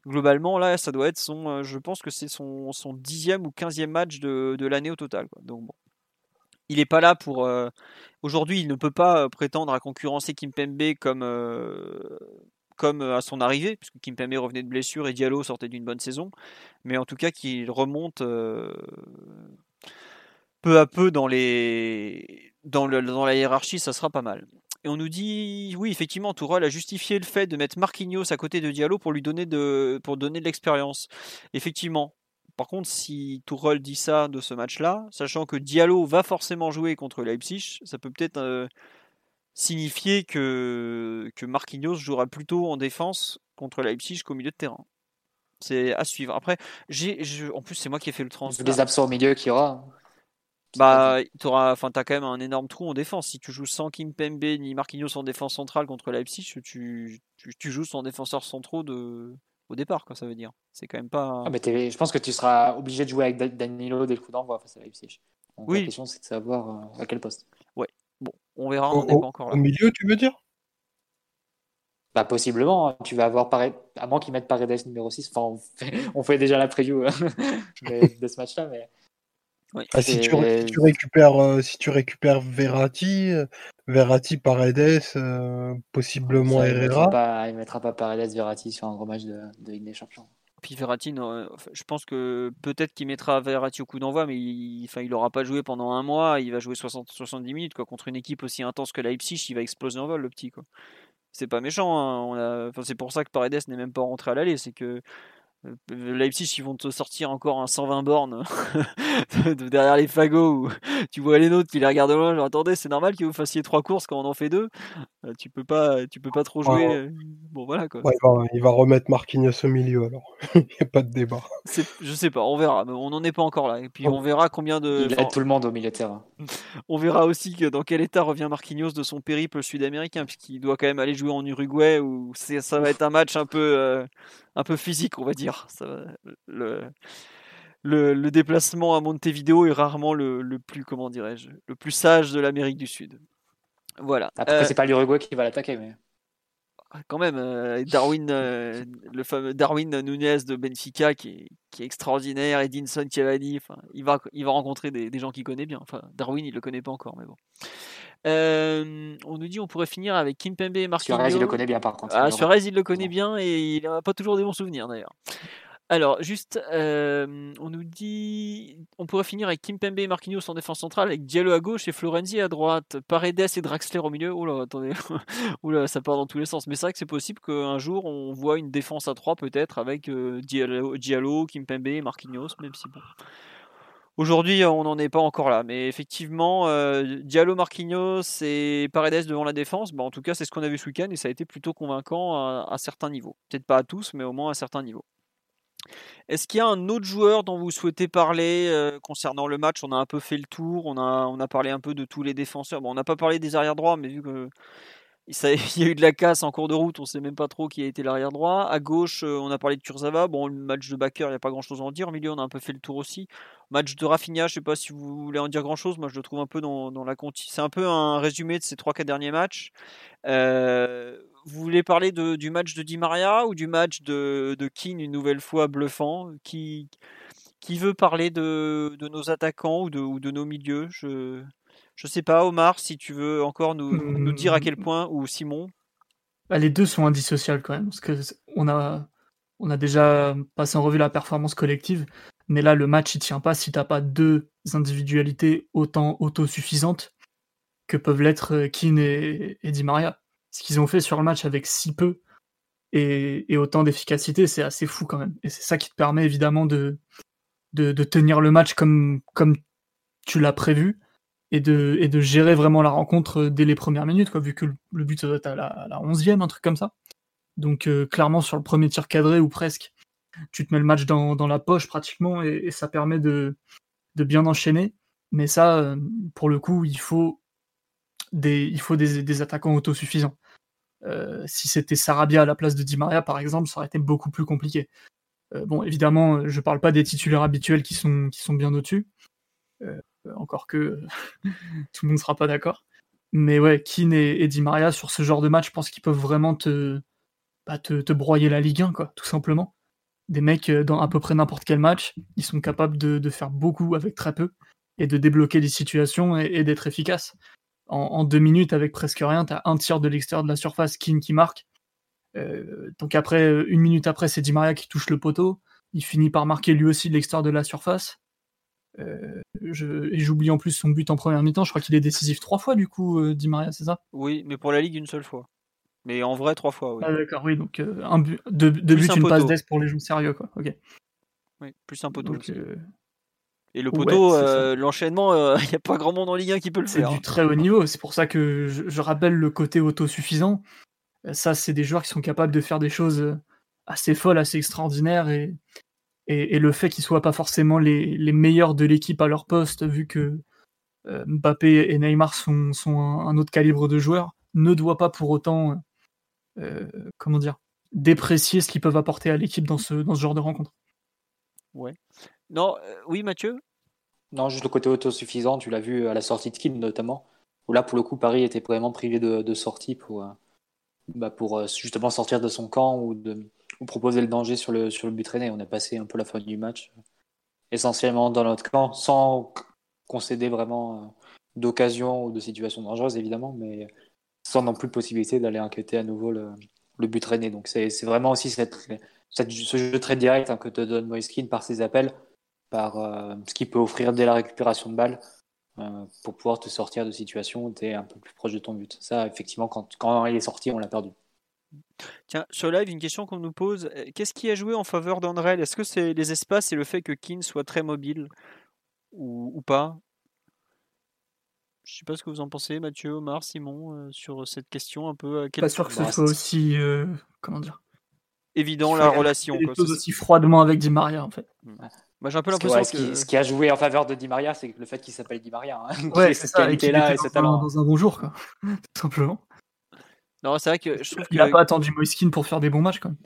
globalement, là, ça doit être son. je pense que c'est son, son dixième ou quinzième match de de, l'année au total. Donc bon. Il n'est pas là pour. Euh, aujourd'hui, il ne peut pas euh, prétendre à concurrencer Kimpembe comme, euh, comme à son arrivée, puisque Kimpembe revenait de blessure et Diallo sortait d'une bonne saison. Mais en tout cas, qu'il remonte peu à peu dans, les, dans, le, dans la hiérarchie, ça sera pas mal. Et on nous dit, oui, effectivement, Tourelle a justifié le fait de mettre Marquinhos à côté de Diallo pour lui donner de, donner de l'expérience. Effectivement, par contre, si Tourelle dit ça de ce match-là, sachant que Diallo va forcément jouer contre Leipzig, ça peut peut-être euh, signifier que, que Marquinhos jouera plutôt en défense contre Leipzig qu'au milieu de terrain. C'est à suivre. Après, j'ai, en plus, c'est moi qui ai fait le transfert. Les absents au milieu qu'il y aura. Bah, t'auras, enfin, t'as quand même un énorme trou en défense. Si tu joues sans Kim Pembe ni Marquinhos en défense centrale contre Leipzig, tu, tu, tu joues sans défenseur centraux de, au départ, quoi, ça veut dire. C'est quand même pas. Ah, mais je pense que tu seras obligé de jouer avec Danilo dès le coup d'envoi face à Leipzig. Donc, La question, c'est de savoir euh, à quel poste. Ouais, bon, on verra, on n'est pas encore là. Au milieu, tu veux dire? Bah, possiblement, hein. tu vas avoir Paredes, à moins qu'ils mettent Paredes numéro 6. Enfin, on fait, on fait déjà la preview euh, de, ce match-là, mais ah, si, tu, récupères, euh, si tu récupères Verratti, euh, Verratti, Paredes, euh, possiblement Herrera. Il ne mettra pas Paredes, Verratti sur un gros match de, de Ligue des Champions. Puis Verratti, je pense que peut-être qu'il mettra Verratti au coup d'envoi, mais il enfin, il pas joué pendant un mois. Il va jouer 60, 70 minutes quoi, contre une équipe aussi intense que Leipzig. Il va exploser en vol, le petit. Quoi. C'est pas méchant. Hein. Enfin, c'est pour ça que Paredes n'est même pas rentré à l'aller. C'est que euh, Leipzig, ils vont te sortir encore un 120 bornes derrière les fagots. Où tu vois les nôtres qui les regardent loin. Genre, attendez, c'est normal que vous fassiez trois courses quand on en fait deux. Euh, tu peux pas, tu peux pas trop jouer. Euh, bon, voilà quoi. il, va, remettre Marquinhos au milieu alors. il n'y a pas de débat. Je sais pas, on verra. On n'en est pas encore là. Et puis on verra combien de. Il aide tout le monde au milieu de terrain. on verra aussi que dans quel état revient Marquinhos de son périple sud-américain, puisqu'il doit quand même aller jouer en Uruguay où ça va être un match un peu un peu physique, on va dire. Le, le, déplacement à Montevideo est rarement le, plus, comment dirais-je, le plus sage de l'Amérique du Sud. Voilà. Après, euh, c'est pas l'Uruguay qui va l'attaquer, mais. Ah, quand même, euh, Darwin, euh, le fameux Darwin Nunez de Benfica qui est, qui est extraordinaire, Edinson Cavani, il va, il va rencontrer des, des gens qu'il connaît bien. Enfin, Darwin, il le connaît pas encore, mais bon. Euh, on nous dit on pourrait finir avec Kimpembe et Marquinhos. Suarez, il le connaît bien par contre. Ah, Suarez, il le connaît bien et il n'a pas toujours des bons souvenirs d'ailleurs. Alors, juste, euh, on nous dit, on pourrait finir avec Kimpembe et Marquinhos en défense centrale, avec Diallo à gauche et Florenzi à droite, Paredes et Draxler au milieu. Oula, attendez, oula, ça part dans tous les sens. Mais c'est vrai que c'est possible qu'un jour on voit une défense à 3 peut-être avec euh, Diallo, Diallo, Kimpembe et Marquinhos, même si bon. Aujourd'hui, on n'en est pas encore là, mais effectivement, euh, Diallo, Marquinhos et Paredes devant la défense, bah, en tout cas, c'est ce qu'on a vu ce week-end et ça a été plutôt convaincant à, certains niveaux. Peut-être pas à tous, mais au moins à certains niveaux. Est-ce qu'il y a un autre joueur dont vous souhaitez parler euh, concernant le match? On a un peu fait le tour, on a, on a parlé un peu de tous les défenseurs. Bon, on n'a pas parlé des arrières droits, mais vu que il y a eu de la casse en cours de route, on ne sait même pas trop qui a été l'arrière droit. À gauche, euh, on a parlé de Kurzawa. Bon, le match de Bakker, il n'y a pas grand chose à en dire. Au milieu, on a un peu fait le tour aussi. Match de Rafinha, je ne sais pas si vous voulez en dire grand chose. Moi, je le trouve un peu dans, la conti. C'est un peu un résumé de ces 3-4 derniers matchs. Euh, vous voulez parler du match de Di Maria ou du match de, de Keane, une nouvelle fois bluffant? Qui, qui veut parler de, nos attaquants ou de, ou de nos milieux? Je sais pas, Omar, si tu veux encore nous, dire à quel mmh. point, ou Simon. Bah, les deux sont indissociables quand même, parce que on a, on a déjà passé en revue la performance collective, mais là le match il tient pas si t'as pas deux individualités autant autosuffisantes que peuvent l'être euh, Keane et, Di Maria. Ce qu'ils ont fait sur le match avec si peu et, autant d'efficacité, c'est assez fou quand même. Et c'est ça qui te permet évidemment de, de, de tenir le match comme, comme tu l'as prévu et de, et de gérer vraiment la rencontre euh, dès les premières minutes, quoi, vu que le, but ça doit être à la, à la 11e, un truc comme ça. Donc euh, clairement sur le premier tir cadré ou presque, tu te mets le match dans, dans la poche pratiquement et, ça permet de, de bien enchaîner. Mais ça, euh, pour le coup, il faut des, il faut des, attaquants autosuffisants. Si c'était Sarabia à la place de Di Maria, par exemple, ça aurait été beaucoup plus compliqué. Bon, évidemment, je parle pas des titulaires habituels qui sont, qui sont bien au-dessus. Encore que tout le monde ne sera pas d'accord. Mais ouais, Keane et, Di Maria, sur ce genre de match, je pense qu'ils peuvent vraiment te, bah, te, broyer la Ligue 1, quoi, tout simplement. Des mecs, euh, dans à peu près n'importe quel match, ils sont capables de, faire beaucoup avec très peu et de débloquer des situations et, d'être efficaces. En, deux minutes, avec presque rien, tu as un tiers de l'extérieur de la surface, Keane qui marque. Euh, donc après, une minute après, c'est Di Maria qui touche le poteau. Il finit par marquer lui aussi de l'extérieur de la surface. Euh, je, et j'oublie en plus son but en première mi-temps. Je crois qu'il est décisif trois fois, du coup, euh, Di Maria, c'est ça? Oui, mais pour la Ligue, une seule fois. Mais en vrai, trois fois, oui. Ah, d'accord, oui. Donc, euh, un but, deux, buts, une passe d'Est pour les joueurs sérieux, quoi. Ok. Oui, plus un poteau. Donc, euh, Et le poteau, c'est l'enchaînement, il n'y a pas grand monde en Ligue 1 qui peut le c'est faire. du très haut niveau. C'est pour ça que je, je rappelle le côté autosuffisant. Ça, c'est des joueurs qui sont capables de faire des choses assez folles, assez extraordinaires. Et, et, et le fait qu'ils soient pas forcément les, les meilleurs de l'équipe à leur poste, vu que euh, Mbappé et Neymar sont, sont un, un autre calibre de joueurs, ne doit pas pour autant, euh, comment dire, déprécier ce qu'ils peuvent apporter à l'équipe dans ce, dans ce genre de rencontre. Non, euh, oui, Mathieu? Non, juste le côté autosuffisant, tu l'as vu à la sortie de Kim notamment, où là pour le coup Paris était vraiment privé de, de sortie pour, euh, bah, pour justement sortir de son camp ou, de, ou proposer le danger sur le, sur le but traîné. On a passé un peu la fin du match essentiellement dans notre camp sans concéder vraiment euh, d'occasion ou de situation dangereuse évidemment, mais sans non plus possibilité d'aller inquiéter à nouveau le, but traîné. Donc c'est vraiment aussi ce jeu très direct hein, que te donne Moiskin par ses appels par euh, ce qu'il peut offrir dès la récupération de balle euh, pour pouvoir te sortir de situations où tu es un peu plus proche de ton but. Ça, effectivement, quand, quand il est sorti, on l'a perdu. Tiens, sur live, une question qu'on nous pose. euh, Qu'est-ce qui a joué en faveur d'Andrel? Est-ce que c'est les espaces et le fait que Keane soit très mobile ou, ou pas? Je sais pas ce que vous en pensez, Mathieu, Omar, Simon, euh, sur cette question un peu. euh, quel- Pas sûr que ce soit aussi, euh, comment dire, évident la relation. les quoi. choses aussi froidement avec Di Maria en fait. Moi, j'ai un peu que- l'impression ce que. qui, ce qui a joué en faveur de Di Maria, c'est le fait qu'il s'appelle Di Maria. hein, Ouais, c'est ça, et qu'il qualité-là était et ce dans, un- talent. dans un bon jour, quoi. Tout simplement. Non, c'est vrai que je trouve Il a que. pas attendu Moiskin pour faire des bons matchs, quand même.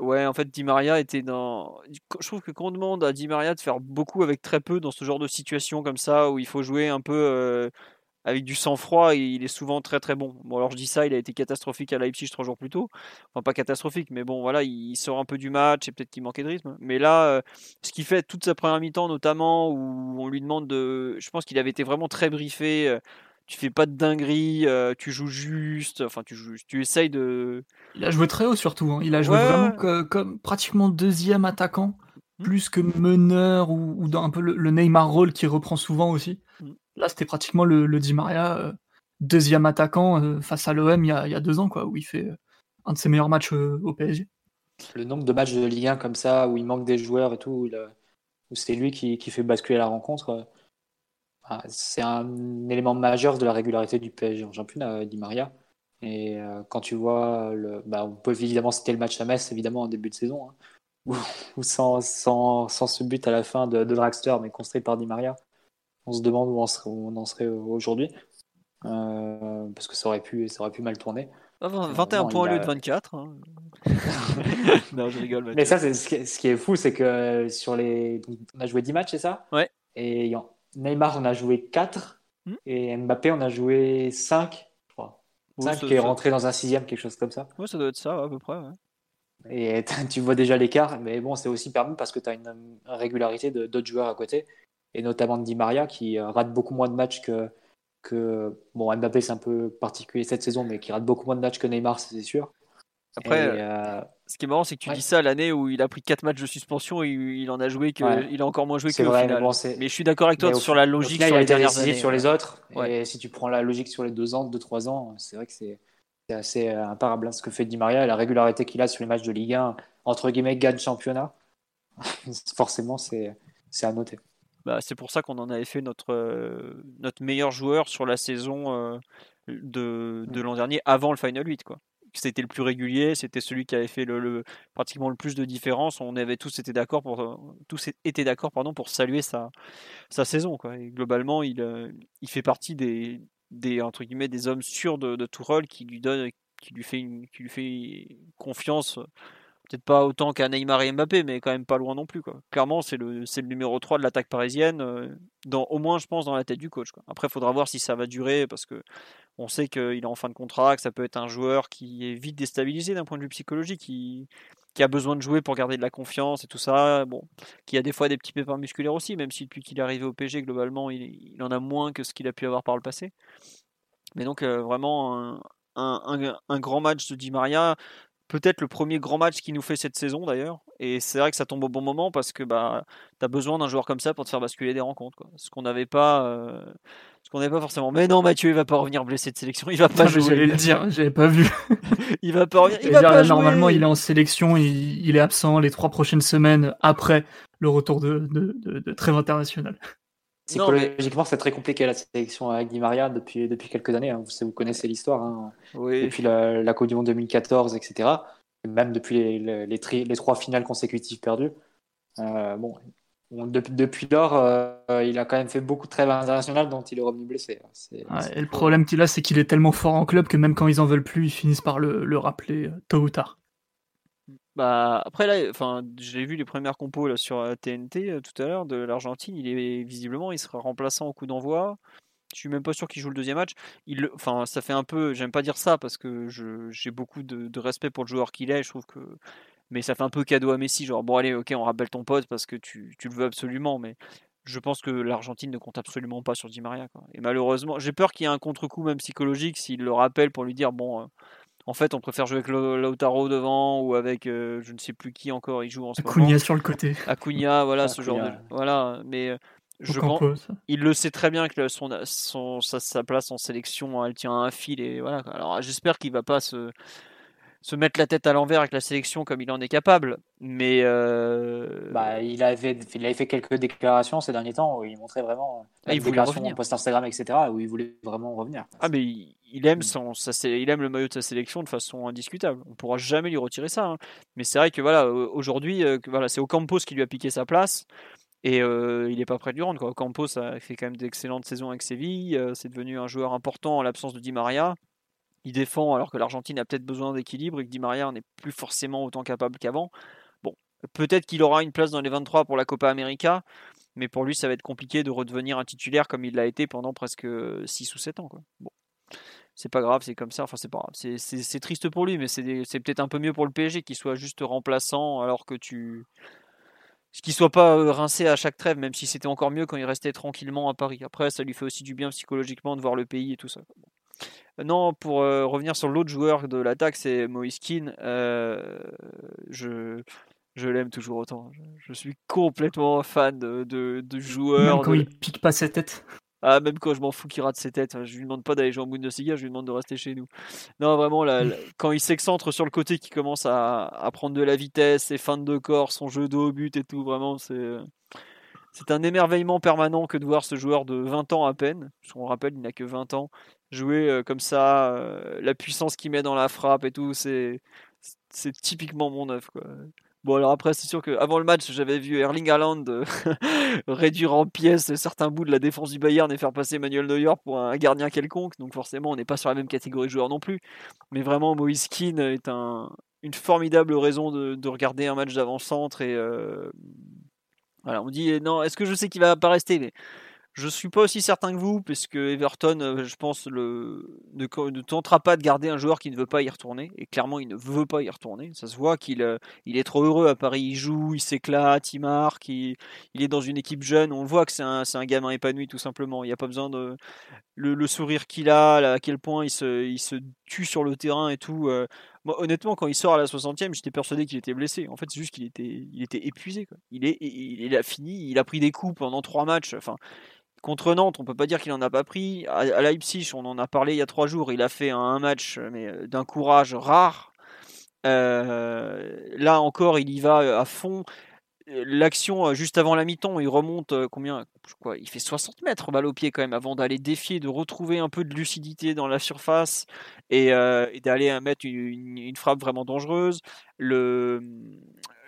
Ouais, en fait, Di Maria était dans. Je trouve que quand on demande à Di Maria de faire beaucoup avec très peu dans ce genre de situation comme ça, où il faut jouer un peu euh, avec du sang-froid, il est souvent très très bon. Bon, alors je dis ça, il a été catastrophique à Leipzig trois jours plus tôt. Enfin, pas catastrophique, mais bon, voilà, il sort un peu du match et peut-être qu'il manquait de rythme. Mais là, euh, ce qu'il fait toute sa première mi-temps, notamment, où on lui demande de. Je pense qu'il avait été vraiment très briefé. euh, Tu fais pas de dinguerie, euh, tu joues juste, enfin tu joues, tu essayes de, Il a joué très haut, surtout. hein. Il a joué Ouais, vraiment que- comme pratiquement deuxième attaquant, Hmm. plus que meneur ou, ou dans un peu le, le Neymar rôle qui reprend souvent aussi. Hmm. Là, c'était pratiquement le, le Di Maria, euh, deuxième attaquant euh, face à l'OM il, y a- il y a deux ans, quoi, où il fait un de ses meilleurs matchs euh, au PSG. Le nombre de matchs de Ligue 1 comme ça, où il manque des joueurs et tout, où, c'est lui qui, qui fait basculer la rencontre, c'est un élément majeur de la régularité du PSG en championnat, euh, Di Maria. Et euh, quand tu vois, le, bah, on peut évidemment citer le match à Metz, évidemment, en début de saison, hein, où, où sans, sans, sans ce but à la fin de, de Dragster, mais construit par Di Maria, on se demande où on, serait- où on en serait aujourd'hui. Euh, parce que ça aurait pu, ça aurait pu mal tourner. Ah, vingt- 21 non, points au lieu de 24. hein. non, je rigole. Mathieu. Mais ça, c'est ce qui est, fou, c'est que sur les. On a joué 10 matchs, c'est ça? Ouais. Et en- Neymar, on a joué 4. Hmm. Et Mbappé, on a joué 5, je crois. Ouais, 5 ça- qui est rentré dans un sixième, quelque chose comme ça. ouais, ça doit être ça, à peu près. ouais. Et tu vois déjà l'écart. Mais bon, c'est aussi permis parce que tu as une, régularité d'autres joueurs à côté. Et notamment de Di Maria, qui euh, rate beaucoup moins de matchs que. que bon, Mbappé, c'est un peu particulier cette saison, mais qui rate beaucoup moins de matchs que Neymar, c'est sûr. Après, Et, euh, ce qui est marrant, c'est que tu Ouais. dis ça l'année où il a pris 4 matchs de suspension et il en a joué que. Ouais. Il a encore moins joué que au vrai, final. mais bon, c'est. Mais je suis d'accord avec toi au sur la logique final, sur les dernières années. sur les autres. Ouais. Et si tu prends la logique sur les deux ans, deux, trois ans, c'est vrai que c'est assez euh, imparable hein, ce que fait Di Maria et la régularité qu'il a sur les matchs de Ligue 1, entre guillemets, gagne championnat. Forcément, c'est c'est à noter. Bah, c'est pour ça qu'on en avait fait notre, euh, notre meilleur joueur sur la saison euh, de, de l'an dernier, avant le Final 8. Quoi. C'était le plus régulier, c'était celui qui avait fait pratiquement le plus de différence. On avait tous été d'accord pour, pour saluer sa, sa saison. Globalement, il, euh, il fait partie des, hommes sûrs de, de qui lui, donne, qui, lui fait confiance. Peut-être pas autant qu'à Neymar et Mbappé, mais quand même pas loin non plus. Clairement, c'est le, numéro 3 de l'attaque parisienne, euh, au moins, je pense, dans la tête du coach. Après, il faudra voir si ça va durer, parce que on sait qu'il est en fin de contrat, que ça peut être un joueur qui est vite déstabilisé d'un point de vue psychologique, qui, a besoin de jouer pour garder de la confiance et tout ça. Qui a des fois des petits pépins musculaires aussi, même si depuis qu'il est arrivé au PG, globalement, il, en a moins que ce qu'il a pu avoir par le passé. Mais donc, euh, vraiment, un- un grand match de Di Maria. Peut-être le premier grand match qu'il nous fait cette saison d'ailleurs. Et c'est vrai que ça tombe au bon moment parce que bah, tu as besoin d'un joueur comme ça pour te faire basculer des rencontres. Quoi. Ce qu'on n'avait pas, euh, ce qu'on n'avait pas forcément. Mais non, Mathieu, il va pas revenir blessé de sélection. Il va pas mais J'allais jouer. le dire, j'avais pas vu. Il va pas revenir. Il va dire, pas là, jouer. normalement, il est en sélection, il, il est absent les trois prochaines semaines après le retour de, de, de, trêve internationale. Psychologiquement, c'est très compliqué la sélection avec Di Maria depuis, depuis quelques années. Hein. Vous, vous, connaissez l'histoire. Hein. Depuis la, la, Coupe du Monde 2014, etc. même depuis les, les, les, trois finales consécutives perdues. Euh, bon, depuis, depuis lors, euh, il a quand même fait beaucoup de trêves internationales dont il est revenu blessé. et le problème qu'il a, c'est qu'il est tellement fort en club que même quand ils en veulent plus, ils finissent par le, le rappeler euh, tôt ou tard. Bah après là, enfin j'ai vu les premières compos là sur TNT euh, tout à l'heure de l'Argentine. Il est visiblement, il sera remplaçant au coup d'envoi. Je suis même pas sûr qu'il joue le deuxième match. Il, enfin ça fait un peu, j'aime pas dire ça parce que j'ai beaucoup de, de, respect pour le joueur qu'il est. Je trouve que mais ça fait un peu cadeau à Messi, genre bon allez ok on rappelle ton pote parce que tu, tu le veux absolument, mais je pense que l'Argentine ne compte absolument pas sur Di Maria. Quoi. Et malheureusement, j'ai peur qu'il y ait un contre-coup même psychologique s'il le rappelle pour lui dire bon, euh, en fait on préfère jouer avec Lautaro devant ou avec euh, je ne sais plus qui encore il joue en ce Acuna moment. sur le côté. Acuna, voilà ce genre de voilà, mais euh, je pense, il le sait très bien que son, son sa, sa, place en sélection elle tient à un fil et voilà. Alors j'espère qu'il va pas se se mettre la tête à l'envers avec la sélection comme il en est capable. Mais euh... bah, il, avait, il avait fait quelques déclarations ces derniers temps où il montrait vraiment ah, il voulait revenir. post Instagram, etc., où il voulait vraiment revenir. Ah, mais il, aime, son, il aime le maillot de sa sélection de façon indiscutable. On pourra jamais lui retirer ça. Hein. Mais c'est vrai que voilà, aujourd'hui, euh, voilà, c'est Ocampos qui lui a piqué sa place. Et euh, il n'est pas prêt de lui rendre. Quoi. Ocampos a fait quand même d'excellentes saisons avec Séville. C'est devenu un joueur important en l'absence de Di Maria il défend alors que l'Argentine a peut-être besoin d'équilibre et que Di Maria n'est plus forcément autant capable qu'avant. Bon, peut-être qu'il aura une place dans les 23 pour la Copa América, mais pour lui, ça va être compliqué de redevenir un titulaire comme il l'a été pendant presque 6 ou 7 ans. Bon. C'est pas grave, c'est comme ça. Enfin, c'est pas grave. C'est triste pour lui, mais c'est peut-être un peu mieux pour le PSG qu'il soit juste remplaçant alors que tu. Qu'il soit pas euh, rincé à chaque trêve, même si c'était encore mieux quand il restait tranquillement à Paris. Après, ça lui fait aussi du bien psychologiquement de voir le pays et tout ça. Non, pour euh, revenir sur l'autre joueur de l'attaque, c'est Moïse euh, je je l'aime toujours autant. Je, suis complètement fan de, de, joueurs. Même quand il pique pas sa tête. Ah, même quand je m'en fous qu'il rate ses têtes. Je lui demande pas d'aller jouer en Bundesliga, je lui demande de rester chez nous. Non, vraiment, quand il s'excentre sur le côté, qui commence à, à, prendre de la vitesse, ses feintes de corps, son jeu de haut but et tout, vraiment, c'est. C'est un émerveillement permanent que de voir ce joueur de 20 ans à peine. On rappelle, il n'a que 20 ans jouer euh, comme ça, euh, la puissance qu'il met dans la frappe et tout, c'est c'est typiquement mon œuvre. Quoi. Bon, alors après, c'est sûr qu'avant le match, j'avais vu Erling Haaland euh, réduire en pièces certains bouts de la défense du Bayern et faire passer Manuel Neuer pour un gardien quelconque. Donc forcément, on n'est pas sur la même catégorie de joueurs non plus. Mais vraiment, Moïse Keane est un, une formidable raison de, de regarder un match d'avant-centre. Et voilà, on dit, non, est-ce que je sais qu'il va pas rester je suis pas aussi certain que vous, puisque Everton, euh, je pense, le, ne, tentera pas de garder un joueur qui ne veut pas y retourner. Et clairement, il ne veut pas y retourner. Ça se voit qu'il euh, est trop heureux à Paris. Il joue, il s'éclate, il marque, il, est dans une équipe jeune. On voit que c'est un, gamin épanoui, tout simplement. Il n'y a pas besoin de. Le, sourire qu'il a, à quel point il se, tue sur le terrain et tout. Euh. Moi, honnêtement, quand il sort à la 60e, j'étais persuadé qu'il était blessé. En fait, c'est juste qu'il était, épuisé. Il, est, il, a fini, il a pris des coups pendant trois matchs. Enfin, Contre Nantes, on peut pas dire qu'il en a pas pris. À, Leipzig, on en a parlé il y a trois jours, il a fait un, match mais euh, d'un courage rare. Euh, là encore, il y va euh, à fond. L'action juste avant la mi-temps, il remonte combien? Quoi, Il fait 60 mètres balle au pied quand même avant d'aller défier, de retrouver un peu de lucidité dans la surface et, d'aller mettre une, une, frappe vraiment dangereuse. Le,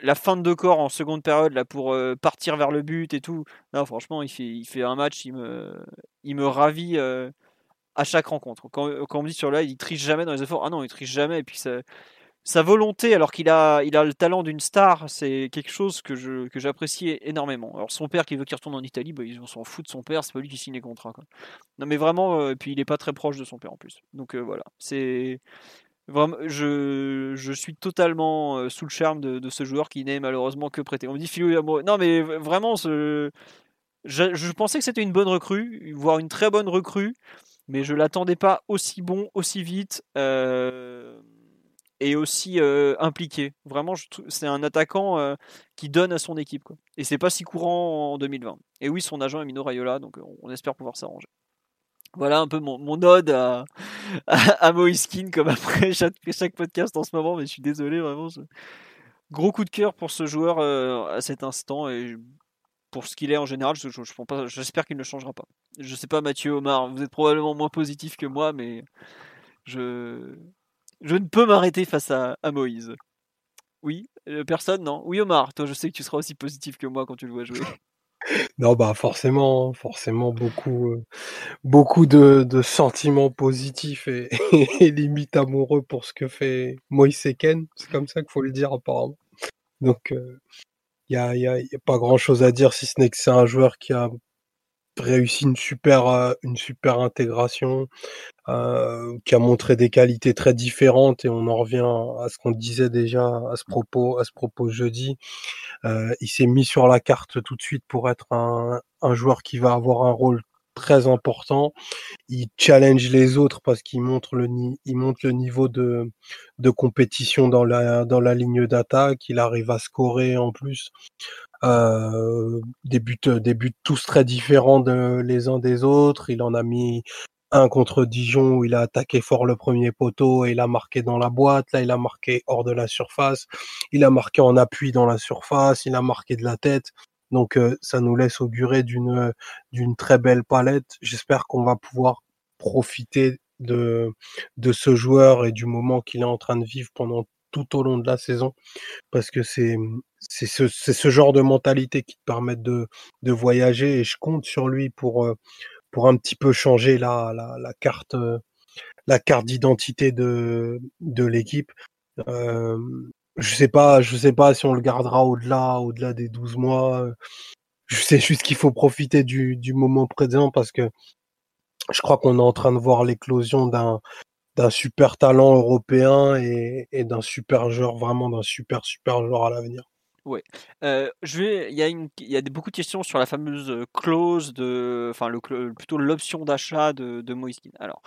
la fin de corps en seconde période là pour euh, partir vers le but et tout. Non, franchement, il fait, un match, il me, il me ravit euh, à chaque rencontre. Quand, quand, on me dit sur là, il triche jamais dans les efforts. Ah non, il triche jamais. Et puis sa volonté, alors qu'il a, il a le talent d'une star, c'est quelque chose que je, que j'apprécie énormément. Alors son père qui veut qu'il retourne en Italie, bah, ils s'en foutent de son père, c'est pas lui qui signe les contrats. Non mais vraiment, euh, et puis il est pas très proche de son père en plus. Donc voilà, c'est Vraiment, je, je, suis totalement euh, sous le charme de, de ce joueur qui n'est malheureusement que prêté. On me dit Philo amoureux. Non, mais vraiment, je, je, pensais que c'était une bonne recrue, voire une très bonne recrue, mais je l'attendais pas aussi bon, aussi vite euh, et aussi euh, impliqué. Vraiment, c'est un attaquant qui donne à son équipe. Quoi. Et c'est pas si courant en 2020. Et oui, son agent est Mino Raiola, donc on espère pouvoir s'arranger. Voilà un peu mon, ode à, à, Moiskin, comme après chaque, podcast en ce moment, mais je suis désolé, vraiment. Gros coup de cœur pour ce joueur euh, à cet instant et pour ce qu'il est en général, je, je, j'espère qu'il ne changera pas. Je sais pas, Mathieu, Omar, vous êtes probablement moins positif que moi, mais je, ne peux m'arrêter face à, à Moïse. Oui, euh, personne, non? Oui, Omar, toi, je sais que tu seras aussi positif que moi quand tu le vois jouer. Non, bah forcément, forcément beaucoup, euh, beaucoup de, sentiments positifs et, limite amoureux pour ce que fait Moïse Ken. C'est comme ça qu'il faut le dire apparemment. Donc, il y a, y a- y a pas grand-chose à dire si ce n'est que c'est un joueur qui a réussi une super, euh, une super intégration, euh, qui a montré des qualités très différentes et on en revient à ce qu'on disait déjà à ce propos, à ce propos jeudi. Euh, il s'est mis sur la carte tout de suite pour être un, un joueur qui va avoir un rôle très important. Il challenge les autres parce qu'il montre le, il montre le niveau de, de compétition dans la, dans la ligne d'attaque. Il arrive à scorer en plus. Euh, des buts, des buts tous très différents de, les uns des autres. Il en a mis un contre Dijon où il a attaqué fort le premier poteau et il a marqué dans la boîte. Là, il a marqué hors de la surface. Il a marqué en appui dans la surface. Il a marqué de la tête. Donc, euh, ça nous laisse augurer d'une d'une très belle palette. J'espère qu'on va pouvoir profiter de de ce joueur et du moment qu'il est en train de vivre pendant tout au long de la saison, parce que c'est ce, genre de mentalité qui te permet de voyager et je compte sur lui pour euh, un petit peu changer la la, carte euh, la carte d'identité de de l'équipe. Euh, je sais sais pas si on le gardera au-delà, au-delà des 12 mois. Je sais juste qu'il faut profiter du, du moment présent parce que je crois qu'on est en train de voir l'éclosion d'un d'un super talent européen et, et d'un super joueur, vraiment d'un super super joueur à l'avenir. Euh, je vais, il y a une, il y a des- beaucoup de questions sur la fameuse euh, clause de, enfin le, plutôt l'option d'achat de, de Moïse Kean. Alors,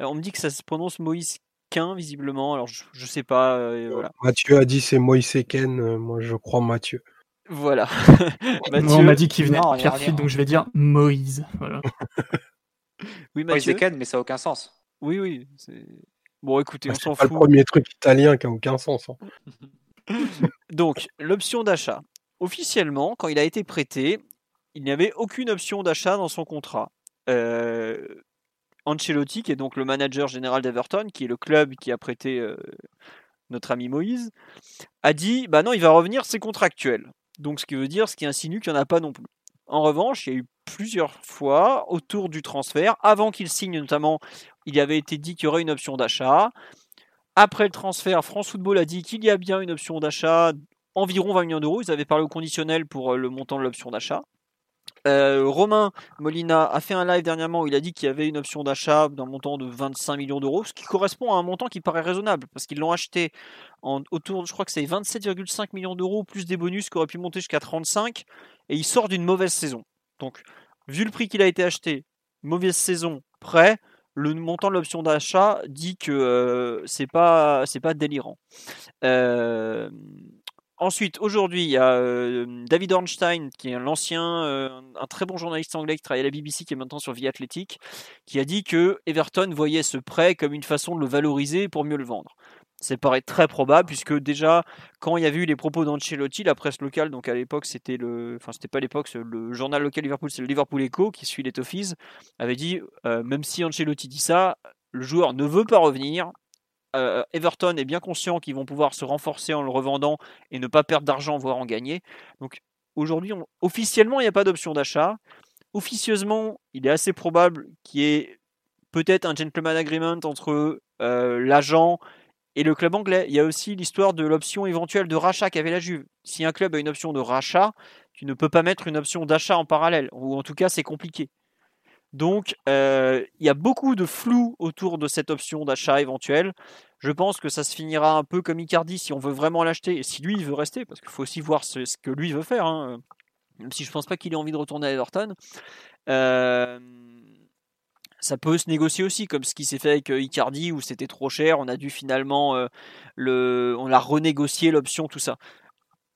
euh, on me dit que ça se prononce Moïse Quin visiblement. Alors je, je sais pas, euh, voilà. Mathieu a dit c'est Moïse Ken, euh, moi je crois Mathieu. Voilà. Moi, Mathieu, on m'a dit qu'il venait de Pierrefitte, donc je vais dire Moïse. Voilà. oui Moïse Mathieu? Ken, mais ça n'a aucun sens. Oui oui. c'est- Bon écoutez, Bah, on s'en c'est pas le fout. premier truc italien qui a aucun sens. hein. Donc, l'option d'achat. Officiellement, quand il a été prêté, il n'y avait aucune option d'achat dans son contrat. Euh, Ancelotti, qui est donc le manager général d'Everton, qui est le club qui a prêté euh, notre ami Moïse, a dit bah non, il va revenir, c'est contractuel. Donc, ce qui veut dire, ce qui insinue qu'il n'y en a pas non plus. En revanche, il y a eu plusieurs fois autour du transfert, avant qu'il signe notamment, il avait été dit qu'il y aurait une option d'achat. Après le transfert, France Football a dit qu'il y a bien une option d'achat environ 20 millions d'euros. Ils avaient parlé au conditionnel pour euh, le montant de l'option d'achat. Euh, Romain Molina a fait un live dernièrement où il a dit qu'il y avait une option d'achat d'un montant de 25 millions d'euros, ce qui correspond à un montant qui paraît raisonnable parce qu'ils l'ont acheté autour, je crois que c'est 27,5 millions d'euros plus des bonus qui auraient pu monter jusqu'à 35 et il sort d'une mauvaise saison. Donc, vu le prix qu'il a été acheté, mauvaise saison, prêt, le montant de l'option d'achat dit que c'est pas délirant. Ensuite, aujourd'hui, il y a David Ornstein, qui est l'ancien, un très bon journaliste anglais qui travaille à la BBC, qui est maintenant sur The Athletic, qui a dit que Everton voyait ce prêt comme une façon de le valoriser pour mieux le vendre. Ça paraît très probable puisque déjà quand il y avait eu les propos d'Ancelotti, la presse locale, donc à l'époque c'était le, enfin c'était pas l'époque, le journal local Liverpool, c'est le Liverpool Echo qui suit les Toffees, avait dit euh, même si Ancelotti dit ça, le joueur ne veut pas revenir. Euh, Everton est bien conscient qu'ils vont pouvoir se renforcer en le revendant et ne pas perdre d'argent, voire en gagner. Donc aujourd'hui, officiellement, il n'y a pas d'option d'achat. Officieusement, il est assez probable qu'il y ait peut-être un gentleman agreement entre euh, l'agent et le club anglais. Il y a aussi l'histoire de l'option éventuelle de rachat qu'avait la Juve. Si un club a une option de rachat, tu ne peux pas mettre une option d'achat en parallèle, ou en tout cas c'est compliqué. Donc euh, il y a beaucoup de flou autour de cette option d'achat éventuelle. Je pense que ça se finira un peu comme Icardi si on veut vraiment l'acheter et si lui il veut rester, parce qu'il faut aussi voir ce, que lui veut faire. hein. Même si je pense pas qu'il ait envie de retourner à Everton. Euh, ça peut se négocier aussi, comme ce qui s'est fait avec euh, Icardi où c'était trop cher, on a dû finalement euh, le, on a renégocié l'option, tout ça.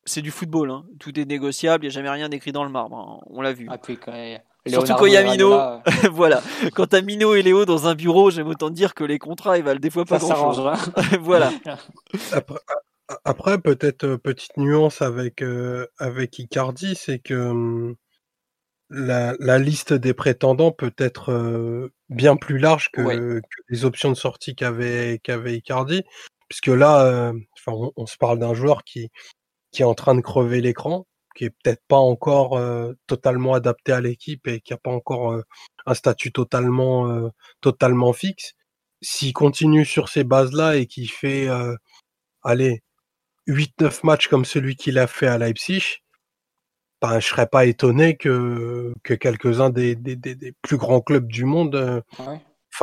C'est du football, hein. tout est négociable, il n'y a jamais rien écrit dans le marbre, hein. on l'a vu. Ah, puis quand il y a Surtout quand il y a Mino. Voilà, quand t'as Mino et Léo dans un bureau, j'aime autant dire que les contrats ils valent des fois pas ça grand chose. s'arrangera. voilà. Après, Après, peut-être euh, petite nuance avec, euh, avec Icardi, c'est que hum, la, la liste des prétendants peut être euh, bien plus large que, Ouais. que les options de sortie qu'avait qu'avait Icardi. Puisque là, euh, enfin, on, on se parle d'un joueur qui, qui est en train de crever l'écran, qui est peut-être pas encore euh, totalement adapté à l'équipe et qui a pas encore euh, un statut totalement, euh, totalement fixe. S'il continue sur ces bases-là et qu'il fait, euh, allez, 8-9 matchs comme celui qu'il a fait à Leipzig, ben, je serais pas étonné que, que quelques-uns des, des, des, des plus grands clubs du monde euh, Ouais.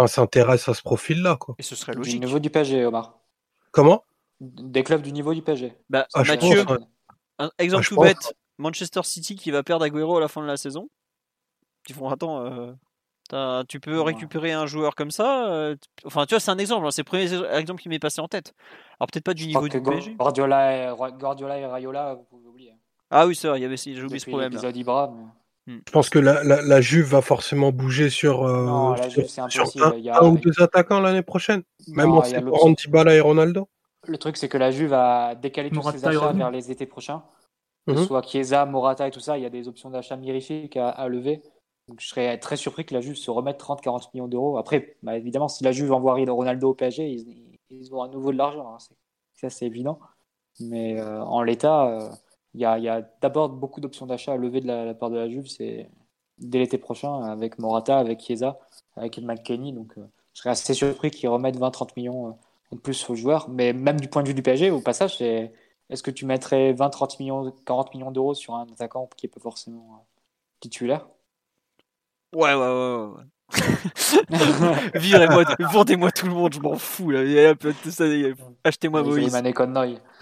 s'intéressent à ce profil-là. Quoi. Et ce serait Du logique. niveau du PSG, Omar. Comment? Des clubs du niveau du PSG. Bah, Ah, Mathieu, pense, ouais. un exemple Ah, tout pense, bête Manchester City qui va perdre Agüero à la fin de la saison. Ils font attends, euh, tu peux Ouais. récupérer un joueur comme ça. euh, enfin, tu vois, c'est un exemple. hein, c'est le premier exemple qui m'est passé en tête. Alors peut-être pas du Je niveau du PSG. Guardiola et, Guardiola et Rayola, vous pouvez oublier. Ah oui, c'est vrai. Il y avait, j'ai oublié ce problème. Ibra, mais- Je pense que la, la, la Juve va forcément bouger sur, euh, Non, la sur, Juve, un, Il y a- un ou deux attaquants l'année prochaine. Même Non, en séparant. Dybala et Ronaldo. Le truc, c'est que la Juve a décalé tous ses achats vers les étés prochains. Que Mhm. ce soit Chiesa, Morata et tout ça, il y a des options d'achat mirifiques à, à lever. Donc, je serais très surpris que la Juve se remette 30-40 millions d'euros. Après, bah, évidemment, si la Juve envoie Ronaldo au PSG, ils, ils auront à nouveau de l'argent. hein. C'est- Ça, c'est évident. Mais euh, en l'état, euh, il y a, d'abord beaucoup d'options d'achat à lever de la, part de la Juve. C'est dès l'été prochain avec Morata, avec Chiesa, avec McKenny. Donc, euh, je serais assez surpris qu'ils remettent 20-30 millions euh, en plus aux joueurs. Mais même du point de vue du PSG, au passage, est-ce que tu mettrais 20-30 millions, 40 millions d'euros sur un attaquant qui est pas forcément euh, titulaire? Ouais, ouais, ouais. ouais. Virez-moi, vendez-moi tout le monde, je m'en fous. Achetez-moi Moïse.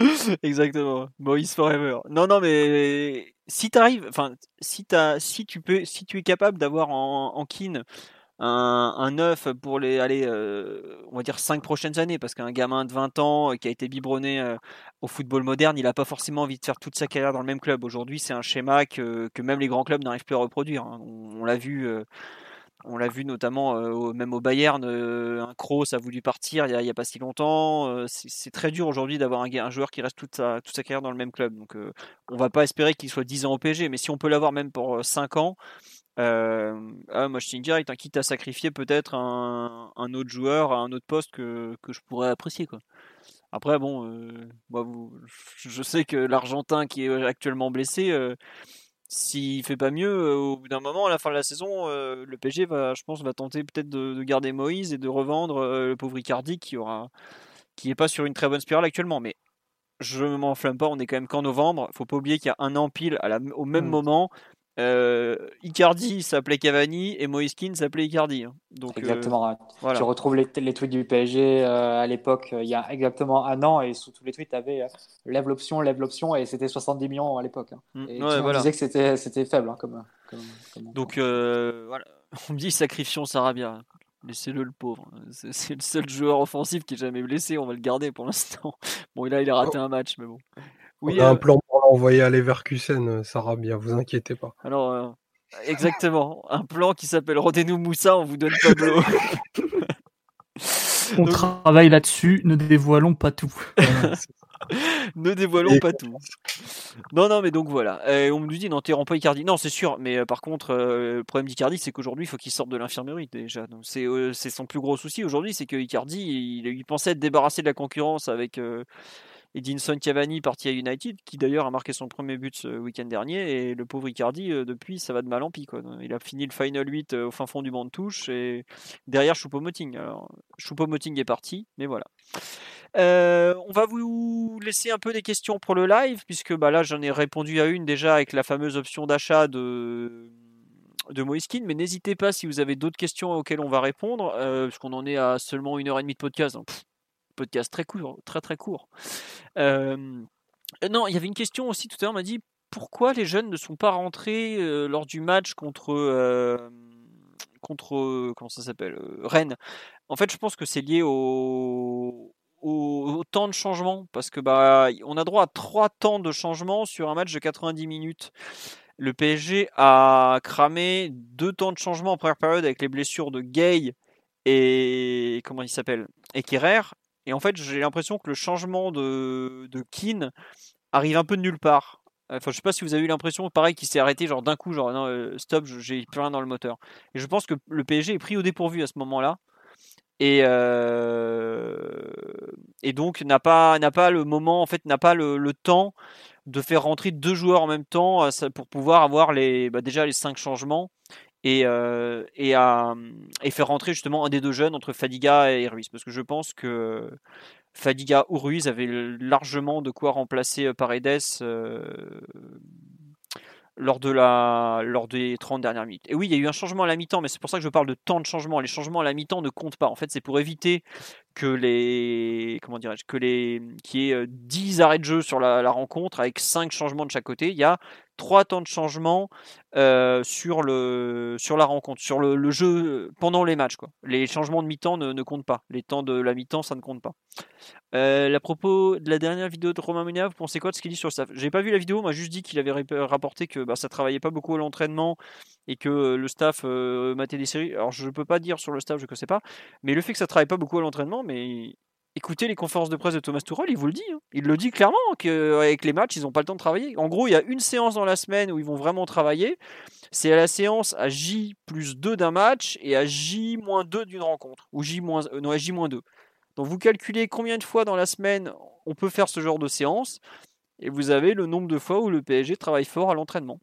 Exactement, Moïse Forever. Non, non, mais si t'arrives, enfin, si t'as, si tu peux, si tu es capable d'avoir en, en kin un, un neuf pour les, aller, on va dire cinq prochaines années, parce qu'un gamin de 20 ans euh, qui a été biberonné euh, au football moderne, il n'a pas forcément envie de faire toute sa carrière dans le même club. Aujourd'hui, c'est un schéma que, que même les grands clubs n'arrivent plus à reproduire. hein. On, on l'a vu. On l'a vu notamment euh, même au Bayern, euh, un Kroos a voulu partir il n'y a, pas si longtemps. euh, c'est très dur aujourd'hui d'avoir un, joueur qui reste toute sa, carrière dans le même club. Donc on va pas espérer qu'il soit 10 ans au PSG, mais si on peut l'avoir même pour euh, 5 ans, ah, moi je signe direct, hein, quitte à sacrifier peut-être un, autre joueur à un autre poste que, que je pourrais apprécier. Après, bon, moi, je sais que l'Argentin qui est actuellement blessé, s'il fait pas mieux, euh, au bout d'un moment, à la fin de la saison, euh, le PSG va, je pense, va tenter peut-être de, de garder Moïse et de revendre euh, le pauvre Icardi qui aura, qui est pas sur une très bonne spirale actuellement. Mais je m'enflamme pas, on est quand même qu'en novembre. Faut pas oublier qu'il y a un an pile, à la- au même Mm. moment, euh, Icardi s'appelait Cavani et Moïse Kean s'appelait Icardi. hein. Donc euh, Exactement. ouais. voilà. Tu retrouves les, les tweets du PSG euh, à l'époque, euh, il y a exactement un an, et sous tous les tweets, tu avais lève l'option, lève l'option, et c'était 70 millions à l'époque. hein. Mm, Et ouais, voilà. disait que c'était c'était faible hein, comme, comme, comme- Donc euh, voilà, on me dit sacrifions Sarabia. Laissez-le le pauvre. C'est c'est le seul joueur offensif qui est jamais blessé. On va le garder pour l'instant. Bon, là, il a raté un match, mais bon. Oui, On a un euh, plan pour l'envoyer à Leverkusen, euh, Sarah, bien, vous inquiétez pas. alors euh, exactement. Un plan qui s'appelle Rodez-nous Moussa, on vous donne Pablo. On Donc, travaille là-dessus, ne dévoilons pas tout. Ne dévoilons Et- pas tout. Non, non, mais donc voilà. On me dit n'enterrons pas Icardi. Non, c'est sûr. Mais euh, par contre, euh, le problème d'Icardi, c'est qu'aujourd'hui, il faut qu'il sorte de l'infirmerie déjà. Donc c'est euh, son plus gros souci aujourd'hui, c'est que Icardi, il, il pensait être débarrassé de la concurrence avec euh, Edinson Cavani parti à United, qui d'ailleurs a marqué son premier but ce week-end dernier. Et le pauvre Icardi, euh, depuis, ça va de mal en pis. Il a fini le final 8 euh, au fin fond du banc de touche et derrière Choupo-Moting. Alors, est parti, mais voilà. Euh, on va vous laisser un peu des questions pour le live, puisque bah, là j'en ai répondu à une déjà avec la fameuse option d'achat de, de Moiskin, mais n'hésitez pas si vous avez d'autres questions auxquelles on va répondre, puisqu'on en est à seulement une heure et demie de podcast. Podcast très court, très très court. Euh, non, il y avait une question aussi tout à l'heure, on m'a dit pourquoi les jeunes ne sont pas rentrés euh, lors du match contre contre comment ça s'appelle euh, Rennes? En fait, je pense que c'est lié au, au, temps de changement parce que bah on a droit à trois temps de changement sur un match de 90 minutes. Le PSG a cramé deux temps de changement en première période avec les blessures de Gay et comment il s'appelle et Et en fait, j'ai l'impression que le changement de, de Keane arrive un peu de nulle part. Enfin, je sais pas si vous avez eu l'impression, pareil, qu'il s'est arrêté genre d'un coup, genre non, euh, stop, j'ai plus rien dans le moteur. Et je pense que le PSG est pris au dépourvu à ce moment-là. Et, euh, et donc n'a pas, le moment, en fait, n'a pas le, temps de faire rentrer deux joueurs en même temps pour pouvoir avoir bah, déjà les cinq changements et, euh, et, à, et faire rentrer justement un des deux jeunes entre Fadiga et Ruiz. Parce que je pense que Fadiga ou Ruiz avaient largement de quoi remplacer Paredes euh, lors, de la, lors des 30 dernières minutes. Et oui, il y a eu un changement à la mi-temps, mais c'est pour ça que je parle de temps de changement. Les changements à la mi-temps ne comptent pas. En fait, c'est pour éviter que les comment dirais-je que les qu'il y ait 10 arrêts de jeu sur la, rencontre avec 5 changements de chaque côté. Il y a trois temps de changement euh, sur, le, sur la rencontre, sur le, jeu pendant les matchs. Quoi. Les changements de mi-temps ne, comptent pas. Les temps de la mi-temps, ça ne compte pas. Euh, à propos de la dernière vidéo de Romain Munia, vous pensez quoi de ce qu'il dit sur le staff? J'ai pas vu la vidéo, m'a juste dit qu'il avait rapporté que bah, ça travaillait pas beaucoup à l'entraînement et que le staff euh, des séries. Alors je peux pas dire sur le staff, je ne sais pas, mais le fait que ça travaille pas beaucoup à l'entraînement, mais écoutez les conférences de presse de Thomas Tuchel, il vous le dit. Hein. Il le dit clairement qu'avec les matchs, ils n'ont pas le temps de travailler. En gros, il y a une séance dans la semaine où ils vont vraiment travailler. C'est à la séance à J plus 2 d'un match et à J moins 2 d'une rencontre. Ou J euh, non, à J moins 2. Donc vous calculez combien de fois dans la semaine on peut faire ce genre de séance. Et vous avez le nombre de fois où le PSG travaille fort à l'entraînement.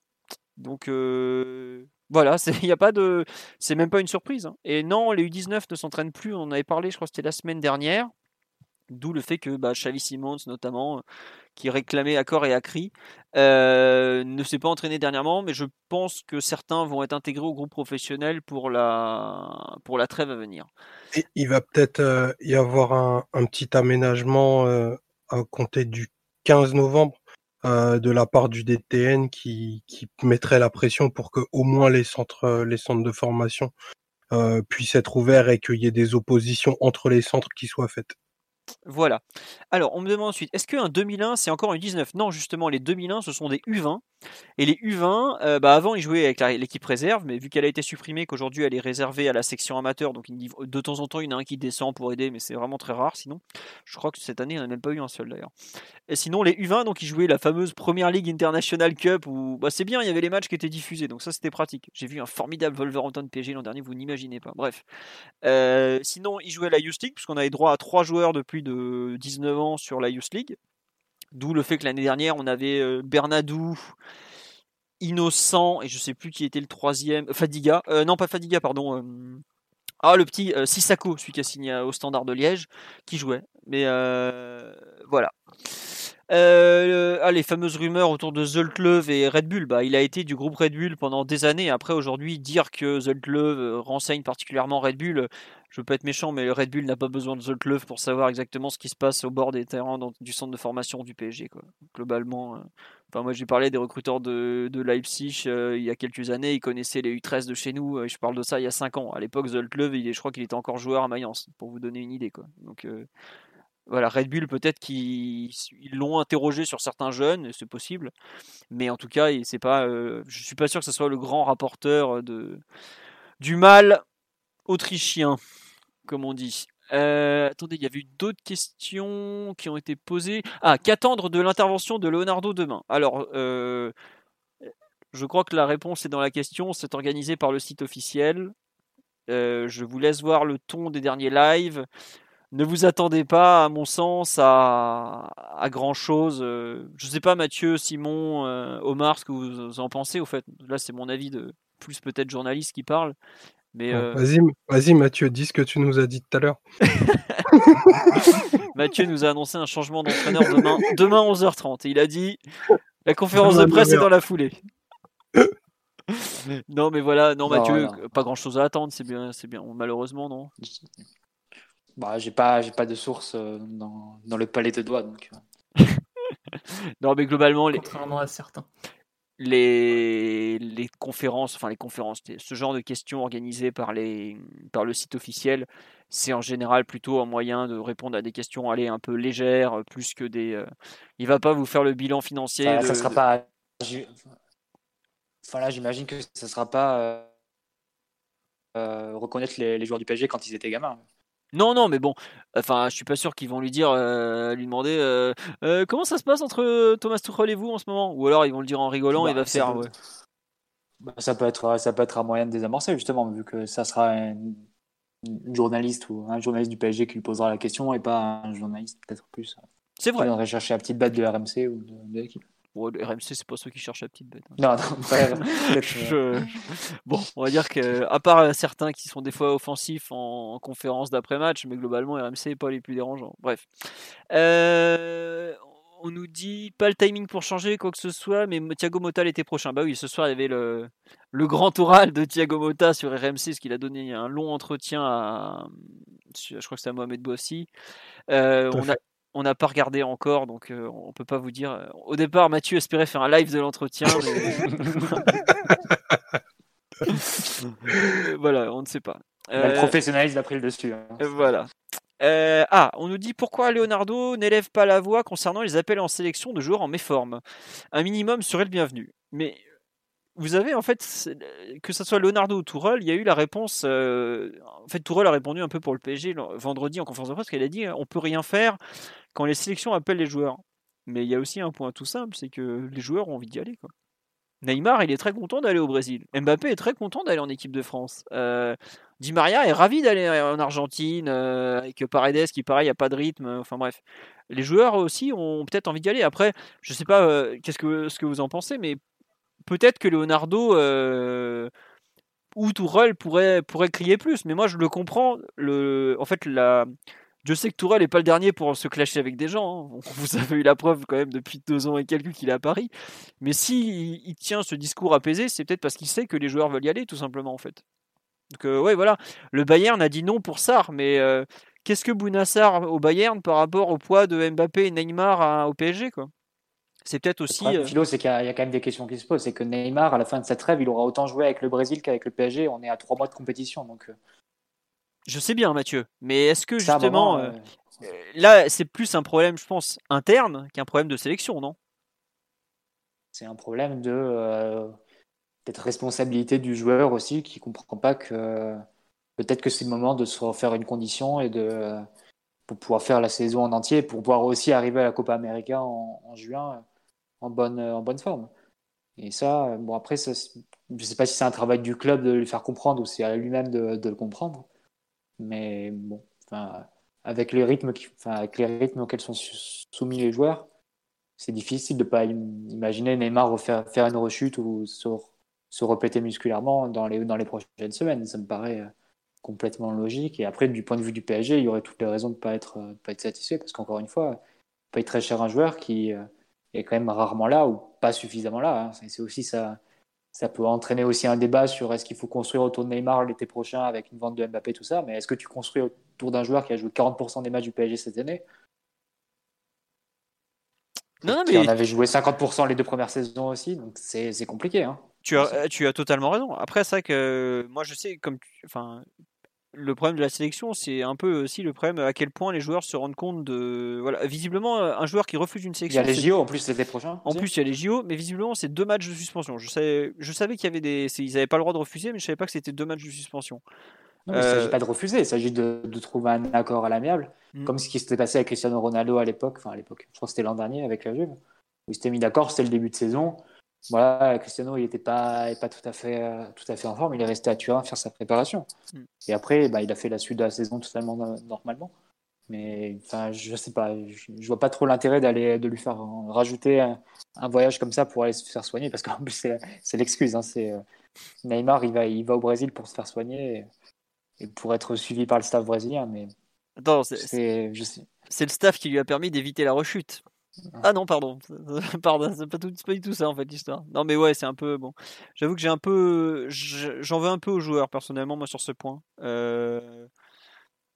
Donc euh, voilà, il a pas de, c'est même pas une surprise. Hein. Et non, les U19 ne s'entraînent plus. On avait parlé, je crois que c'était la semaine dernière. D'où le fait que bah, Simons, notamment, qui réclamait à et à euh, ne s'est pas entraîné dernièrement, mais je pense que certains vont être intégrés au groupe professionnel pour la, trêve à venir. Il va peut-être euh, y avoir un, petit aménagement euh, à compter du 15 novembre euh, de la part du DTN qui, qui, mettrait la pression pour que au moins les centres, les centres de formation euh, puissent être ouverts et qu'il y ait des oppositions entre les centres qui soient faites. Voilà. Alors, on me demande ensuite, est-ce qu'un 2001, c'est encore un 19 Non, justement, les 2001, ce sont des U20. Et les U20, euh, bah avant, ils jouaient avec l'équipe réserve, mais vu qu'elle a été supprimée, qu'aujourd'hui, elle est réservée à la section amateur, donc de temps en temps, il y en a un qui descend pour aider, mais c'est vraiment très rare sinon. Je crois que cette année, il n'y a même pas eu un seul d'ailleurs. Sinon, les U20, donc ils jouaient la fameuse Première Ligue International Cup, où bah, c'est bien, il y avait les matchs qui étaient diffusés, donc ça, c'était pratique. J'ai vu un formidable Wolverhampton PG l'an dernier, vous n'imaginez pas. Bref. Euh, sinon, ils jouaient la Youth League, puisqu'on avait droit à trois joueurs de de 19 ans sur la Youth League. D'où le fait que l'année dernière, on avait euh, Bernadou, Innocent, et je sais plus qui était le troisième, Fadiga, euh, non pas Fadiga, pardon, euh, ah le petit Sissako, celui qui a signé au Standard de Liège, qui jouait. Mais voilà. Euh, ah, les fameuses rumeurs autour de Zoltlev et Red Bull. Bah, il a été du groupe Red Bull pendant des années. Après, aujourd'hui, dire que Zoltlev renseigne particulièrement Red Bull, je veux pas être méchant, mais Red Bull n'a pas besoin de Zoltlev pour savoir exactement ce qui se passe au bord des terrains du centre de formation du PSG. Quoi. Globalement, euh, enfin, moi j'ai parlé des recruteurs de, Leipzig euh, il y a quelques années, ils connaissaient les U13 de chez nous, je parle de ça il y a 5 ans. À l'époque, Zoltlev, il je crois qu'il était encore joueur à Mayence, pour vous donner une idée. Quoi. Donc, euh, voilà, Red Bull, peut-être qu'ils l'ont interrogé sur certains jeunes, c'est possible. Mais en tout cas, c'est pas, euh, je suis pas sûr que ce soit le grand rapporteur de, du mal autrichien, comme on dit. Euh, attendez, il y avait eu d'autres questions qui ont été posées. Ah, qu'attendre de l'intervention de Leonardo demain? Alors, euh, je crois que la réponse est dans la question. C'est organisé par le site officiel. je vous laisse voir le ton des derniers lives ne vous attendez pas, à mon sens, à, grand chose. Euh, je ne sais pas, Mathieu, Simon, euh, Omar, ce que vous en pensez. Au fait, là, c'est mon avis de plus peut-être journaliste qui parle. Mais euh, vas-y, vas-y, Mathieu, dis ce que tu nous as dit tout à l'heure. Mathieu nous a annoncé un changement d'entraîneur demain, demain 11h30. Et il a dit la conférence de presse est dans la foulée. non, mais voilà, non, Mathieu, pas grand chose à attendre, c'est bien, c'est bien. Malheureusement, non? Bah, j'ai pas, j'ai pas de source euh, dans, dans, le palais de doigts. Donc... Euh. non, mais globalement, les... contrairement à certains. Les, les conférences, enfin les conférences, ce genre de questions organisées par, les, par le site officiel, c'est en général plutôt un moyen de répondre à des questions allez, un peu légères, plus que des. Euh... Il va pas vous faire le bilan financier. Ça, de, ça sera pas. Enfin là, j'imagine que ça sera pas euh, reconnaître les, les, joueurs du PSG quand ils étaient gamins. Non, non, mais bon, enfin, je suis pas sûr qu'ils vont lui dire, euh, lui demander euh, euh, comment ça se passe entre Thomas Tuchel et vous en ce moment, ou alors ils vont le dire en rigolant, Bah, il va faire. peut- ouais. Bah, ça peut être ça peut être un moyen de désamorcer justement vu que ça sera une journaliste ou un journaliste du PSG qui lui posera la question et pas un journaliste peut-être plus C'est qui vrai. viendrait chercher la petite bête de RMC ou de, de l'équipe. Bon, le RMC, c'est pas ceux qui cherchent la petite bête. hein. Non, non, pas- euh, Je- Bon, on va dire que, à part euh, certains qui sont des fois offensifs en, en conférence d'après-match, mais globalement, RMC n'est pas les plus dérangeants. Bref. Euh, on nous dit pas le timing pour changer quoi que ce soit, mais Thiago Motta l'été prochain. Bah oui, ce soir, il y avait le, le grand oral de Thiago Motta sur RMC, ce qu'il a donné un long entretien à. Je crois que c'est à Mohamed Bouassi. Euh, on a. On n'a pas regardé encore, donc euh, on peut pas vous dire. Au départ, Mathieu espérait faire un live de l'entretien, mais Euh, voilà, on ne sait pas. bah, le Euh, professionnalisme a pris le dessus. hein. euh, voilà. Euh, ah, on nous dit pourquoi Leonardo n'élève pas la voix concernant les appels en sélection de joueurs en méforme. Un minimum serait le bienvenu. Mais vous avez en fait, que ce soit Leonardo ou Tourelle, il y a eu la réponse. euh, en fait, Tourelle a répondu un peu pour le PSG vendredi en conférence de presse, qu'elle a dit on peut rien faire quand les sélections appellent les joueurs. Mais il y a aussi un point tout simple, c'est que les joueurs ont envie d'y aller. Neymar, il est très content d'aller au Brésil. Mbappé est très content d'aller en équipe de France. Euh, Di Maria est ravi d'aller en Argentine euh, avec Paredes qui pareil, a pas de rythme. Enfin bref, les joueurs aussi ont peut-être envie d'y aller. Après, je sais pas euh, qu'est-ce que ce que vous en pensez, mais peut-être que Leonardo euh, ou Tourelle pourrait crier plus. Mais moi, je le comprends. En fait, je sais que Tourelle n'est pas le dernier pour se clasher avec des gens. hein. Vous avez eu la preuve quand même depuis deux ans et quelques qu'il est à Paris. Mais si il, tient ce discours apaisé, c'est peut-être parce qu'il sait que les joueurs veulent y aller, tout simplement en fait. Donc euh, ouais, voilà. Le Bayern a dit non pour Sarr, mais euh, qu'est-ce que Bounassar au Bayern par rapport au poids de Mbappé et Neymar au PSG quoi? C'est peut-être Le aussi. problème, euh, Philo, c'est qu'il y, a il y a quand même des questions qui se posent. C'est que Neymar, à la fin de cette trêve, il aura autant joué avec le Brésil qu'avec le PSG. On est à trois mois de compétition. Donc, euh, Je sais bien, Mathieu. Mais est-ce que justement, moment, euh, là, c'est plus un problème, je pense, interne qu'un problème de sélection, non? C'est un problème de euh, peut-être responsabilité du joueur aussi qui comprend pas que peut-être que c'est le moment de se refaire une condition et de pour pouvoir faire la saison en entier, pour pouvoir aussi arriver à la Copa América en, en juin en bonne euh, en bonne forme. Et ça, euh, bon après, je sais pas si c'est un travail du club de lui faire comprendre ou c'est à lui-même de, le comprendre. Mais bon, avec les rythmes, qui, avec les rythmes auxquels sont sou- soumis les joueurs, c'est difficile de pas im- imaginer Neymar refaire faire une rechute ou se, se répéter musculairement dans les, dans les prochaines semaines. Ça me paraît euh, complètement logique. Et après, du point de vue du PSG, il y aurait toutes les raisons de ne pas être, pas être satisfait parce qu'encore une fois, il paye très cher un joueur qui est quand même rarement là ou pas suffisamment là. hein. C'est aussi ça. Ça peut entraîner aussi un débat sur est-ce qu'il faut construire autour de Neymar l'été prochain avec une vente de Mbappé, tout ça. Mais est-ce que tu construis autour d'un joueur qui a joué 40% des matchs du PSG cette année? Non, non, qui mais en avait joué 50% les deux premières saisons aussi, donc c'est compliqué. Hein. Tu as, euh, tu as totalement raison. Après, c'est vrai que moi, je sais, comme tu- enfin, le problème de la sélection, c'est un peu aussi le problème à quel point les joueurs se rendent compte de. Voilà, visiblement, un joueur qui refuse une Il y sélection. a les JO en plus l'été prochain. En plus, il y a les JO, mais visiblement, c'est deux matchs de suspension. Je savais, je savais qu'il y avait des. Ils n'avaient pas le droit de refuser, mais je savais pas que c'était deux matchs de suspension. Non, mais il ne Euh, s'agit pas de refuser, il s'agit de, de trouver un accord à l'amiable, Mm. comme ce qui s'était passé avec Cristiano Ronaldo à l'époque, enfin à l'époque, je crois que c'était l'an dernier avec la Juve, où ils s'étaient mis d'accord, c'était le début de saison. Voilà, Cristiano, il n'était pas, pas tout, à fait, euh, tout à fait en forme, il est resté à Turin faire sa préparation. Mm. Et après, bah, il a fait la suite de la saison totalement no- normalement. Mais enfin, je sais pas, je, je vois pas trop l'intérêt d'aller de lui faire euh, rajouter un, un voyage comme ça pour aller se faire soigner, parce qu'en plus c'est l'excuse. Hein, c'est euh, Neymar, il va, il va au Brésil pour se faire soigner. Et, et pour être suivi par le staff brésilien. Mais c'est le staff qui lui a permis d'éviter la rechute. Ah non, pardon. pardon, c'est pas, tout- du tout ça en fait l'histoire. Non mais ouais, c'est un peu bon. J'avoue que j'ai un peu, je- j'en veux un peu aux joueurs personnellement moi sur ce point. Euh,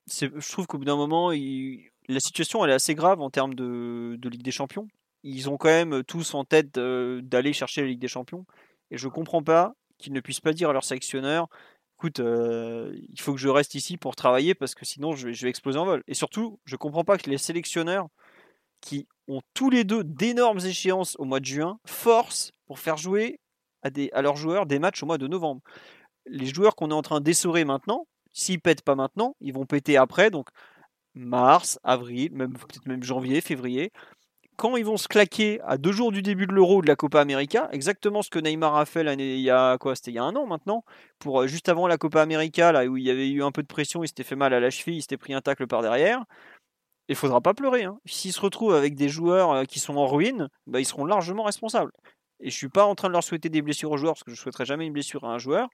je trouve qu'au bout d'un moment, la situation elle est assez grave en termes de, Ligue des Champions. Ils ont quand même tous en tête euh, d'aller chercher la Ligue des Champions et je comprends pas qu'ils ne puissent pas dire à leur sélectionneur écoute, euh, il faut que je reste ici pour travailler parce que sinon je vais, je vais exploser en vol. Et surtout, je comprends pas que les sélectionneurs qui ont tous les deux d'énormes échéances au mois de juin forcent pour faire jouer à, leurs joueurs des matchs au mois de novembre. Les joueurs qu'on est en train d'essorer maintenant, S'ils pètent pas maintenant, ils vont péter après, donc mars, avril, même peut-être même janvier, février. Quand ils vont se claquer à deux jours du début de l'Euro de la Copa América, exactement ce que Neymar a fait il y a quoi C'était il y a un an maintenant, pour euh, juste avant la Copa América, là où il y avait eu un peu de pression, il s'était fait mal à la cheville, il s'était pris un tacle par derrière. Il faudra pas pleurer. Hein. S'ils se retrouvent avec des joueurs euh, qui sont en ruine, bah, ils seront largement responsables. Et je suis pas en train de leur souhaiter des blessures aux joueurs parce que je souhaiterais jamais une blessure à un joueur.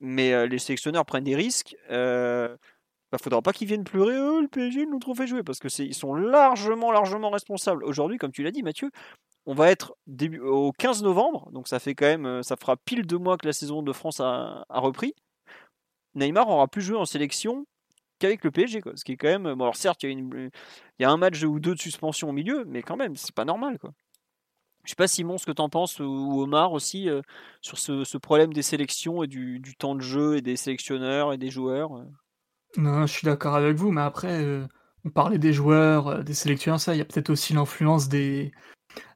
Mais euh, les sélectionneurs prennent des risques. Euh, bah, faudra pas qu'ils viennent pleurer. Oh, le PSG nous trop fait jouer parce que ils sont largement largement responsables. Aujourd'hui, comme tu l'as dit, Mathieu, on va être au 15 novembre, donc ça fait quand même, ça fera pile deux mois que la saison de France a, a repris. Neymar aura plus joué en sélection qu'avec le PSG, quoi. Ce qui est quand même, bon alors certes, il y, a un match ou deux de suspension au milieu, mais quand même, c'est pas normal, quoi. Je sais pas Simon ce que t'en penses ou Omar aussi euh, sur ce, problème des sélections et du, temps de jeu et des sélectionneurs et des joueurs. euh. Non, je suis d'accord avec vous, mais après, euh, on parlait des joueurs, des sélectionneurs, ça, il y a peut-être aussi l'influence des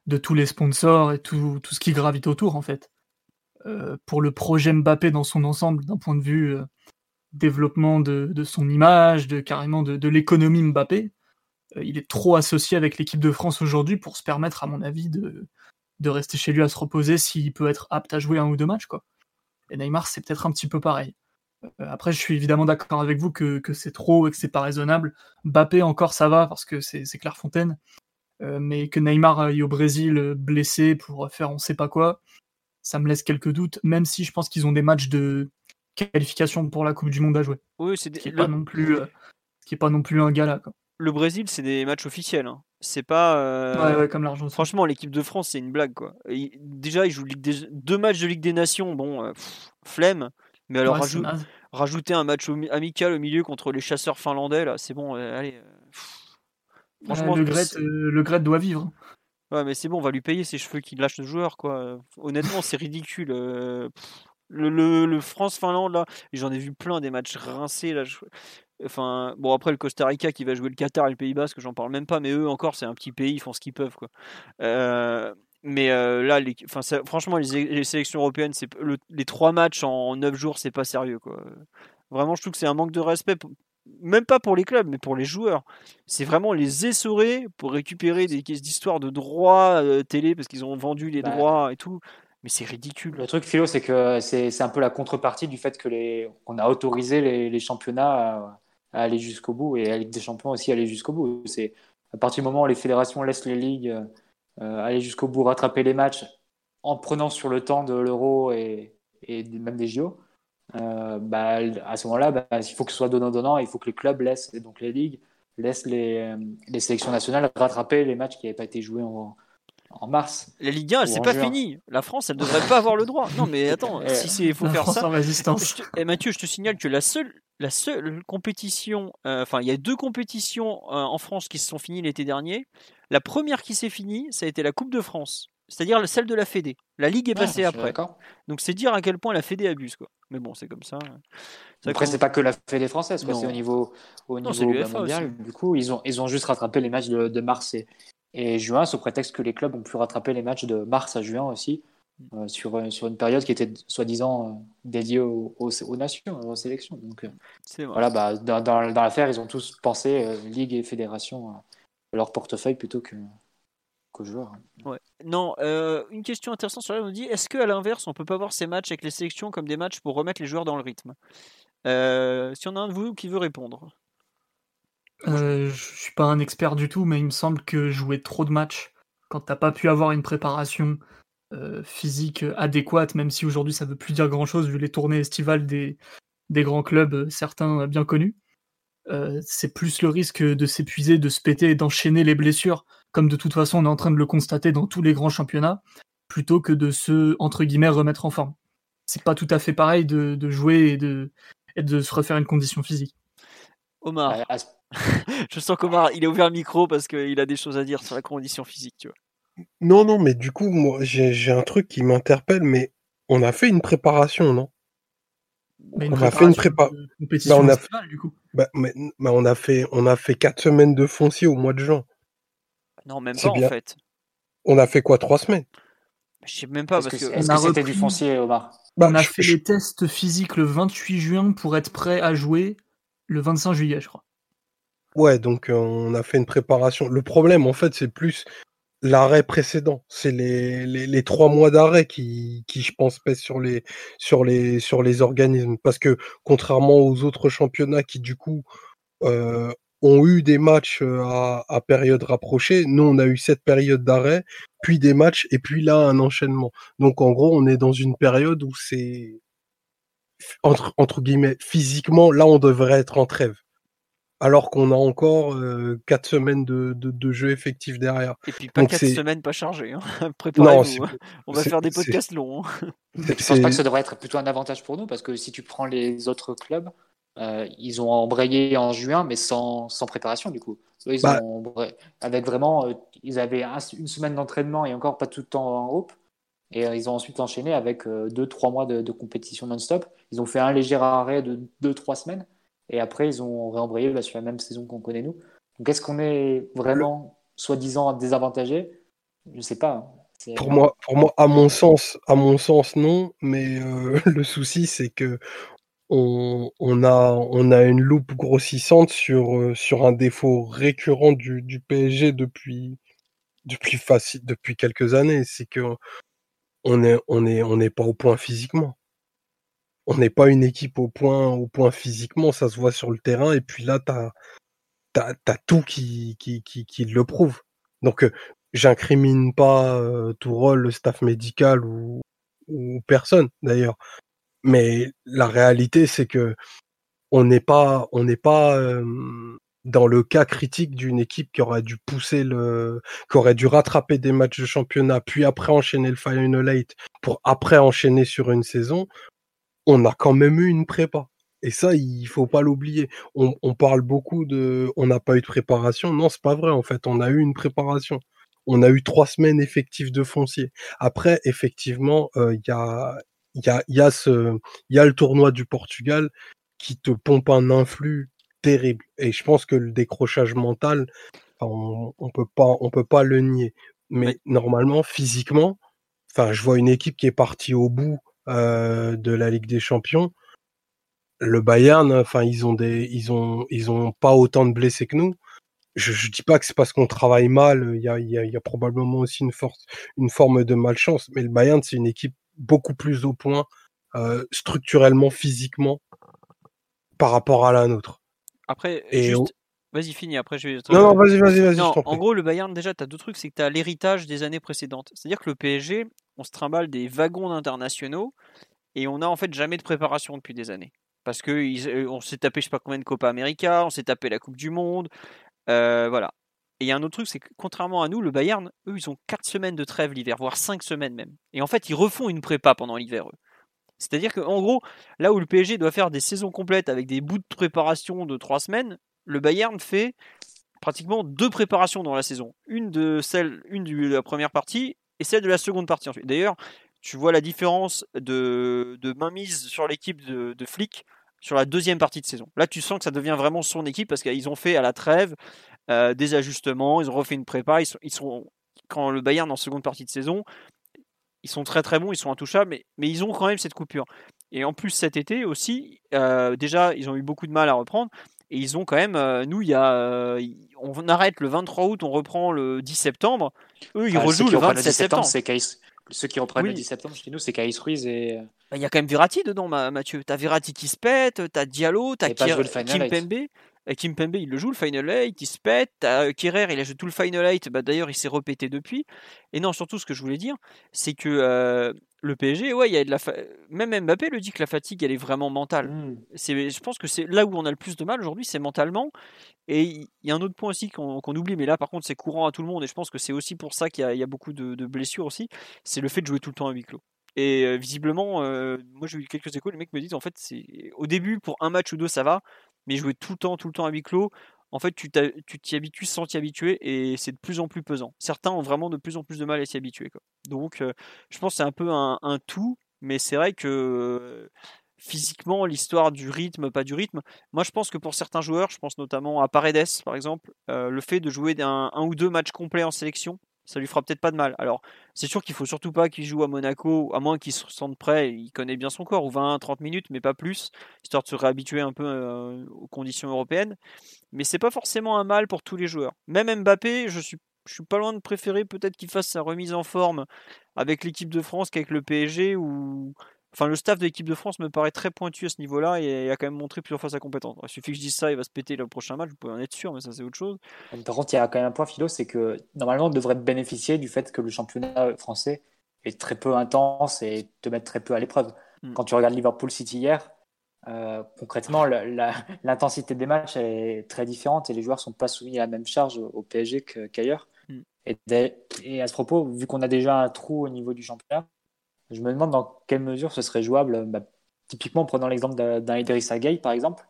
de tous les sponsors et tout, tout ce qui gravite autour, en fait. Pour le projet Mbappé dans son ensemble, d'un point de vue développement de, son image, de carrément de, l'économie Mbappé, euh, il est trop associé avec l'équipe de France aujourd'hui pour se permettre, à mon avis, de, rester chez lui à se reposer s'il peut être apte à jouer un ou deux matchs, quoi. Et Neymar, c'est peut-être un petit peu pareil. Euh, après, je suis évidemment d'accord avec vous que, que c'est trop et que c'est pas raisonnable. Mbappé, encore, ça va parce que c'est Clairefontaine. Euh, mais que Neymar aille au Brésil euh, blessé pour faire on sait pas quoi, ça me laisse quelques doutes, même si je pense qu'ils ont des matchs de qualification pour la Coupe du Monde à jouer. Oui, c'est ce qui n'est pas non plus, euh, ce qui est pas non plus un gala. Quoi. Le Brésil, c'est des matchs officiels. Hein. C'est pas. Euh... Ouais, ouais, comme l'argent. Franchement, l'équipe de France, c'est une blague quoi. Et déjà, ils jouent Ligue des... deux matchs de Ligue des Nations, bon, euh, pff, flemme. Mais alors, Ouais, rajouter un match amical au milieu contre les chasseurs finlandais, là, c'est bon, euh, allez. pff. Franchement, le, Gret, c'est- le Gret doit vivre. Ouais, mais c'est bon, on va lui payer ses cheveux qu'il lâche le joueur, quoi. Honnêtement, c'est ridicule. euh, pff. Le, le- le France-Finlande, là, j'en ai vu plein des matchs rincés, là. je- Enfin, bon, après le Costa Rica qui va jouer le Qatar et le Pays Basque, j'en parle même pas, mais eux encore, c'est un petit pays, ils font ce qu'ils peuvent, quoi. Euh, mais euh, là, les, enfin, ça- franchement, les, les sélections européennes, c'est le- les trois matchs en neuf jours, c'est pas sérieux, quoi. Vraiment, je trouve que c'est un manque de respect, pour- même pas pour les clubs, mais pour les joueurs. C'est vraiment les essorer pour récupérer des d'histoire de droits euh, télé parce qu'ils ont vendu les Bah. droits et tout. Mais c'est ridicule. Le truc, Philo, c'est que c'est un peu la contrepartie du fait que les, qu'on a autorisé les, les championnats à, à aller jusqu'au bout et la Ligue des Champions aussi à aller jusqu'au bout. C'est à partir du moment où les fédérations laissent les ligues euh, aller jusqu'au bout, rattraper les matchs en prenant sur le temps de l'Euro et, et même des JO. euh, bah, à ce moment-là, bah, il faut que ce soit donnant-donnant, il faut que les clubs laissent, et donc les ligues, laissent les, euh, les sélections nationales rattraper les matchs qui n'avaient pas été joués en, en mars. La Ligue 1, elle Ou c'est pas juin. fini. La France, elle devrait pas avoir le droit. Non, mais attends, Eh, si c'est faut La faire France ça. en résistance. Je te- eh, Mathieu, je te signale que la seule, la seule compétition, euh, enfin, il y a deux compétitions euh, en France qui se sont finies l'été dernier. La première qui s'est finie, ça a été la Coupe de France, c'est-à-dire celle de la Fédé. La Ligue est je passée après. Donc c'est dire à quel point la Fédé abuse, quoi. Mais bon, c'est comme ça. C'est Après, c'est pas que la Fédé française, c'est au niveau, au Non, niveau bah, mondial. aussi. Du coup, ils ont, ils ont juste rattrapé les matchs de, de mars et, et juin, sous prétexte que les clubs ont pu rattraper les matchs de mars à juin aussi, euh, sur, euh, sur une période qui était soi-disant euh, dédiée aux, aux, aux nations, aux sélections. Donc voilà, bah, dans, dans, dans l'affaire, ils ont tous pensé, Ligue et Fédération, leur portefeuille plutôt que, qu'aux joueurs. Ouais. Non, euh, une question intéressante sur laquelle on dit est-ce qu'à l'inverse, on peut pas voir ces matchs avec les sélections comme des matchs pour remettre les joueurs dans le rythme? Euh, Si on a un de vous qui veut répondre. Euh, je suis pas un expert du tout, mais il me semble que jouer trop de matchs quand t'as pas pu avoir une préparation euh, physique adéquate, même si aujourd'hui ça veut plus dire grand chose vu les tournées estivales des, des grands clubs, euh, certains bien connus, euh, c'est plus le risque de s'épuiser, de se péter et d'enchaîner les blessures, comme de toute façon on est en train de le constater dans tous les grands championnats, plutôt que de se, entre guillemets, remettre en forme. C'est pas tout à fait pareil de, de jouer et de, et de se refaire une condition physique. Omar, À- à ce- je sens qu'Omar, il a ouvert le micro parce qu'il a des choses à dire sur la condition physique, tu vois. Non, non, mais du coup, moi, j'ai un truc qui m'interpelle, mais on a fait une préparation, non? Mais On a fait une préparation prépa- compétition Bah, on a- estivale, du coup. bah, mais, bah, on a fait, on a fait quatre semaines de foncier au mois de juin. Non, même C'est pas bien. en fait. On a fait quoi, trois semaines? Je sais même pas parce que c'était du foncier, Omar? Bah, on a je- fait je- les tests physiques le 28 juin pour être prêt à jouer le 25 juillet, je crois. Ouais, donc on a fait une préparation. Le problème, en fait, c'est plus l'arrêt précédent. C'est les, les, trois mois d'arrêt qui, qui, je pense, pèsent sur les, sur les, sur les organismes. Parce que contrairement aux autres championnats qui, du coup, ont eu des matchs à, à période rapprochée, nous, on a eu cette période d'arrêt, puis des matchs, et puis là, un enchaînement. Donc, en gros, on est dans une période où c'est, entre, entre guillemets, physiquement, là, on devrait être en trêve alors qu'on a encore euh, quatre semaines de, de, de jeu effectif derrière. Et puis pas Donc 4 c'est- semaines pas chargées. Hein. Préparez-vous. hein. On va faire des podcasts longs. hein. Je pense c'est- pas que ça devrait être plutôt un avantage pour nous parce que si tu prends les autres clubs, euh, ils ont embrayé en juin mais sans, sans préparation du coup. Ils Bah- ont avec vraiment, euh, ils avaient un- une semaine d'entraînement et encore pas tout le temps en groupe. Et euh, ils ont ensuite enchaîné avec 2-3 mois de, de compétition non-stop. Ils ont fait un léger arrêt de 2-3 semaines. Et après, ils ont réembrayé bah, sur la même saison qu'on connaît nous. Donc est-ce qu'on est vraiment soi-disant désavantagé? Je sais pas. hein. Pour moi, pour moi, à mon sens, à mon sens, non. Mais euh, le souci, c'est que on, a, on a une loupe grossissante sur, euh, sur un défaut récurrent du, PSG depuis, depuis depuis quelques années. C'est que on est, on est, on n'est pas au point physiquement. On n'est pas une équipe au point, au point physiquement. Ça se voit sur le terrain. Et puis là, t'as, t'as, t'as tout qui, qui, qui, qui le prouve. Donc, euh, j'incrimine pas euh, Tourol, le staff médical ou, ou personne d'ailleurs. Mais la réalité, c'est que on n'est pas, on n'est pas euh, dans le cas critique d'une équipe qui aurait dû pousser le, qui aurait dû rattraper des matchs de championnat, puis après enchaîner le Final Eight pour après enchaîner sur une saison. On a quand même eu une prépa. Et ça, il faut pas l'oublier. On, on parle beaucoup de, on n'a pas eu de préparation. Non, c'est pas vrai. En fait, on a eu une préparation. On a eu trois semaines effectives de foncier. Après, effectivement, euh, il y a, il y a, il y a ce, il y a le tournoi du Portugal qui te pompe un influx terrible. Et je pense que le décrochage mental, on, on peut pas, on peut pas le nier. Mais normalement, physiquement, enfin, je vois une équipe qui est partie au bout de la Ligue des Champions. Le Bayern, enfin, ils ont des, ils ont, ils ont pas autant de blessés que nous. Je, je dis pas que c'est parce qu'on travaille mal. Il y a, il y a, y a probablement aussi une force, une forme de malchance. Mais le Bayern, c'est une équipe beaucoup plus au point euh, structurellement, physiquement, par rapport à la nôtre. Après, Et juste. Vas-y, finis. Après, je vais. Non, non, vas-y, vas-y, vas-y, en gros, le Bayern, déjà, tu as deux trucs. C'est que tu as l'héritage des années précédentes. C'est-à-dire que le PSG, on se trimballe des wagons d'internationaux et on n'a en fait jamais de préparation depuis des années. Parce que ils- euh, on s'est tapé, je sais pas combien de Copa América, on s'est tapé la Coupe du Monde. euh, voilà. Et il y a un autre truc, c'est que contrairement à nous, le Bayern, eux, ils ont 4 semaines de trêve l'hiver, voire 5 semaines même. Et en fait, ils refont une prépa pendant l'hiver, eux. C'est-à-dire qu'en gros, là où le PSG doit faire des saisons complètes avec des bouts de préparation de 3 semaines, le Bayern fait pratiquement deux préparations dans la saison. Une de celle, une de la première partie et celle de la seconde partie ensuite. D'ailleurs, tu vois la différence de, de mainmise sur l'équipe de, de Flick sur la deuxième partie de saison. Là, tu sens que ça devient vraiment son équipe parce qu'ils ont fait à la trêve euh, des ajustements, ils ont refait une prépa, ils sont, quand le Bayern en seconde partie de saison, ils sont très très bons, ils sont intouchables, mais, mais ils ont quand même cette coupure. Et en plus cet été aussi, euh, déjà ils ont eu beaucoup de mal à reprendre. Et ils ont quand même, euh, nous, il y a, euh, on arrête le 23 août, on reprend le 10 septembre. Eux, ils Ah, rejouent le reprennent 27 10 septembre, septembre. Ceux qui reprennent Oui. le 10 septembre chez nous, c'est Caïs Ruiz et. Bah, Il y a quand même Verratti dedans, Ma- Mathieu. T'as Verratti qui se pète, t'as Diallo, t'as Final Kim. Pembe. Et Kim Pembe, il le joue, le Final 8, il se pète. T'as euh, Kerrer, il a joué tout le Final 8. Bah, D'ailleurs, il s'est repété depuis. Et non, surtout, ce que je voulais dire, c'est que euh, le PSG, ouais, il y a de la fa- même Mbappé le dit que la fatigue, elle est vraiment mentale. C'est, je pense que c'est là où on a le plus de mal aujourd'hui, c'est mentalement. Et il y a un autre point aussi qu'on oublie, mais là par contre c'est courant à tout le monde, et je pense que c'est aussi pour ça qu'il y a, il y a beaucoup de, de blessures aussi, c'est le fait de jouer tout le temps à huis clos. Et euh, visiblement, euh, moi j'ai eu quelques échos, les mecs me disent en fait, c'est au début pour un match ou deux ça va, mais jouer tout le temps, tout le temps à huis clos, en fait tu t'y habitues sans t'y habituer, et c'est de plus en plus pesant. Certains ont vraiment de plus en plus de mal à s'y habituer. Donc je pense que c'est un peu un, tout, mais c'est vrai que physiquement, l'histoire du rythme, pas du rythme. Moi, je pense que pour certains joueurs, je pense notamment à Paredes, par exemple, le fait de jouer un ou deux matchs complets en sélection, ça lui fera peut-être pas de mal. Alors, c'est sûr qu'il faut surtout pas qu'il joue à Monaco, à moins qu'il se sente prêt, il connaît bien son corps, ou 20-30 minutes, mais pas plus, histoire de se réhabituer un peu euh, aux conditions européennes. Mais c'est pas forcément un mal pour tous les joueurs. Même Mbappé, je suis, je suis pas loin de préférer peut-être qu'il fasse sa remise en forme avec l'équipe de France qu'avec le PSG, ou Enfin, le staff de l'équipe de France me paraît très pointu à ce niveau-là et a quand même montré plusieurs fois sa compétence. Il suffit que je dise ça, il va se péter le prochain match, vous pouvez en être sûr, mais ça c'est autre chose. Par contre, il y a quand même un point philo, c'est que normalement on devrait bénéficier du fait que le championnat français est très peu intense et te met très peu à l'épreuve. Mm. Quand tu regardes Liverpool City hier, euh, concrètement, l'intensité des matchs est très différente et les joueurs sont pas soumis à la même charge au PSG qu'ailleurs. Mm. Et, et, à ce propos, vu qu'on a déjà un trou au niveau du championnat, je me demande dans quelle mesure ce serait jouable, bah, typiquement prenant l'exemple d'un Idriss Gueye par exemple,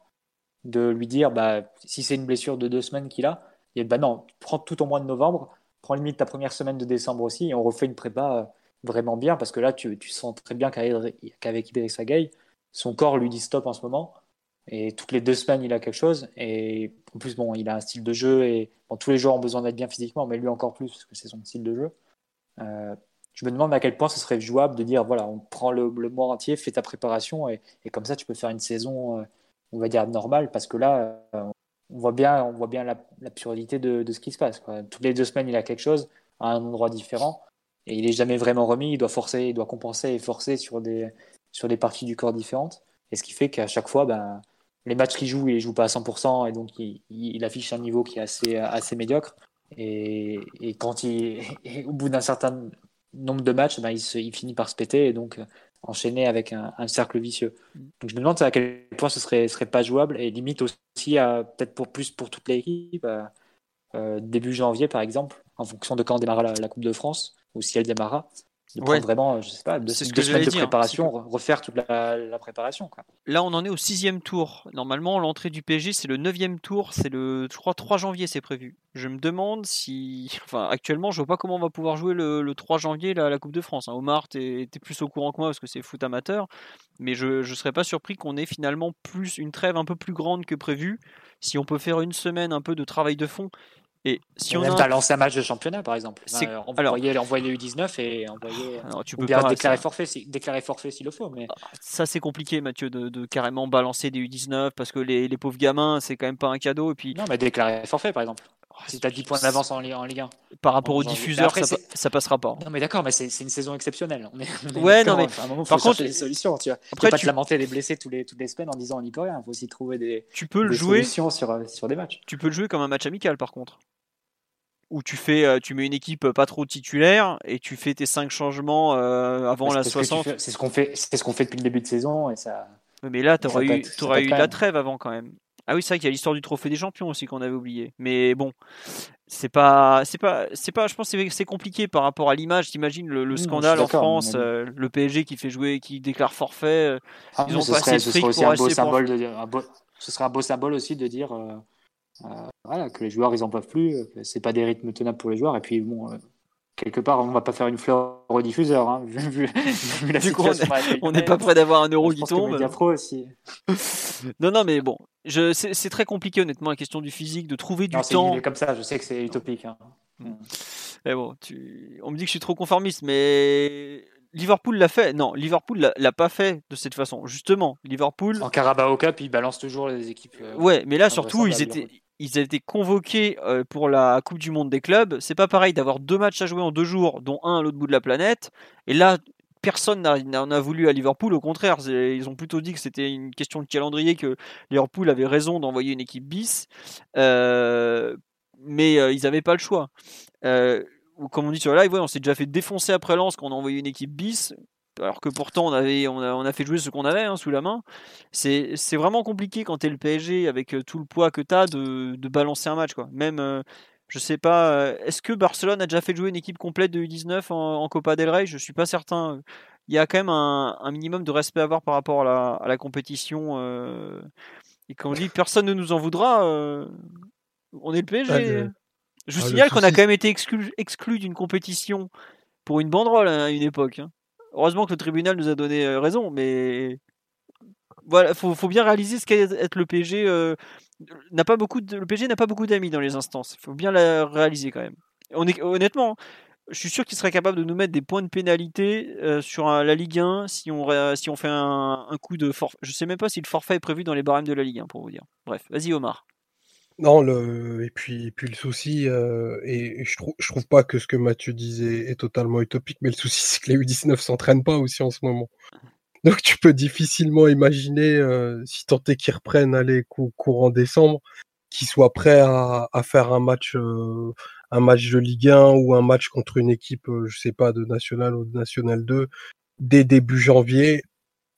de lui dire bah, si c'est une blessure de deux semaines qu'il a, et bah non, prends tout au mois de novembre, prends limite ta première semaine de décembre aussi, et on refait une prépa euh, vraiment bien, parce que là tu, sens très bien qu'avec Idriss Gueye, son corps lui dit stop en ce moment, et toutes les deux semaines il a quelque chose, et en plus bon, il a un style de jeu, et tous les joueurs ont besoin d'être bien physiquement, mais lui encore plus, parce que c'est son style de jeu. Euh, je me demande à quel point ce serait jouable de dire voilà, on prend le, mois entier, fais ta préparation et, comme ça tu peux faire une saison, euh, on va dire normale, parce que là, euh, on voit bien, on voit bien l'absurdité de, de, ce qui se passe. Toutes les deux semaines, il a quelque chose à un endroit différent et il est jamais vraiment remis. Il doit forcer, il doit compenser et forcer sur des sur des parties du corps différentes. Et ce qui fait qu'à chaque fois, ben, les matchs qu'il joue, il les joue pas à 100% et donc il, affiche un niveau qui est assez assez médiocre. Et, et quand il, au bout d'un certain nombre de matchs, ben, il, finit par se péter et donc euh, enchaîner avec un, cercle vicieux. Mm. Donc je me demande à quel point ce serait, serait pas jouable et limite aussi peut-être pour plus pour toute l'équipe, euh, début janvier par exemple, en fonction de quand démarra la Coupe de France ou si elle démarra de vraiment, je sais pas, deux, ce semaines de préparation, refaire toute la, préparation. Quoi. Là, on en est au sixième tour. Normalement, l'entrée du PSG, c'est le neuvième tour. C'est le, je crois, 3 janvier, c'est prévu. Je me demande si, enfin, actuellement, je vois pas comment on va pouvoir jouer le, 3 janvier la, la Coupe de France. Hein. Omar, tu es, plus au courant que moi parce que c'est foot amateur, mais je, je serais pas surpris qu'on ait finalement plus une trêve un peu plus grande que prévu. Si on peut faire une semaine un peu de travail de fond, et si on, a lancé un match de championnat, par exemple, euh, envoyer, alors, envoyer les U19 et envoyer. Alors, tu peux bien déclarer forfait, si, déclarer forfait s'il le faut. Mais... Ah, ça, c'est compliqué, Mathieu, de, carrément balancer des U19 parce que les, les pauvres gamins, c'est quand même pas un cadeau. Et puis... Non, mais déclarer forfait, par exemple. Oh, si tu as 10 points d'avance en, en, Ligue 1. Par rapport aux diffuseurs, ça, ça, passera pas. Non, mais d'accord, mais c'est une saison exceptionnelle. ouais, non, mais. un moment, par contre, des solutions. Tu vois. Après, pas te lamenter des blessés tous les, toutes les semaines en disant on n'y peut rien. Il faut aussi trouver des, tu peux le jouer, solutions sur, sur des matchs. Tu peux le jouer comme un match amical, par contre où tu fais, euh, tu mets une équipe pas trop titulaire et tu fais tes 5 changements euh, avant la 60. C'est ce qu'on fait, ce qu'on fait depuis le début de saison et ça. Mais là, tu aurais eu, aurais eu la trêve avant quand même. Ah oui, c'est vrai qu'il y a l'histoire du trophée des champions aussi qu'on avait oublié. Mais bon, c'est pas, c'est pas, c'est pas. Je pense que c'est compliqué par rapport à l'image. T'imagines le, le scandale en France, euh, le PSG qui fait jouer, qui déclare forfait. Ah, ils ont fric pour un beau symbole de, ce serait un beau symbole aussi de dire. Euh, voilà, que les joueurs ils en peuvent plus, que c'est pas des rythmes tenables pour les joueurs. Et puis bon, euh, quelque part, on va pas faire une fleur au diffuseur, hein, vu, la on n'est pas prêt d'avoir un euro qui tombe. aussi. non, non, mais bon, c'est très compliqué honnêtement la question du physique, de trouver du temps. comme ça, je sais que c'est utopique. Hein. Mm. Mais bon, tu... on me dit que je suis trop conformiste, mais Liverpool l'a fait. Non, Liverpool l'a pas fait de cette façon. Justement, Liverpool. En Carabao Cup, ils balancent toujours les équipes. Euh, ouais, mais là surtout, ils étaient, ils été convoqués euh, pour la Coupe du Monde des clubs. C'est pas pareil d'avoir deux matchs à jouer en deux jours, dont un à l'autre bout de la planète. Et là, personne n'en a voulu à Liverpool. Au contraire, ils ont plutôt dit que c'était une question de calendrier, que Liverpool avait raison d'envoyer une équipe bis. Euh, mais euh, ils n'avaient pas le choix. comme on dit sur le live, on s'est déjà fait défoncer après Lens quand on a envoyé une équipe bis alors que pourtant on, avait, on, a, fait jouer ce qu'on avait hein, sous la main. C'est vraiment compliqué quand tu es le PSG avec euh, tout le poids que tu as de, balancer un match. Quoi. Même, euh, je sais pas, euh, est-ce que Barcelone a déjà fait jouer une équipe complète de U19 en, Copa del Rey? Je suis pas certain. Il y a quand même un, minimum de respect à avoir par rapport à la, compétition. et quand on dit personne ne nous en voudra, on est le PSG. Ah, je vous ah, signale qu'on a quand même été exclu, d'une compétition pour une banderole hein, à une époque. Hein. Heureusement que le tribunal nous a donné euh, raison, mais voilà, faut, faut bien réaliser ce qu'est être le PSG. Euh, n'a pas beaucoup le PSG n'a pas beaucoup d'amis dans les instances. Il faut bien la réaliser quand même. On est, honnêtement, je suis sûr qu'il serait capable de nous mettre des points de pénalité euh, sur la Ligue 1 si on, si on fait un, coup de forfait. Je sais même pas si le forfait est prévu dans les barèmes de la Ligue 1, pour vous dire. Bref, vas-y Omar. Non, le... et, puis, puis le souci, euh, et, je, trouve, je trouve pas que ce que Mathieu disait est totalement utopique, mais le souci, c'est que les U19 s'entraînent pas aussi en ce moment. Donc tu peux difficilement imaginer, euh, si tant est qu'ils reprennent aller courant décembre, qu'ils soient prêts à, faire un match, euh, un match de Ligue 1 ou un match contre une équipe, je sais pas, de National ou de National 2 dès début janvier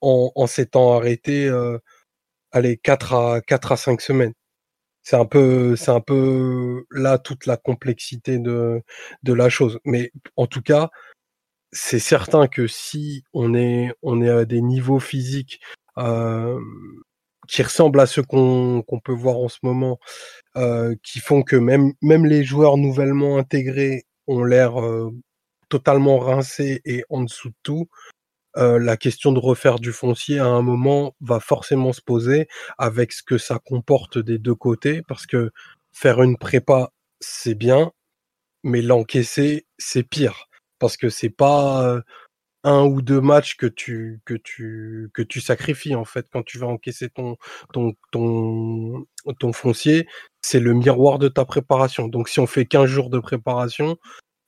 en, en s'étant arrêté, allez, 4 à, 4 à 5 semaines. C'est un peu, là toute la complexité de, la chose. Mais en tout cas, c'est certain que si on est, à des niveaux physiques qui ressemblent à ceux qu'on peut voir en ce moment, qui font que même, les joueurs nouvellement intégrés ont l'air totalement rincés et en dessous de tout, la question de refaire du foncier à un moment va forcément se poser avec ce que ça comporte des deux côtés, parce que faire une prépa, c'est bien, mais l'encaisser, c'est pire parce que c'est pas un ou deux matchs que tu que tu que tu sacrifies en fait quand tu vas encaisser ton ton ton ton foncier, c'est le miroir de ta préparation. Donc si on fait 15 jours de préparation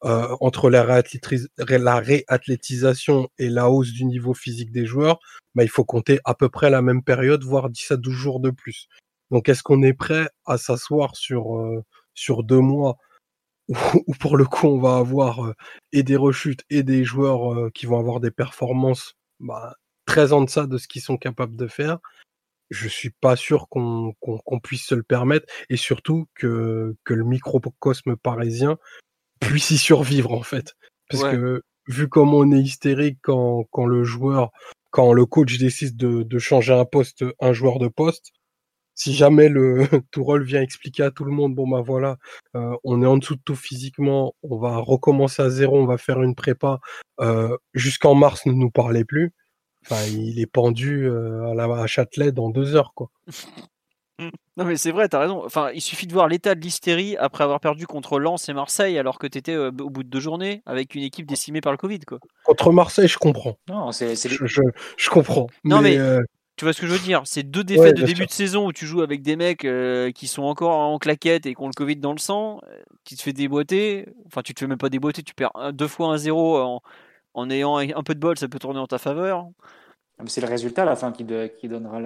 euh, entre la, réathlétisation et la hausse du niveau physique des joueurs, bah, il faut compter à peu près la même période, voire 10 à 12 jours de plus. Donc est-ce qu'on est prêt à s'asseoir sur euh, sur deux mois où, pour le coup on va avoir euh, et des rechutes et des joueurs euh, qui vont avoir des performances bah, très en deçà de ce qu'ils sont capables de faire? Je suis pas sûr qu'on puisse se le permettre et surtout que, que le microcosme parisien puisse y survivre en fait. Parce que vu comment on est hystérique quand, quand le joueur, quand le coach décide de, de changer un poste, un joueur de poste, si jamais le Tourol vient expliquer à tout le monde, bon bah voilà, euh, on est en dessous de tout physiquement, on va recommencer à zéro, on va faire une prépa, euh, jusqu'en mars ne nous parlez plus. Enfin, il est pendu euh, à, la, à Châtelet dans deux heures, quoi. Non mais c'est vrai, t'as raison. Enfin, il suffit de voir l'état de l'hystérie après avoir perdu contre Lens et Marseille alors que t'étais au bout de deux journées avec une équipe décimée par le Covid, quoi. Contre Marseille, je comprends. Non, c'est, je, je, je, comprends. Non mais, tu vois ce que je veux dire? C'est deux défaites de début de saison où tu joues avec des mecs euh, qui sont encore en claquette et qui ont le Covid dans le sang, euh, qui te fait déboîter. Enfin, tu te fais même pas déboîter, tu perds deux fois un zéro en, en ayant un peu de bol, ça peut tourner en ta faveur. C'est le résultat à la fin qui, qui donnera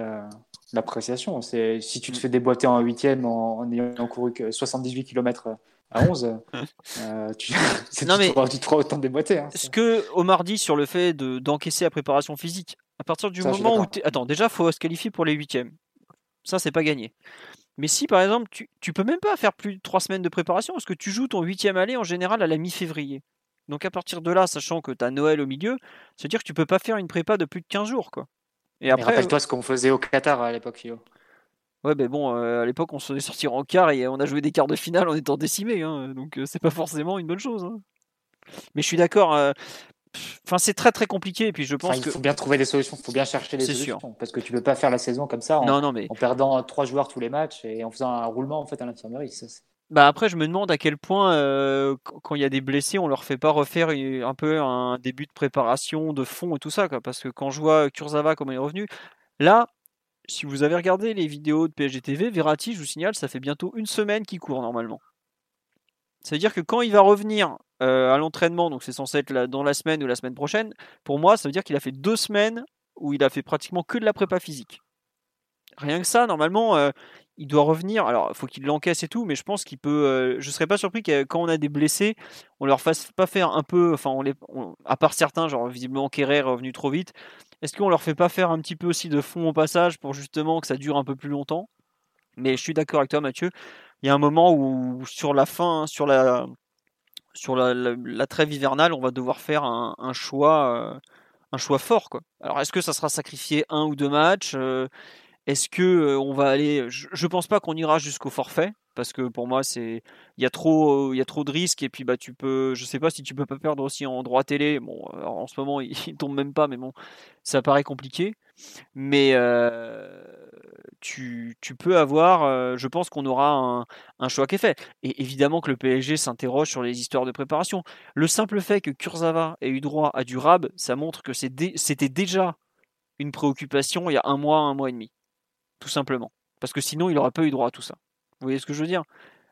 l'appréciation. C'est si tu te fais déboîter en huitième en, en ayant couru que 78 km à 11, euh, tu, non, mais, tu, te autant déboîter. Hein, ce que Omar dit sur le fait d'encaisser la préparation physique, à partir du moment où. Attends, déjà, faut se qualifier pour les huitièmes. Ça, c'est pas gagné. Mais si, par exemple, tu, tu peux même pas faire plus de trois semaines de préparation parce que tu joues ton huitième aller en général à la mi-février. Donc à partir de là, sachant que tu as Noël au milieu, c'est dire que tu peux pas faire une prépa de plus de 15 jours. Quoi. Et après, rappelle-toi ce qu'on faisait au Qatar à l'époque, Philo. Ouais, mais bon, euh, à l'époque, on se sorti en quart et on a joué des quarts de finale en étant décimé. Hein, donc euh, c'est pas forcément une bonne chose. Hein. Mais je suis d'accord. Euh, Enfin, c'est très très compliqué. Et puis je pense il faut bien trouver des solutions. Il faut bien chercher des solutions. Parce que tu peux pas faire la saison comme ça en, non, non, mais... en perdant trois joueurs tous les matchs et en faisant un roulement en fait à l'infirmerie. Bah après, je me demande à quel point, quand il y a des blessés, on leur fait pas refaire un peu un début de préparation de fond et tout ça. Parce que quand je vois Kurzawa, comment il est revenu, là, si vous avez regardé les vidéos de PSG TV, Verratti, je vous signale, ça fait bientôt une semaine qu'il court normalement. Ça veut dire que quand il va revenir à l'entraînement, donc c'est censé être dans la semaine ou la semaine prochaine, pour moi, ça veut dire qu'il a fait deux semaines où il a fait pratiquement que de la prépa physique. Rien que ça, normalement, euh, il doit revenir. Alors, il faut qu'il l'encaisse et tout, mais je pense qu'il peut. Euh, je serais pas surpris que quand on a des blessés, on leur fasse pas faire un peu. Enfin, à part certains, genre visiblement Kerrer est revenu trop vite. Est-ce qu'on leur fait pas faire un petit peu aussi de fond au passage pour justement que ça dure un peu plus longtemps? Mais je suis d'accord avec toi, Mathieu il y a un moment où sur la fin, sur la sur la, trêve hivernale, on va devoir faire un, choix, euh, un choix fort. Alors, est-ce que ça sera sacrifié un ou deux matchs euh, Est-ce que euh, on va aller Je, ne pense pas qu'on ira jusqu'au forfait parce que pour moi, c'est il y a trop, il y a trop de risques et puis bah tu peux, je sais pas si tu peux pas perdre aussi en droit télé. Bon, en ce moment, il, il tombe même pas, mais bon, ça paraît compliqué. Mais tu, tu peux avoir, euh, je pense qu'on aura un, un choix qui est fait. Et évidemment que le PSG s'interroge sur les histoires de préparation. Le simple fait que Kurzawa ait eu droit à du RAB, ça montre que c'était déjà une préoccupation il y a un mois, un mois et demi. Tout simplement. Parce que sinon, il n'aurait pas eu droit à tout ça. Vous voyez ce que je veux dire?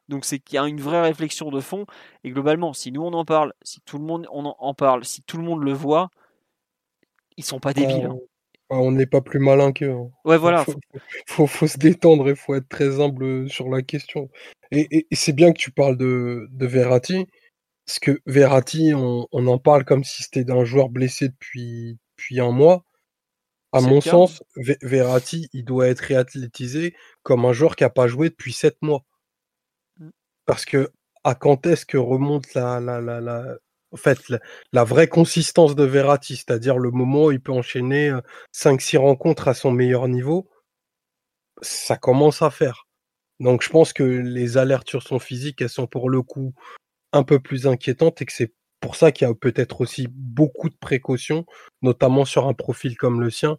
Donc c'est qu'il y a une vraie réflexion de fond. Et globalement, si nous on en parle, si tout le monde on en parle, si tout le monde le voit, ils sont pas débiles. Hein. On n'est pas plus malin qu'eux. Hein. Ouais, voilà. Faut, faut, se détendre et faut être très humble sur la question. Et, c'est bien que tu parles de, de Verratti, parce que Verratti, on, en parle comme si c'était un joueur blessé depuis, depuis un mois. À mon sens, Verratti, il doit être réathlétisé comme un joueur qui n'a pas joué depuis sept mois. Mmh. Parce que à quand est-ce que remonte la, la, la, en fait, la, vraie consistance de Verratti, c'est-à-dire le moment où il peut enchaîner 5-6 rencontres à son meilleur niveau, ça commence à faire. Donc je pense que les alertes sur son physique, elles sont pour le coup un peu plus inquiétantes et que c'est pour ça qu'il y a peut-être aussi beaucoup de précautions, notamment sur un profil comme le sien,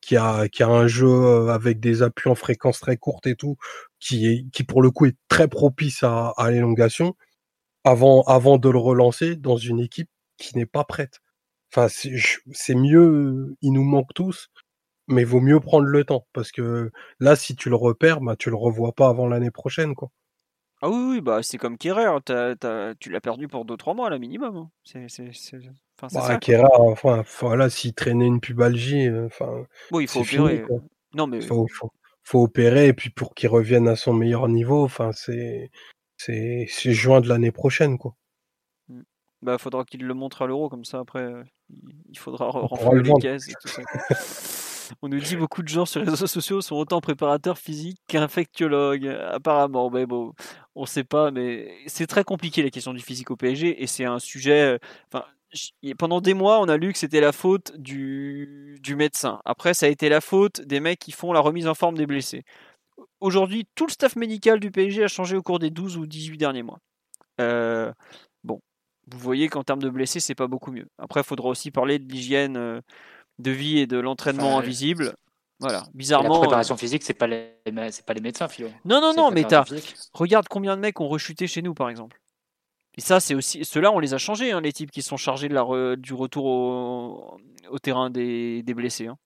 qui, a, qui a un jeu avec des appuis en fréquence très courte et tout, qui, est, qui pour le coup est très propice à, à l'élongation avant, avant de le relancer dans une équipe qui n'est pas prête. Enfin, c'est mieux, il nous manque tous, mais vaut mieux prendre le temps parce que là, si tu le repères, bah, tu le revois pas avant l'année prochaine, quoi. Ah oui, oui bah c'est comme Kerrer, tu l'as perdu pour 2-3 mois là minimum. Hein. C'est, enfin, bah, enfin, voilà, s'il traînait une pubalgie, euh, enfin. bon, il faut opérer. non mais. Faut, faut, faut, opérer et puis pour qu'il revienne à son meilleur niveau, enfin c'est c'est juin de l'année prochaine, quoi. Mmh. Bah, faudra qu'il le montre à l'euro, comme ça après, euh, il faudra renflouer les caisses et tout ça. On nous dit beaucoup de gens sur les réseaux sociaux sont autant préparateurs physiques qu'infectiologues, apparemment. Mais bon, on sait pas, mais c'est très compliqué la question du physique au PSG et c'est un sujet. Euh, pendant des mois, on a lu que c'était la faute du, du médecin. Après, ça a été la faute des mecs qui font la remise en forme des blessés aujourd'hui, tout le staff médical du PSG a changé au cours des 12 ou 18 derniers mois. Euh, bon, vous voyez qu'en termes de blessés, c'est pas beaucoup mieux. Après, il faudra aussi parler de l'hygiène euh, de vie et de l'entraînement invisible. Voilà, bizarrement. La préparation euh, physique, c'est pas les, c'est pas les médecins, Philo. Non, non, non, mais regarde combien de mecs ont rechuté chez nous, par exemple. Et ça, c'est aussi, ceux-là, on les a changés, hein, les types qui sont chargés de la du retour au, terrain des, blessés. Hein.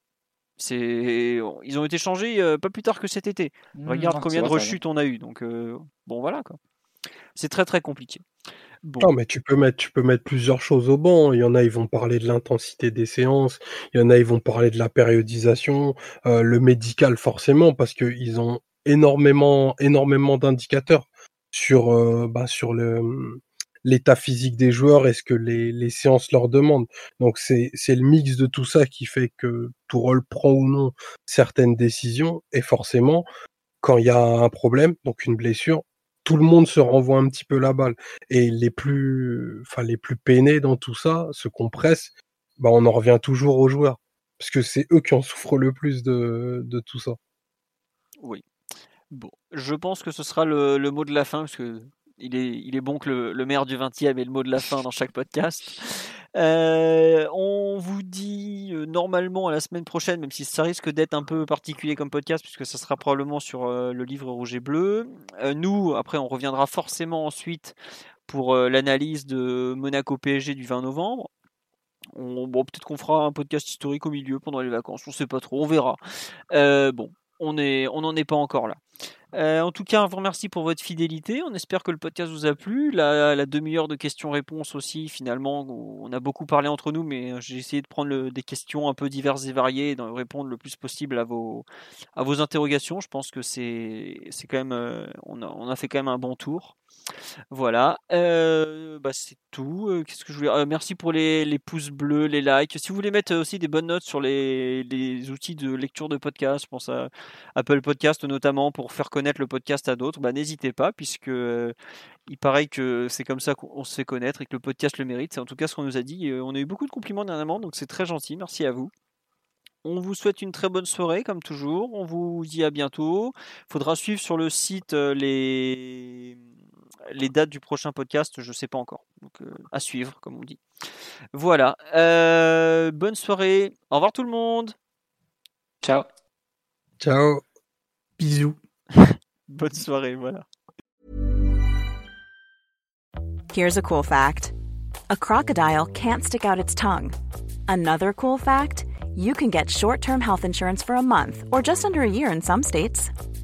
C'est, ils ont été changés euh, pas plus tard que cet été. Mmh, Regarde combien de rechutes on a eu. Donc euh, bon voilà quoi. C'est très très compliqué. Non, mais tu peux mettre, tu peux mettre plusieurs choses au banc. Il y en a, ils vont parler de l'intensité des séances. Il y en a, ils vont parler de la périodisation, euh, le médical forcément, parce qu'ils ont énormément, énormément d'indicateurs sur, bah, sur le, l'état physique des joueurs et ce que les, les séances leur demandent. Donc c'est le mix de tout ça qui fait que Tourelle prend ou non certaines décisions et forcément quand il y a un problème, donc une blessure, tout le monde se renvoie un petit peu la balle et les plus enfin plus peinés dans tout ça, se compressent, bah on en revient toujours aux joueurs parce que c'est eux qui en souffrent le plus de, tout ça. Oui. Bon, je pense que ce sera le, mot de la fin parce que il est, il est bon que le, maire du 20e ait le mot de la fin dans chaque podcast. Euh, on vous dit euh, normalement à la semaine prochaine, même si ça risque d'être un peu particulier comme podcast, puisque ça sera probablement sur euh, le livre rouge et bleu. nous, après, on reviendra forcément ensuite pour l'analyse de Monaco PSG du 20 novembre. bon, peut-être qu'on fera un podcast historique au milieu pendant les vacances, on sait pas trop, on verra. bon, on n'en est pas encore là. Euh, en tout cas, on vous remercie pour votre fidélité. On espère que le podcast vous a plu. La, demi-heure de questions-réponses aussi, finalement, on a beaucoup parlé entre nous, mais j'ai essayé de prendre des questions un peu diverses et variées et de répondre le plus possible à vos, interrogations. Je pense que c'est quand même, euh, on on a fait quand même un bon tour. Voilà, euh, bah c'est tout. Euh, euh, Merci pour les, les, pouces bleus, les likes. Si vous voulez mettre aussi des bonnes notes sur les, les, outils de lecture de podcast, je pense à Apple Podcast notamment pour faire connaître le podcast à d'autres, bah, n'hésitez pas puisque il paraît que c'est comme ça qu'on se fait connaître et que le podcast le mérite. C'est en tout cas ce qu'on nous a dit. On a eu beaucoup de compliments dernièrement, donc c'est très gentil. Merci à vous. On vous souhaite une très bonne soirée, comme toujours. On vous dit à bientôt. Il faudra suivre sur le site les les dates du prochain podcast, je ne sais pas encore. Donc, euh, à suivre, comme on dit. Voilà. Euh, bonne soirée. Au revoir tout le monde. Ciao. Ciao. Bisous. Bonne soirée, voilà. Here's a cool fact a crocodile can't stick out its tongue. Another cool fact you can get short term health insurance for a month or just under a year in some states.